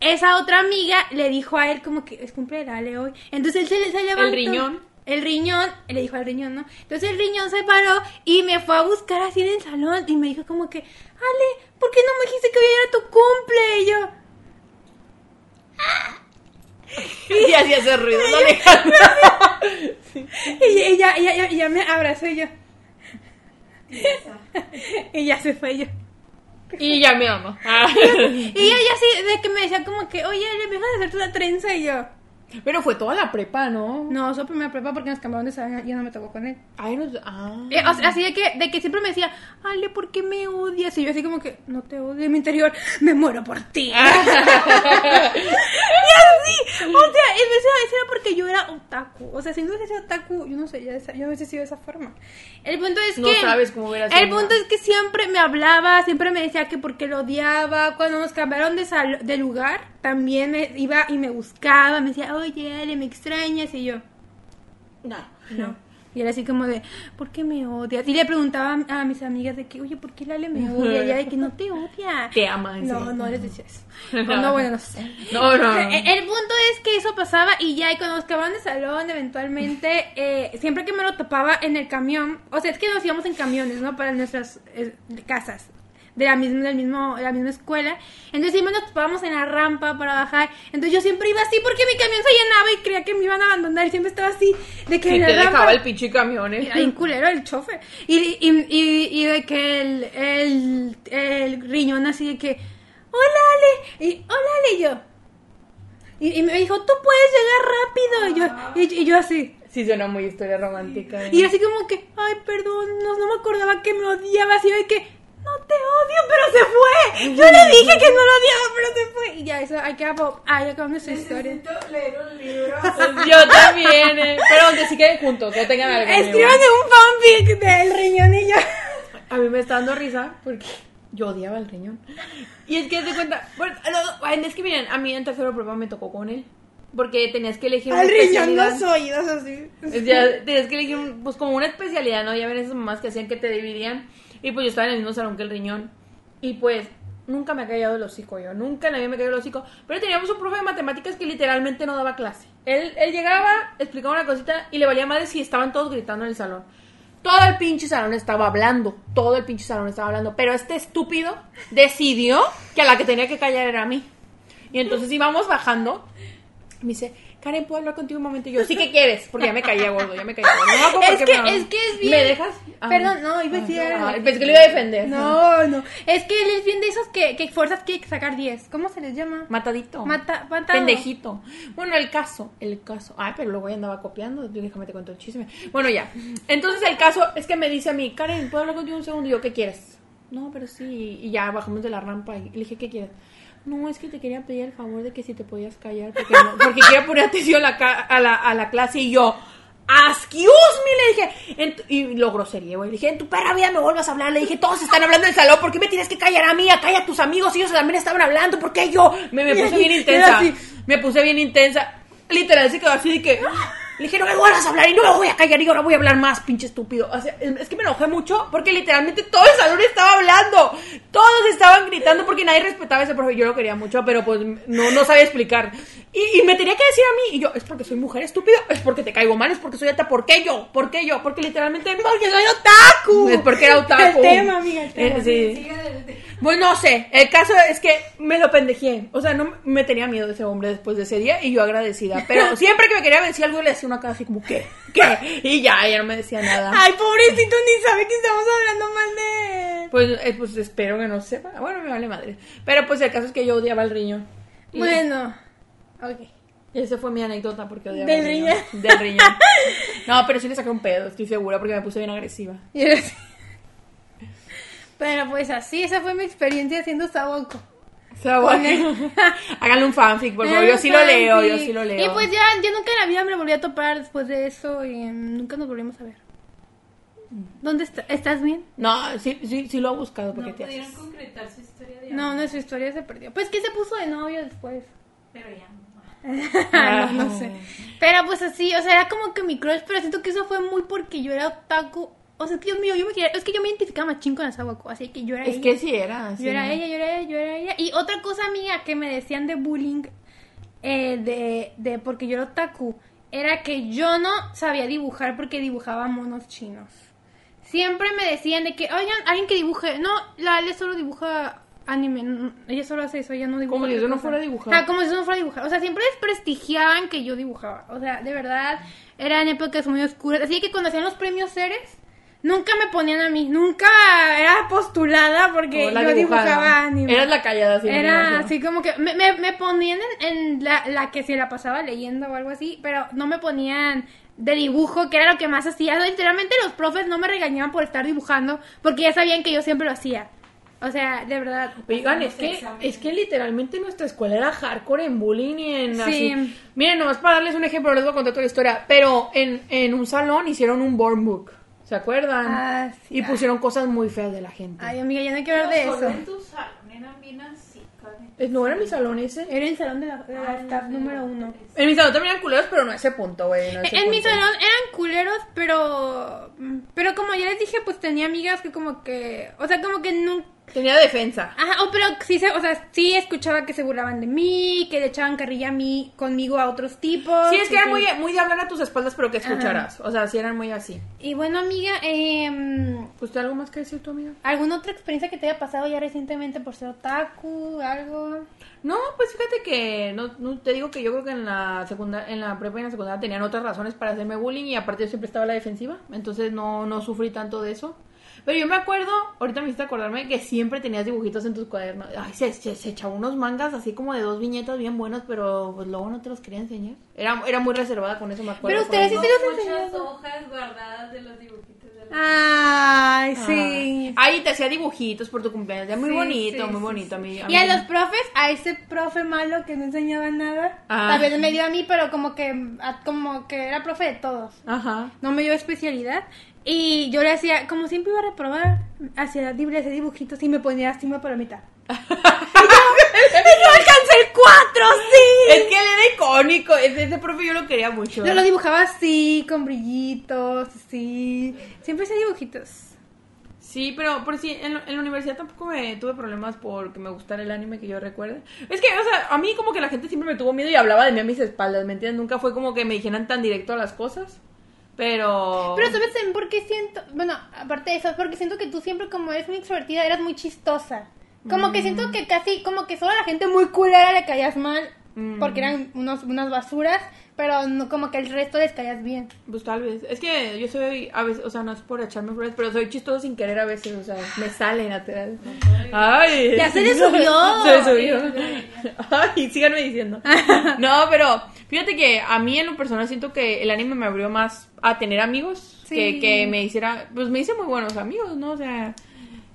esa otra amiga le dijo a él como que es cumple de Ale hoy. Entonces él se, se levantó. riñón. El riñón, le dijo al riñón, ¿no? Entonces el riñón se paró y me fue a buscar así en el salón y me dijo como que, Ale, ¿por qué no me dijiste que hoy era tu cumple? Y yo, Y hacía ese ruido, no Alejandra. y ella, ella, ella, ella me abrazó y yo, y ya se fue yo. Y ya me amo. Ah. Y ella ya así, de que me decía como que, oye, le dejas de hacerte una trenza y yo, Pero fue toda la prepa, ¿no? no, solo primera prepa porque nos cambiaron de salón y ya no me tocó con él. Ay, no. Ah. Eh, o sea, así de que, de que siempre me decía, Ale, ¿por qué me odias? Y yo así como que, no te odio en mi interior, me muero por ti. y así, o sea, en vez de era porque yo era otaku. O sea, si no hubiese sido otaku, yo no sé, ya esa- yo no hubiese sido de esa forma. El punto es No que... sabes cómo hubiera El punto es que siempre me hablaba, siempre me decía que porque lo odiaba. Cuando nos cambiaron de, sal- de lugar, también me iba y me buscaba, me decía, oye, Ale, me extrañas. Y yo, No. no. Y era así como de, ¿por qué me odias? Y le preguntaba a mis amigas de que, oye, ¿por qué Lale me odia? Y ella de que no te odia. Te ama. No, no les decía eso. No, no, bueno, no sé. No, no. El, el punto es que eso pasaba y ya, y cuando nos acababan de salón, eventualmente, eh, siempre que me lo topaba en el camión, o sea, es que nos íbamos en camiones, ¿no? Para nuestras eh, casas. De la misma, del mismo, de la misma escuela. Entonces siempre nos topábamos en la rampa para bajar. Entonces yo siempre iba así porque mi camión se llenaba y creía que me iban a abandonar. Y siempre estaba así, de que Y te rampa... dejaba el pinche camión, ¿eh? Era culero el chofer. Y, y, y, y de que el, el, el riñón así de que, hola Ale, y hola Ale, y yo. Y, y me dijo, tú puedes llegar rápido. Y yo, y, y yo así. Sí, suena muy historia romántica. ¿eh? Y así como que, ay, perdón, no, no me acordaba que me odiaba. Así de que, no te odio, pero se fue. Yo le dije que no lo odiaba, pero se fue. Y ya, eso, ahí acabó, ahí acabó nuestra historia. Necesito leer un libro. Yo también, ¿eh? Pero donde sí queden juntos, no tengan algo. Escriban un fanfic del riñón y yo. A mí me está dando risa porque yo odiaba el riñón. Y es que te cuenta, bueno, no, no, es que miren, a mí en tercero prueba me tocó con él. porque tenías que elegir una Al riñón los oídos así. Tenías que elegir, pues como una especialidad, ¿no? Ya ven esas mamás que hacían que te dividían. Y pues yo estaba en el mismo salón que el riñón. Y pues nunca me ha callado el hocico yo, nunca en la vida me callado el hocico. Pero teníamos un profe de matemáticas que literalmente no daba clase. Él, él llegaba, explicaba una cosita y le valía madre si estaban todos gritando en el salón. Todo el pinche salón estaba hablando, todo el pinche salón estaba hablando. Pero este estúpido decidió que a la que tenía que callar era a mí. Y entonces íbamos bajando. Me dice, Karen, ¿puedo hablar contigo un momento? Y yo, ¿sí que quieres? Porque ya me caía gordo, ya me caía gordo. No Es que, me- es que es bien. ¿Me dejas? Ah. Perdón, no, iba a decir. Ah, pensé que lo iba a defender. No, no. Es que él es bien de esos que, que fuerzas quiere sacar 10. ¿Cómo se les llama? Matadito. Mata- matado. Pendejito. Bueno, el caso, el caso. Ay, pero luego ya andaba copiando. Déjame te cuento el chisme. Bueno, ya. Entonces el caso es que me dice a mí, Karen, ¿puedo hablar contigo un segundo? Y yo, ¿qué quieres? No, pero sí. Y ya bajamos de la rampa y le dije, ¿qué quieres? No, es que te quería pedir el favor de que si te podías callar porque, no- porque quiero poner atención a la, a, la, a la clase y yo, excuse me, le dije, en tu- y lo grosería, güey, le dije, en tu perra vida me vuelvas a hablar, le dije, todos están hablando en el salón, ¿por qué me tienes que callar a mí? Calla a tus amigos, ellos también estaban hablando, ¿por qué yo? Me, me puse bien intensa, me puse bien intensa, literal se quedó así de que... Le dije, no me vuelvas a hablar y no me voy a callar y ahora voy a hablar más, pinche estúpido. Es que me enojé mucho porque literalmente todo el salón estaba hablando. Todos estaban gritando porque nadie respetaba a ese profe. Yo lo quería mucho, pero pues no, no sabía explicar. Y, y me tenía que decir a mí, y yo, es porque soy mujer estúpido, es porque te caigo mal, es porque soy alta. ¿Por qué yo? ¿Por qué yo? Porque literalmente... Porque soy otaku. Es porque era otaku. El tema, amiga, el tema. Eh, sí. Adelante. Pues no sé, el caso es que me lo pendejé. O sea, no me tenía miedo de ese hombre después de ese día y yo agradecida. Pero siempre que me quería decir algo le hacía una cara así como, ¿qué? ¿Qué? Y ya, ella no me decía nada. Ay, pobrecito, ni sabe que estamos hablando mal de él. Pues, eh, pues espero que no sepa. Bueno, me vale madre. Pero pues el caso es que yo odiaba el riñón. Y Bueno, ok. Esa fue mi anécdota porque odiaba ¿Del el riñón? Del riñón. No, pero sí le saqué un pedo, estoy segura, porque me puse bien agresiva. Y era así. Pero pues así, esa fue mi experiencia haciendo saboco. O sea, bueno, háganle un fanfic, por favor. Yo sí lo leo, yo sí lo leo. Y pues ya, yo nunca en la vida me volví a topar después de eso y mm, nunca nos volvimos a ver. ¿Dónde está? ¿Estás bien? No, sí, sí, sí lo he buscado porque No te pudieron haces. concretar su historia de No, nuestra historia se perdió. Pues que se puso de novio después. Pero ya no. sé. Pero pues así, o sea, era como que mi crush, pero siento que eso fue muy porque yo era otaku. O sea, es que Dios mío, yo me quería, es que yo me identificaba machín con el Sawako, así que yo era Es ella. que sí era. sí. Yo era ella, yo era ella, yo era ella. Y otra cosa mía que me decían de bullying, eh, de, de porque yo era otaku, era que yo no sabía dibujar porque dibujaba monos chinos. Siempre me decían de que, oigan, alguien que dibuje. No, la Ale solo dibuja anime. ella solo hace eso, ella no dibuja. Como si eso no fuera a dibujar. Ah, como si eso no fuera a dibujar. O sea, siempre desprestigiaban que yo dibujaba. O sea, de verdad, eran épocas muy oscuras. Así que cuando hacían los premios Ceres, nunca me ponían a mí. Nunca era postulada porque yo dibujaba anime. Eras la callada, sí. Era así como que me, me, me ponían en, en la, la que se la pasaba leyendo o algo así, pero no me ponían de dibujo, que era lo que más hacía. Literalmente los profes no me regañaban por estar dibujando, porque ya sabían que yo siempre lo hacía. O sea, de verdad. Oigan, es que, es que literalmente nuestra escuela era hardcore en bullying y en Sí. así. Miren, nomás para darles un ejemplo, les voy a contar toda la historia. Pero en, en un salón hicieron un born book. ¿Se acuerdan? Ah, sí. Y pusieron cosas muy feas de la gente. Ay, amiga, ya no quiero hablar de eso. en tu salón eran bien así, Karen. Eh, ¿No era mi salón ese? Era el salón de la, de la Ah, staff sí, número no, uno. En mi salón también eran culeros, pero no a ese punto, güey. no En mi salón eran culeros, pero. Pero como ya les dije, pues tenía amigas que como que. O sea, como que nunca. Tenía defensa. Ajá, oh, pero sí, se, o sea, sí escuchaba que se burlaban de mí, que le echaban carrilla a mí, conmigo a otros tipos. Sí, es que era muy, muy de hablar a tus espaldas, pero que escucharas. O sea, sí eran muy así. Y bueno, amiga, eh, ¿Usted algo más que decir tu amiga? ¿alguna otra experiencia que te haya pasado ya recientemente por ser otaku? ¿Algo? No, pues fíjate que no, no te digo que yo creo que en la segunda, en la prepa y en la secundaria tenían otras razones para hacerme bullying y aparte yo siempre estaba a la defensiva, entonces no, no sufrí tanto de eso. Pero yo me acuerdo, ahorita me hiciste acordarme que siempre tenías dibujitos en tus cuadernos. Ay, se, se, se echaba unos mangas así como de dos viñetas bien buenos, pero pues luego no te los quería enseñar. Era, era muy reservada con eso, me acuerdo. Pero ustedes sí se los Muchas hojas guardadas de los dibujitos de la Ay, Ah. sí. Ay, te hacía dibujitos por tu cumpleaños, ya muy Sí, bonito, sí, muy sí, bonito. A mí, a Y a los profes, a ese profe malo que no enseñaba nada, Ah. también me dio a mí, pero como que, como que era profe de todos. Ajá. No me dio especialidad. Y yo le hacía, como siempre iba a reprobar, hacía, le hacía dibujitos y me ponía así por la mitad. ¡No alcancé el 4, sí. Es que él era icónico. Ese, ese profe yo lo quería mucho. Yo lo dibujaba así, con brillitos, sí. Siempre hacía dibujitos. Sí, pero por si en, la- en la universidad tampoco me tuve problemas porque me gustara el anime que yo recuerde. Es que, o sea, a mí como que la gente siempre me tuvo miedo y hablaba de mí a mis espaldas, ¿me entiendes? Nunca fue como que me dijeran tan directo a las cosas. Pero... Pero ¿sabes también por qué siento? Bueno, aparte de eso, porque siento que tú siempre como eres muy extrovertida, eras muy chistosa. Como que siento que casi, como que solo a la gente muy culera le caías mal, porque eran unos, unas basuras, pero no, como que el resto les caías bien. Pues tal vez. Es que yo soy, a veces, o sea, no es por echarme flores, pero soy chistoso sin querer a veces, o sea, me sale natural. Ay. Ya se le subió. se le subió. Ay, síganme diciendo. No, pero fíjate que a mí en lo personal siento que el anime me abrió más a tener amigos, Sí. que, que me hiciera, pues me hice muy buenos amigos, ¿no? O sea,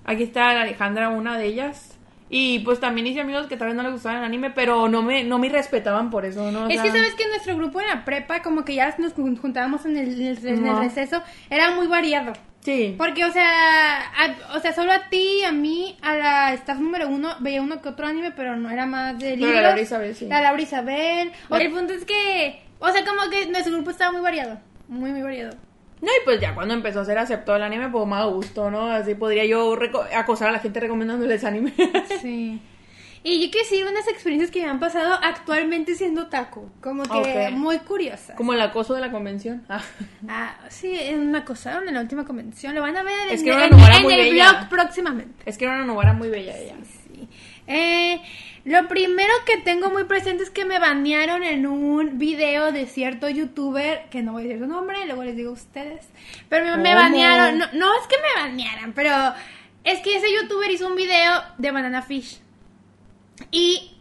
aquí está Alejandra, una de ellas. Y pues también hice amigos que tal vez no les gustaba el anime, pero no me, no me respetaban por eso, ¿no? O es que sabes que nuestro grupo en la prepa, como que ya nos jun- juntábamos en el, en el- en el Ajá. receso, era muy variado. Sí. Porque, o sea, a- o sea, solo a ti, a mí, a la staff número uno, veía uno que otro anime, pero no era más de Pero libros. la Laura Isabel, sí. La Laura Isabel. O La- el punto es que, o sea, como que nuestro grupo estaba muy variado. Muy, muy variado. No, y pues ya cuando empezó a ser aceptado el anime, pues más gusto, ¿no? Así podría yo acosar a la gente recomendándoles anime. Sí. Y yo quiero decir unas experiencias que me han pasado actualmente siendo taco. Como que muy curiosas. Como el acoso de la convención. Ah. Ah, sí, en una cosa, en la última convención. Lo van a ver Es en, que era una en- en muy el bella. blog próximamente. Es que era una novela muy bella ella. Sí. Eh, lo primero que tengo muy presente es que me banearon en un video de cierto youtuber, que no voy a decir su nombre, luego les digo a ustedes. Pero me, banearon, no, no es que me banearan, pero es que ese youtuber hizo un video de Banana Fish. Y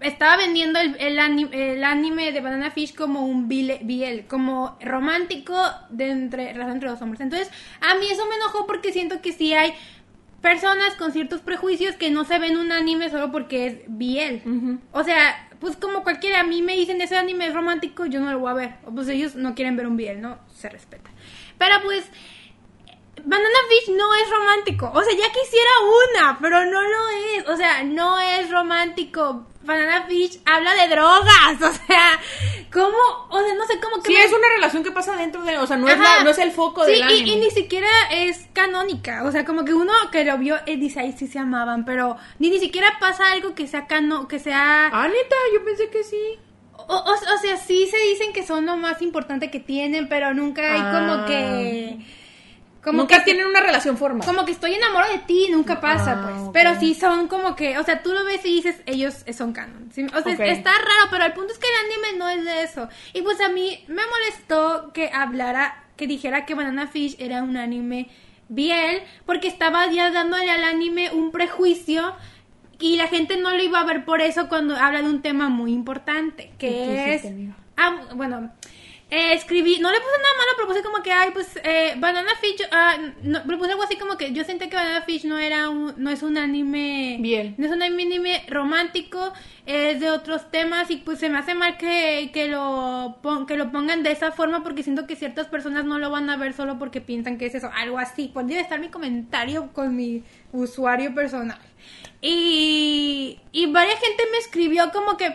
estaba vendiendo el, el, ani- el anime de Banana Fish como un biel, como romántico de entre, entre dos hombres. Entonces, a mí eso me enojó porque siento que sí hay personas con ciertos prejuicios que no se ven un anime solo porque es biel. O sea, pues como cualquiera, a mí me dicen ese anime es romántico, yo no lo voy a ver. O pues ellos no quieren ver un biel, ¿no? Se respeta. Pero pues... Banana Fish no es romántico. O sea, ya quisiera una, pero no lo es. O sea, no es romántico. Banana Fish habla de drogas. O sea, ¿cómo? O sea, no sé cómo que. Sí, me- es una relación que pasa dentro de... O sea, no, es, la- no es el foco Sí, del y- anime. Y, ni siquiera es canónica. O sea, como que uno que lo vio eh, dice, ahí sí se amaban, pero ni, ni siquiera pasa algo que sea cano, que sea... Ah, neta, yo pensé que sí. O, o- o sea, sí se dicen que son lo más importante que tienen, pero nunca hay como Ah. que... Como Nunca que tienen una relación formal. Como que estoy enamorado de ti, nunca pasa, Ah, pues. Pero sí son como que, o sea, tú lo ves y dices, ellos son canon. ¿sí? O sea, está raro, pero el punto es que el anime no es de eso. Y pues a mí me molestó que hablara, que dijera que Banana Fish era un anime biel, porque estaba ya dándole al anime un prejuicio y la gente no lo iba a ver por eso cuando habla de un tema muy importante, ¿Y qué que es... Ah, bueno, eh, escribí, no le puse nada malo, pero puse como que, ay, pues, eh, Banana Fish, ah, no, pero puse algo así como que yo sentí que Banana Fish no era un, no es un anime, Bien. no es un anime romántico, es de otros temas y pues se me hace mal que, que lo, pon- que lo pongan de esa forma porque siento que ciertas personas no lo van a ver solo porque piensan que es eso, algo así, podría estar mi comentario con mi usuario personal. Y, y varias gente me escribió como que,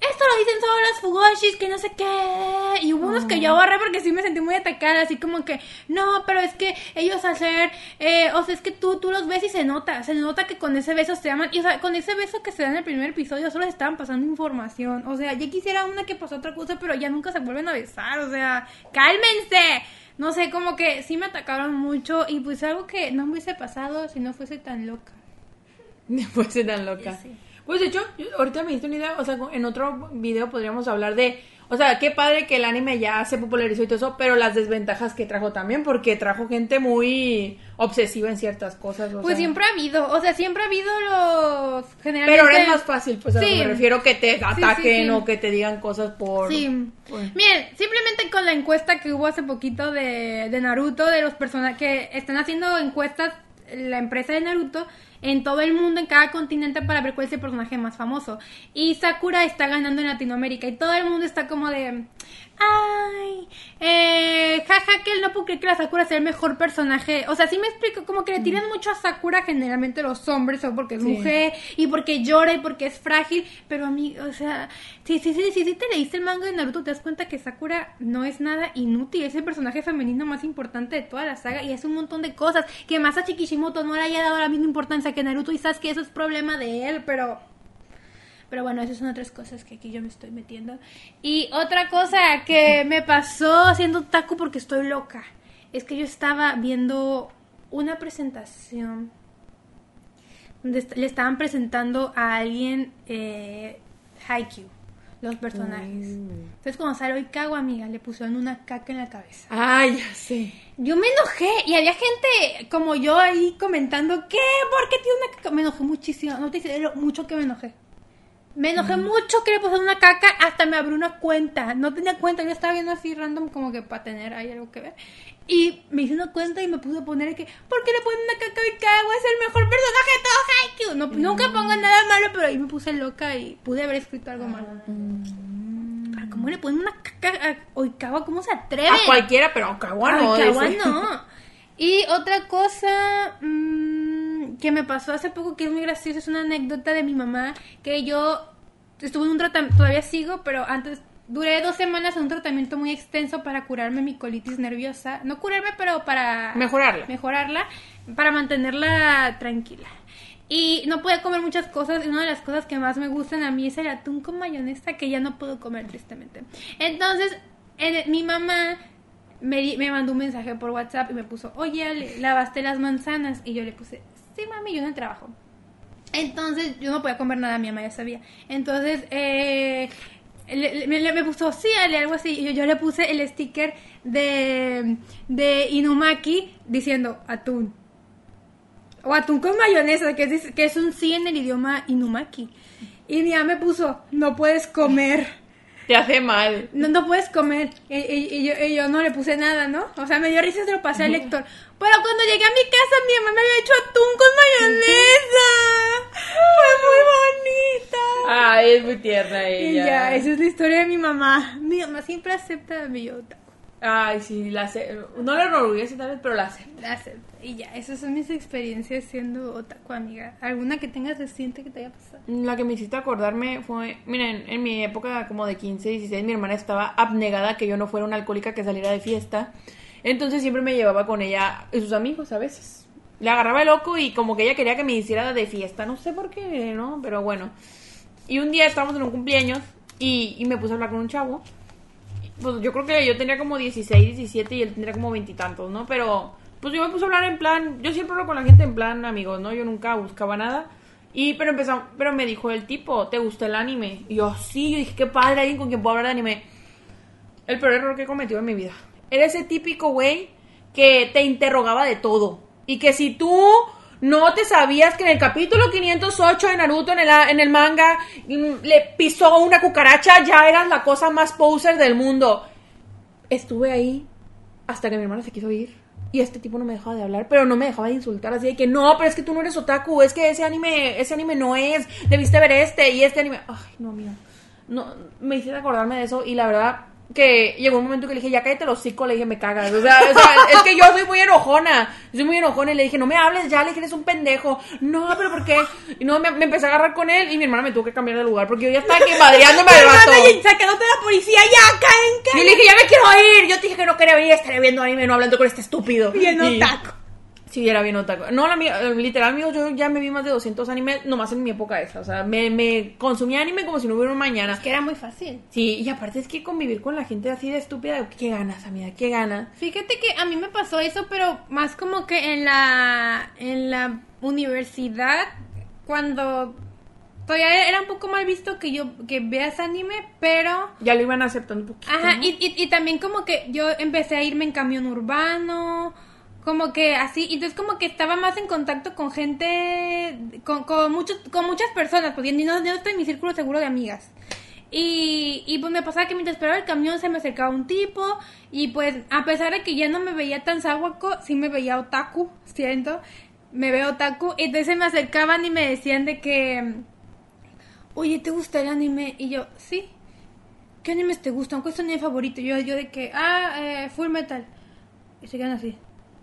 esto lo dicen solo las fugoshis, que no sé qué. Y hubo unos que yo borré porque sí me sentí muy atacada, así como que, no, pero es que ellos hacer, eh, o sea, es que tú, tú los ves y se nota, se nota que con ese beso se aman. Y o sea, con ese beso que se da en el primer episodio solo les estaban pasando información. O sea, ya quisiera una que pasó otra cosa, pero ya nunca se vuelven a besar. O sea, cálmense. No sé, como que sí me atacaron mucho y pues algo que no me hubiese pasado si no fuese tan loca. Después de tan loca. Sí. Pues de hecho, ahorita me diste una idea, o sea, en otro video podríamos hablar de, o sea, qué padre que el anime ya se popularizó y todo eso, pero las desventajas que trajo también, porque trajo gente muy obsesiva en ciertas cosas. o Pues sea. siempre ha habido, o sea, siempre ha habido los generalmente Pero ahora es más fácil, pues a lo que me refiero que te ataquen sí. o que te digan cosas por... Sí. Miren, simplemente con la encuesta que hubo hace poquito de, de Naruto, de los personajes que están haciendo encuestas, la empresa de Naruto, en todo el mundo, en cada continente, para ver cuál es el personaje más famoso. Y Sakura está ganando en Latinoamérica y todo el mundo está como de... Ay, eh, jaja, que él no puede creer que la Sakura sea el mejor personaje. O sea, sí me explico, como que le tiran mucho a Sakura generalmente los hombres, o porque es Sí. mujer, y porque llora, y porque es frágil. Pero a mí, o sea, sí, sí, sí, sí, sí te leíste el manga de Naruto, te das cuenta que Sakura no es nada inútil, es el personaje femenino más importante de toda la saga, y es un montón de cosas. Que Masashi Kishimoto no le haya dado la misma importancia que Naruto y Sasuke, eso es problema de él, pero... Pero bueno, esas son otras cosas que aquí yo me estoy metiendo. Y otra cosa que me pasó haciendo taco porque estoy loca. Es que yo estaba viendo una presentación donde le estaban presentando a alguien eh, Haikyuu, los personajes. Entonces cuando salió Oikawa, amiga, le pusieron una caca en la cabeza. Ay, ya sé. Yo me enojé y había gente como yo ahí comentando, ¿qué? ¿Por qué tiene una caca? Me enojé muchísimo, no te dice lo mucho que me enojé. Me enojé mucho que le pusieron una caca, hasta me abrió una cuenta. No tenía cuenta, yo estaba viendo así random como que para tener ahí algo que ver. Y me hice una cuenta y me puse a poner que, ¿por qué le ponen una caca a Oikawa? Es el mejor personaje de todo Haikyuu. No, Nunca pongo nada malo, pero ahí me puse loca y pude haber escrito algo malo. Pero ¿Cómo le ponen una caca a Oikawa? ¿Cómo se atreven? A cualquiera, pero a Okawa no. Kawa dice. no. Y otra cosa mm, que me pasó hace poco que es muy gracioso es una anécdota de mi mamá que yo estuve en un tratamiento, todavía sigo, pero antes duré dos semanas en un tratamiento muy extenso para curarme mi colitis nerviosa. No curarme, pero para Mejorarla. mejorarla, para mantenerla tranquila. Y no podía comer muchas cosas. Y una de las cosas que más me gustan a mí es el atún con mayonesa, que ya no puedo comer tristemente. Entonces, en- mi mamá me, me mandó un mensaje por WhatsApp y me puso, oye, Ale, lavaste las manzanas. Y yo le puse, sí, mami, yo el trabajo. Entonces yo no podía comer nada, mi mamá ya sabía. Entonces eh, le- me, puso, sí, Ale, algo así. Yo, yo le puse el sticker de, de Inumaki diciendo atún. O atún con mayonesa, que es, que es un sí en el idioma Inumaki. Y mi mamá me puso, no puedes comer. Te hace mal. No, no puedes comer. Y, y- y yo, y yo no le puse nada, ¿no? O sea, me dio risa, se lo pasé al lector. Pero cuando llegué a mi casa, mi mamá me había hecho atún con mayonesa. Fue muy bonita. Ay, es muy tierna y ella. ya, esa es la historia de mi mamá. Mi mamá siempre acepta a mi otaku. Ay, sí, la No la enorgullece tal vez, pero la acepta. La acepta. Y ya, esas son mis experiencias siendo otaku, amiga. ¿Alguna que tengas reciente que te haya pasado? La que me hiciste acordarme fue, miren, en mi época como de 15, 16, mi hermana estaba abnegada que yo no fuera una alcohólica que saliera de fiesta. Entonces siempre me llevaba con ella y sus amigos a veces. Le agarraba el loco y como que ella quería que me hiciera de fiesta, no sé por qué, ¿no? Pero bueno. Y un día estábamos en un cumpleaños y, y me puse a hablar con un chavo. Pues yo creo que yo tenía como 16, 17 y él tendría como veintitantos, ¿no? Pero pues yo me puse a hablar en plan, yo siempre hablo con la gente en plan amigos, ¿no? Yo nunca buscaba nada. Y pero empezó, pero me dijo el tipo, ¿te gusta el anime? Y yo, sí, yo dije, qué padre, alguien con quien puedo hablar de anime. El peor error que he cometido en mi vida. Era ese típico güey que te interrogaba de todo. Y que si tú no te sabías que en el capítulo 508 de Naruto, en el, en el manga, mm, le pisó una cucaracha, ya eras la cosa más poser del mundo. Estuve ahí hasta que mi hermana se quiso ir. Y este tipo no me dejaba de hablar, pero no me dejaba de insultar. Así de que no, pero es que tú no eres otaku, es que ese anime, ese anime no es, debiste ver este y este anime. Ay, no, mira. No, me hiciste acordarme de eso y la verdad que llegó un momento que le dije, ya cállate los hocico, le dije, me cagas. O sea, o sea, es que yo soy muy enojona, soy muy enojona y le dije, no me hables ya, le dije, eres un pendejo. No, pero ¿por qué? Y no, me, me empecé a agarrar con él y mi hermana me tuvo que cambiar de lugar porque yo ya estaba aquí madreándome al vato. y sacándote la policía, ya, caen, Y le dije, ya me quiero ir. Estaré viendo anime, no hablando con este estúpido. Bien Y- otaku. Sí, era bien otaku. No, la mía- literal, amigos, yo ya me vi más de 200 animes nomás en mi época esa. O sea, me, me consumía anime como si no hubiera un mañana. Que era muy fácil. Sí, y aparte es que convivir con la gente así de estúpida, qué ganas, amiga, qué ganas. Fíjate que a mí me pasó eso, pero más como que en la en la universidad cuando todavía era un poco mal visto que yo que veas anime, pero Ya lo iban aceptando un poquito. ajá, ¿no? y, y, y también como que yo empecé a irme en camión urbano, como que así, entonces como que estaba más en contacto con gente, con, con muchos, con muchas personas, porque no, no estoy en mi círculo seguro de amigas. Y, y pues me pasaba que mientras esperaba el camión se me acercaba un tipo y pues a pesar de que ya no me veía tan sáhuaco, sí me veía otaku, siento. me veo otaku, y entonces me acercaban y me decían de que, oye, ¿te gusta el anime? Y yo, sí. ¿Qué animes te gustan? ¿Cuál es tu anime favorito? Yo, yo de que, ah, eh, Full Metal. Y se quedan así.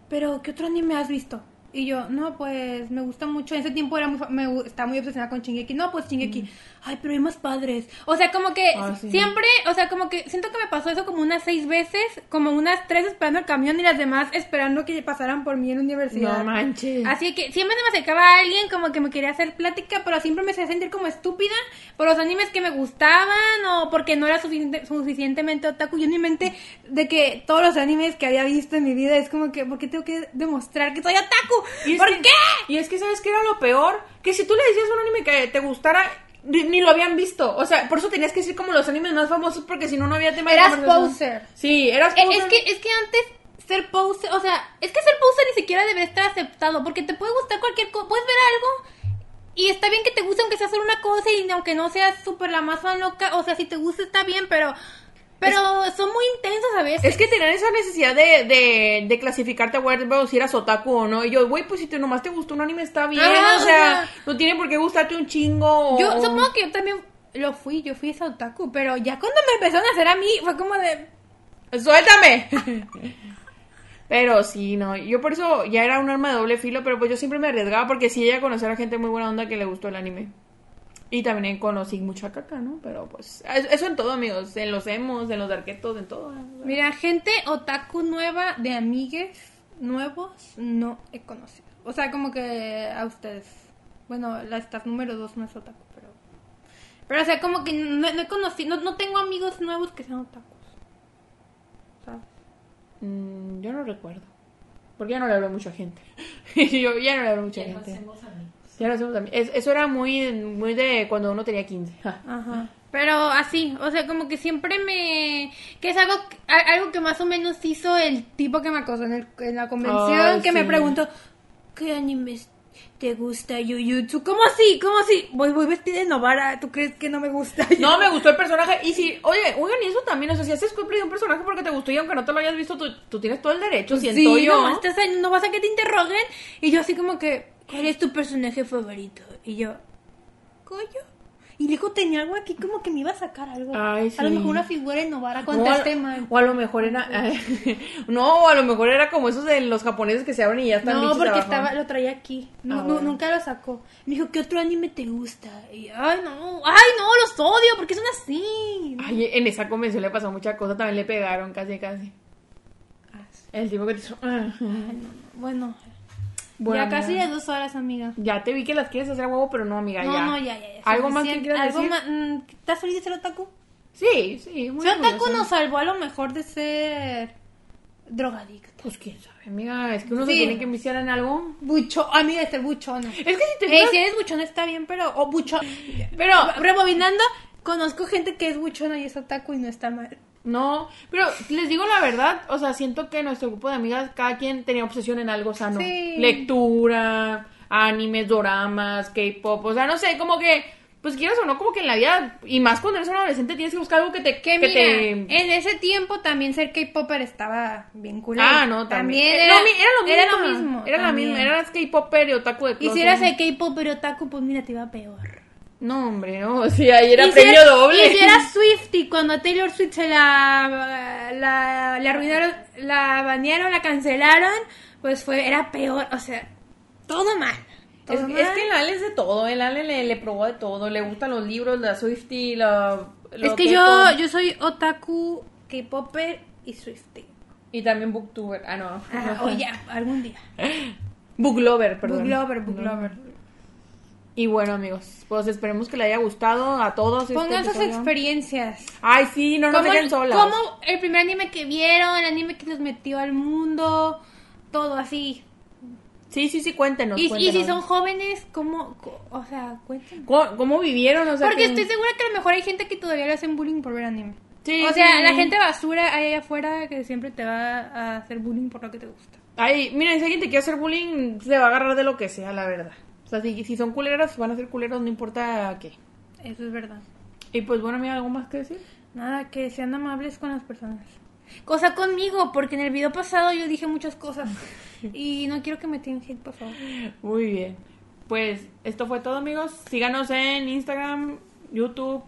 Pero, ¿qué otro anime has visto? Y yo, no, pues me gusta mucho. En ese tiempo era muy, me, estaba muy obsesionada con Shingeki. No, pues Shingeki. Ay, pero hay más padres. O sea, como que Ah, sí. siempre, o sea, como que siento que me pasó eso como unas seis veces, como unas tres esperando el camión y las demás esperando que pasaran por mí en la universidad. No manches. Así que siempre se me acercaba a alguien como que me quería hacer plática, pero siempre me hacía sentir como estúpida por los animes que me gustaban o porque no era suficiente- suficientemente otaku. Yo en mi mente de que todos los animes que había visto en mi vida es como que, ¿por qué tengo que demostrar que soy otaku? ¿Por que- qué? Y es que, ¿sabes qué era lo peor? Que si tú le decías un anime que te gustara, ni, ni lo habían visto. O sea, por eso tenías que decir como los animes más famosos, porque si no, no había tema de Eras conversación. poser. Sí, eras Eh, poser. Es que, es que antes ser poser, o sea, es que ser poser ni siquiera debería estar aceptado, porque te puede gustar cualquier cosa, puedes ver algo y está bien que te guste aunque sea hacer una cosa y aunque no seas súper la más fan loca, o sea, si te gusta está bien, pero pero son muy intensos a veces. Es que tenían esa necesidad de, de, de clasificarte a si eras otaku o no. Y yo, güey, pues si te, nomás te gustó un anime está bien. Ajá, o sea, no tiene por qué gustarte un chingo. yo o- supongo que yo también lo fui, yo fui esa otaku, pero ya cuando me empezaron a hacer a mí fue como de ¡Suéltame! pero sí, no. Yo por eso ya era un arma de doble filo, pero pues yo siempre me arriesgaba porque sí llegué a conocer a gente muy buena onda que le gustó el anime. Y también conocí mucha caca, ¿no? Pero pues es- eso en todo, amigos. En los emos, en los darquetos, en todo. Mira, gente otaku nueva de amigues nuevos no he conocido. O sea, como que a ustedes. Bueno, la staff número dos no es otaku, pero. Pero, o sea, como que no, no he conocido. No, no tengo amigos nuevos que sean otakus. ¿Sabes? Mm, yo no recuerdo. Porque ya no le hablo a mucha gente. yo ya no le hablo a mucha Ya no gente. hacemos amigos. Ya lo hacemos también. Es- eso era muy, muy de cuando uno tenía 15. Ja. Ajá. Pero así, o sea, como que siempre me... Que es algo, algo que más o menos hizo el tipo que me acosó en, el- en la convención, que me preguntó, ¿qué animes te gusta Jujutsu? ¿Cómo así? ¿Cómo así? Voy, voy vestida de Novara, ¿tú crees que no me gusta? No, me gustó el personaje. Y si, oye, oigan, y eso también, o sea, si haces cosplay de un personaje porque te gustó y aunque no te lo hayas visto, tú, tú tienes todo el derecho, siento sí, yo. no, estás no vas a que te interroguen. Y yo así como que, ¿cuál es tu personaje favorito? Y yo, ¿coño? Y luego tenía algo aquí como que me iba a sacar algo. Ay, A lo sí. mejor una figura de Novara O contaste a, mal. o a lo mejor era. no, o a lo mejor era como esos de los japoneses que se abren y ya están No, porque estaba, lo traía aquí. No, Ah, no, bueno. nunca lo sacó. Me dijo, ¿qué otro anime te gusta? Y ay, no, ay, no, los odio, porque son así. Ay, en esa convención le pasó mucha cosa, también le pegaron casi, casi. Ah, El tipo que te hizo. Ay, no, no. Bueno, Bueno, ya casi de dos horas, amiga. Ya te vi que las quieres hacer a huevo, pero no, amiga, No, ya. no, ya, ya. ya. ¿Algo más que quieras ¿Algo decir? más? Mm, ¿Estás feliz de ser otaku? Sí, sí, muy Ser otaku nos salvó a lo mejor de ser drogadicto. Pues quién sabe, amiga, es que uno se Sí. tiene que enviciar en algo. Bucho, amiga, de ser buchona. Es que si te fijas- si eres buchona está bien, pero... O buchón. Pero, Rebobinando, conozco gente que es buchona y es otaku y no está mal. No, pero les digo la verdad, o sea, siento que nuestro grupo de amigas, cada quien tenía obsesión en algo sano. Sí. Lectura, animes, doramas, K-pop, o sea, no sé, como que, pues quieras o no, como que en la vida, y más cuando eres un adolescente, tienes que buscar algo que te... Que que mira, te... en ese tiempo también ser K-Popper estaba bien cool. Ah, no, también. Eh, era, no, era lo mismo. Era lo mismo. Era la misma. Eras K-popper y otaku de Y si eras K-Popper otaku, pues mira, te iba peor. No, hombre, no. Sí, ahí era Y si premio doble. Y si eras Swifty, cuando a Taylor Swift se la, la, la arruinaron, la banearon, la cancelaron, pues fue, era peor. O sea, todo mal. Es, es que el Ale es de todo. El Ale le, le probó de todo. Le gustan los libros, la Swifty, la. Es que yo, yo soy otaku, K-Popper y Swifty. Y también booktuber. Ah, no. O ya, algún día. Booklover, perdón. Booklover, booklover. Y bueno, amigos, pues esperemos que le haya gustado a todos. este Pongan sus experiencias. Ay, sí, no nos ¿Cómo, dejen solas. cómo el primer anime que vieron, el anime que los metió al mundo, todo así. Sí, sí, sí, cuéntenos. Y, y si son jóvenes, ¿cómo? O sea, cuéntenos. ¿Cómo, cómo vivieron? O sea, Porque que- estoy segura que a lo mejor hay gente que todavía le hacen bullying por ver anime. Sí, o sea, sí. la gente basura allá afuera que siempre te va a hacer bullying por lo que te gusta. Ay, mira, si alguien te quiere hacer bullying, se va a agarrar de lo que sea, la verdad. O sea, si, si son culeras, van a ser culeros, no importa qué. Eso es verdad. Y pues bueno, amiga, ¿algo más que decir? Nada, que sean amables con las personas. cosa conmigo, porque en el video pasado yo dije muchas cosas. Y no quiero que me tiren hate, por favor. Muy bien. Pues esto fue todo, amigos. Síganos en Instagram, YouTube,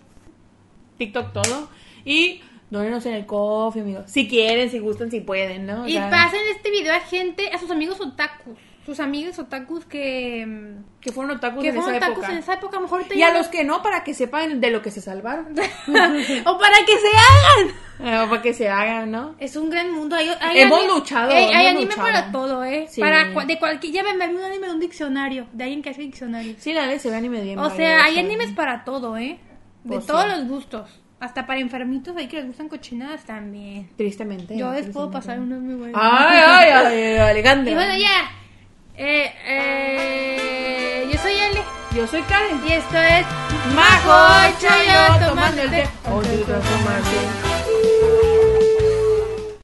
TikTok, todo. Y dónenos en el coffee, amigos. Si quieren, si gustan, si pueden, ¿no? O Y sea, pasen este video a gente, a sus amigos otakus. Sus amigos otakus que, mm, que fueron otakus que en fueron esa otakus época. en esa época. A lo mejor te Y a los que no, para que sepan de lo que se salvaron. o para que se hagan. Eh, para que se hagan, ¿no? Es un gran mundo. Hay, hay Hemos anime- luchado, Hay, hay hemos anime luchado. para todo, ¿eh? Sí. Para cua- de cualquier. Llévenme un anime de un diccionario. De alguien que hace diccionario. Sí, la se ve anime bien. O sea, hay animes para todo, ¿eh? De Pues todos los gustos. Hasta para enfermitos ahí que les gustan cochinadas también. Tristemente. Yo les puedo tristemente. pasar unos muy buenos. Ay, ay, ay. Y bueno, ya. Eh, eh, yo soy Ale. Yo soy Karen. Y esto es Majo Chayo tomando el té.